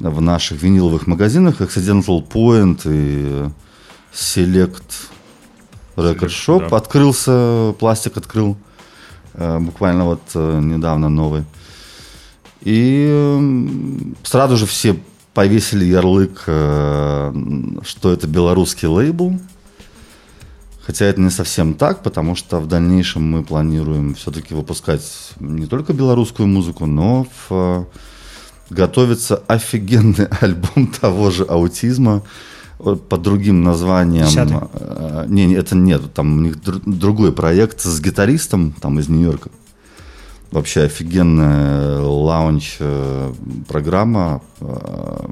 в наших виниловых магазинах. Accidental Point и Select Shop. да. Открылся, пластик открыл э, буквально вот э, недавно новый. И сразу же все повесили ярлык, э, что это белорусский лейбл. Хотя это не совсем так, потому что в дальнейшем мы планируем все-таки выпускать не только белорусскую музыку, но в, готовится офигенный [laughs] альбом того же аутизма под другим названием. Десятый? Э, Не, не, это нет, там у них дру- другой проект с гитаристом там из Нью-Йорка. Вообще офигенная лаунч э, программа. Э,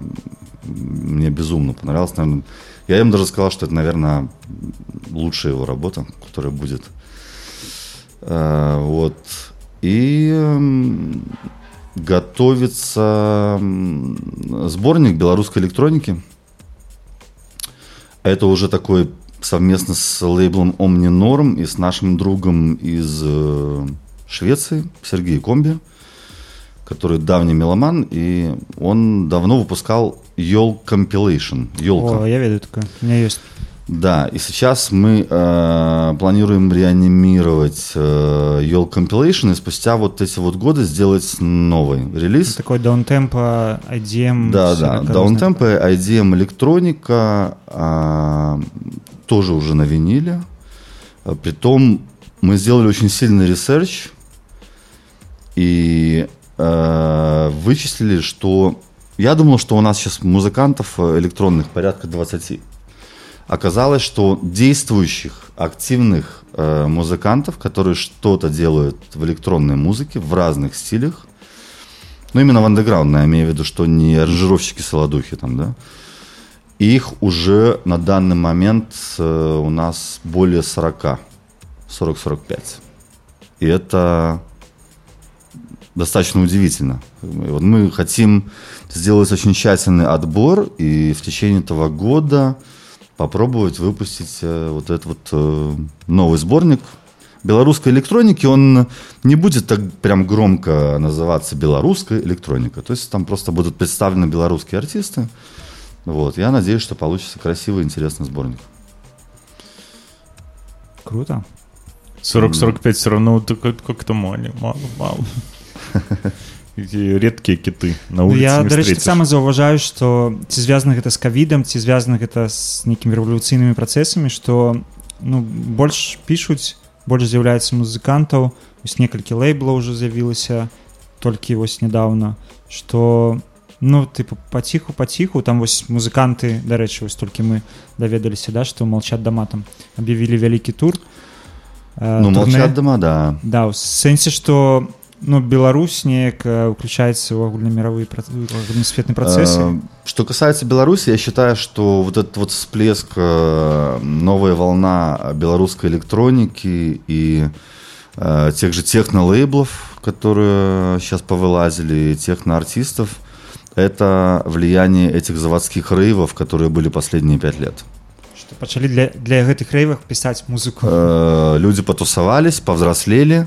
Мне безумно понравилось. Наверное, я им даже сказал, что это, наверное, лучшая его работа, которая будет. Вот. И м, готовится сборник белорусской электроники. Это уже такой совместно с лейблом Omni Norm и с нашим другом из э, Швеции, Сергей Комби, который давний меломан, и он давно выпускал Йол Compilation. Елка. О, я ведаю такое. У меня есть. Да, и сейчас мы э, планируем реанимировать э, Йол Compilation и спустя вот эти вот годы сделать новый релиз. Такой downtempo, IDM. Да, да, такое downtempo, IDM электроника, а, тоже уже на виниле. А, Притом мы сделали очень сильный research и э, вычислили, что я думал, что у нас сейчас музыкантов э, электронных порядка 20. Оказалось, что действующих, активных э, музыкантов, которые что-то делают в электронной музыке в разных стилях, ну, именно в андеграундной, я имею в виду, что не аранжировщики солодухи там, да, их уже на данный момент э, у нас более 40, 40-45. И это достаточно удивительно. Вот мы хотим сделать очень тщательный отбор и в течение этого года попробовать выпустить э, вот этот вот э, новый сборник белорусской электроники. Он не будет так прям громко называться белорусская электроника. То есть там просто будут представлены белорусские артисты. Вот. Я надеюсь, что получится красивый, интересный сборник. Круто. 40-45 все равно как-то мало, мало, мало. [laughs] Эти редкие киты на Ну, улице я не дарэчы встретишь. таксама заўважаю што ці звязана гэта з кавідам ці звязана гэта з нейкімі рэвалюцыйнымі працэсамі што ну больш пішуць больш з'яўляецца музыкантаў вось некалькі лейблаў уже з'явілася толькі вось нядаўна што ну тыпу паціху паціху там вось музыканты дарэчы вось толькі мы даведаліся да што молчат дома там аб'явілі вялікі тур э, ну, турне. молчат дома, да. Да, у сэнсе, што ну, Беларусь неяк э, уключается в агульнамировые проц- в агульнасветныя працэсы. Э, Что касается Беларуси, я считаю, что вот этот вот всплеск, э, новая волна белорусской электроники и э, тех же технолейблов, которые сейчас повылазили, техноартистов, это влияние этих заводских рейвов, которые были последние пять лет. Што пачалі для, для гэтых рэйвах пісаць музыку. Э, Люди потусовались, повзрослели,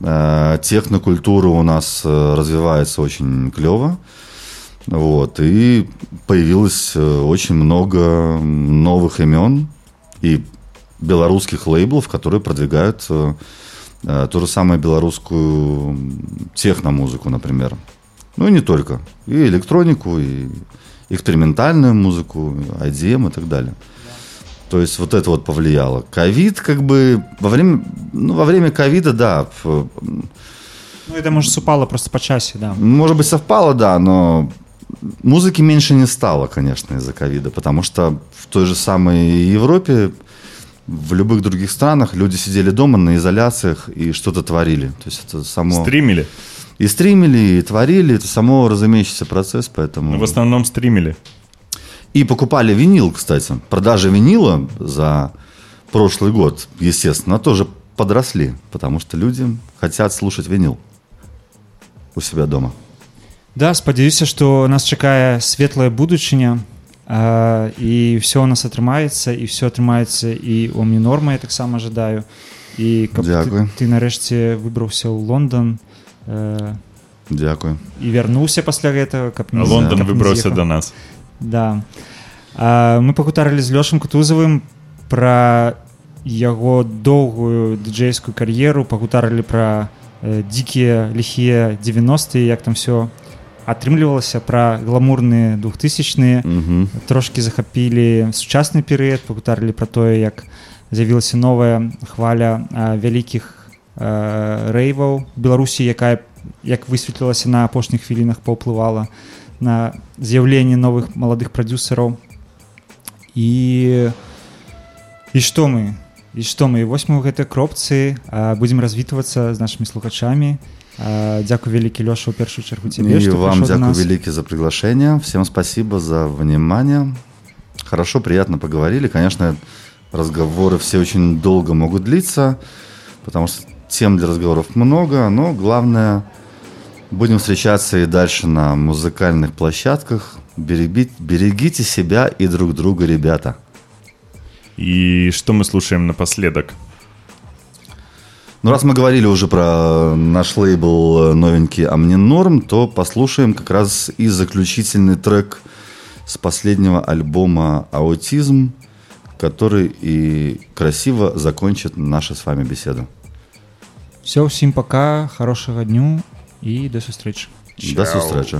технокультура у нас э, развивается очень клево. Вот, и появилось э, очень много новых имен и белорусских лейблов, которые продвигают э, э, ту же самую белорусскую техномузыку, например. Ну и не только. И электронику, и экспериментальную музыку, IDM и так далее. То есть вот это вот повлияло. Ковид как бы во время, ну, во время ковида, да, Ну, это, может, супало просто по часе, да. может быть совпало, да, но музыки меньше не стало, конечно, из-за ковида, потому что в той же самой Европе, в любых других странах люди сидели дома на изоляциях и что-то творили. То есть это само... Стримили. И стримили, и творили. Это само разумеющийся процесс, поэтому... Ну, в основном стримили. И покупали винил, кстати. Продажи винила за прошлый год, естественно, тоже подросли, потому что люди хотят слушать винил у себя дома. Да, спадзяюся, што нас чакае светлая будучыня а, і ўсё у нас атрымаецца і все атрымаецца і у мне норма я таксама жадаю і каб ты, Дзякуй. ты нарэшце выбраўся ў Лондон э, Дякую. і вярнуўся пасля гэтага каб А не Лондон каб не выбраўся з'ехаў. до нас. Да. А, мы пагутарылі з Лёшам Кутузавым пра яго доўгую дыджейскую кар'еру, пагутарылі пра э, дзікія ліхія 90-е, як там все атрымлівалася пра гламурныя двухтысячныя Мгм. трошки захапілі сучасны перыяд пагутарылі пра тое як з'явілася новая хваля а, вялікіх рэйваў беларусі якая як высветлілася на апошніх хвілінах паўплывала на з'яўленне новых маладых прадюсераў і і што мы і што мы вось мы ў гэтай кропцы а, будзем развітвацца з нашымі слухачамі а, дзякуй вялікі лёша ў першую чаргу цябе И што вам прыйшоў да дякую нас. великий за приглашение. Всем спасибо за внимание. Хорошо, приятно поговорили. Конечно, разговоры все очень долго могут длиться, потому что тем для разговоров много, но главное, будем встречаться и дальше на музыкальных площадках. Берегите, берегите себя и друг друга, ребята. И что мы слушаем напоследок? Ну, раз мы говорили уже про наш лейбл э, новенький Амнин Норм, то послушаем как раз и заключительный трек с последнего альбома «Аутизм», который и красиво закончит нашу с вами беседу. Все, всім пока, хорошого дню і до зустрічі. До зустрічі.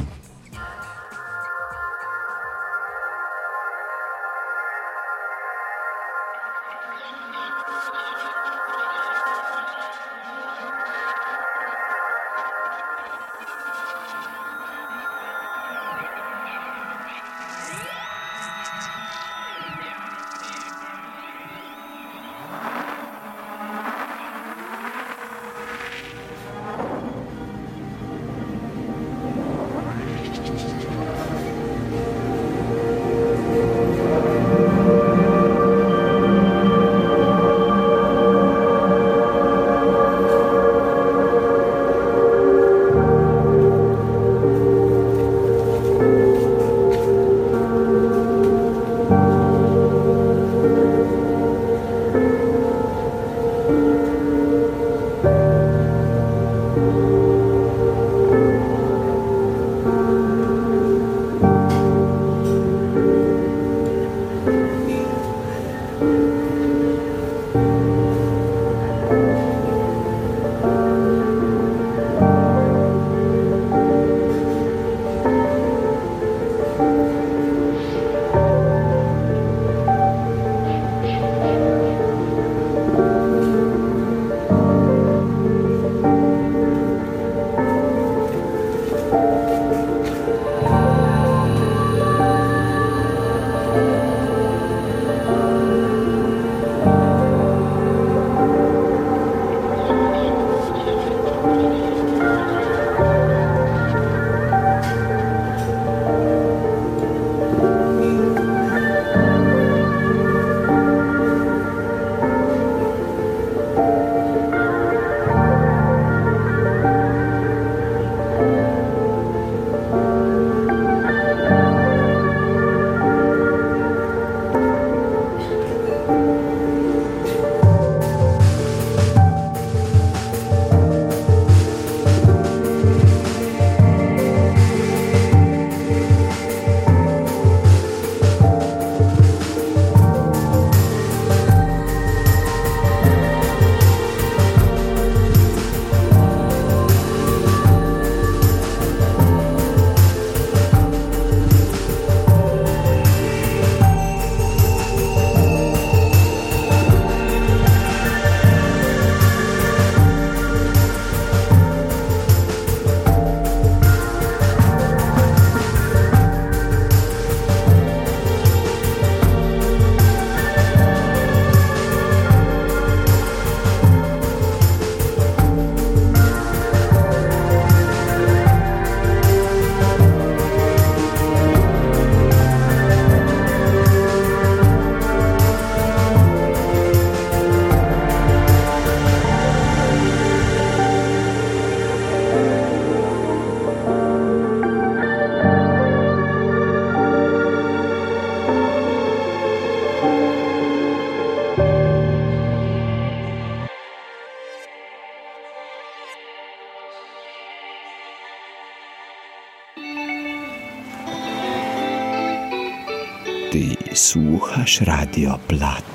poslušaš Radio Plat.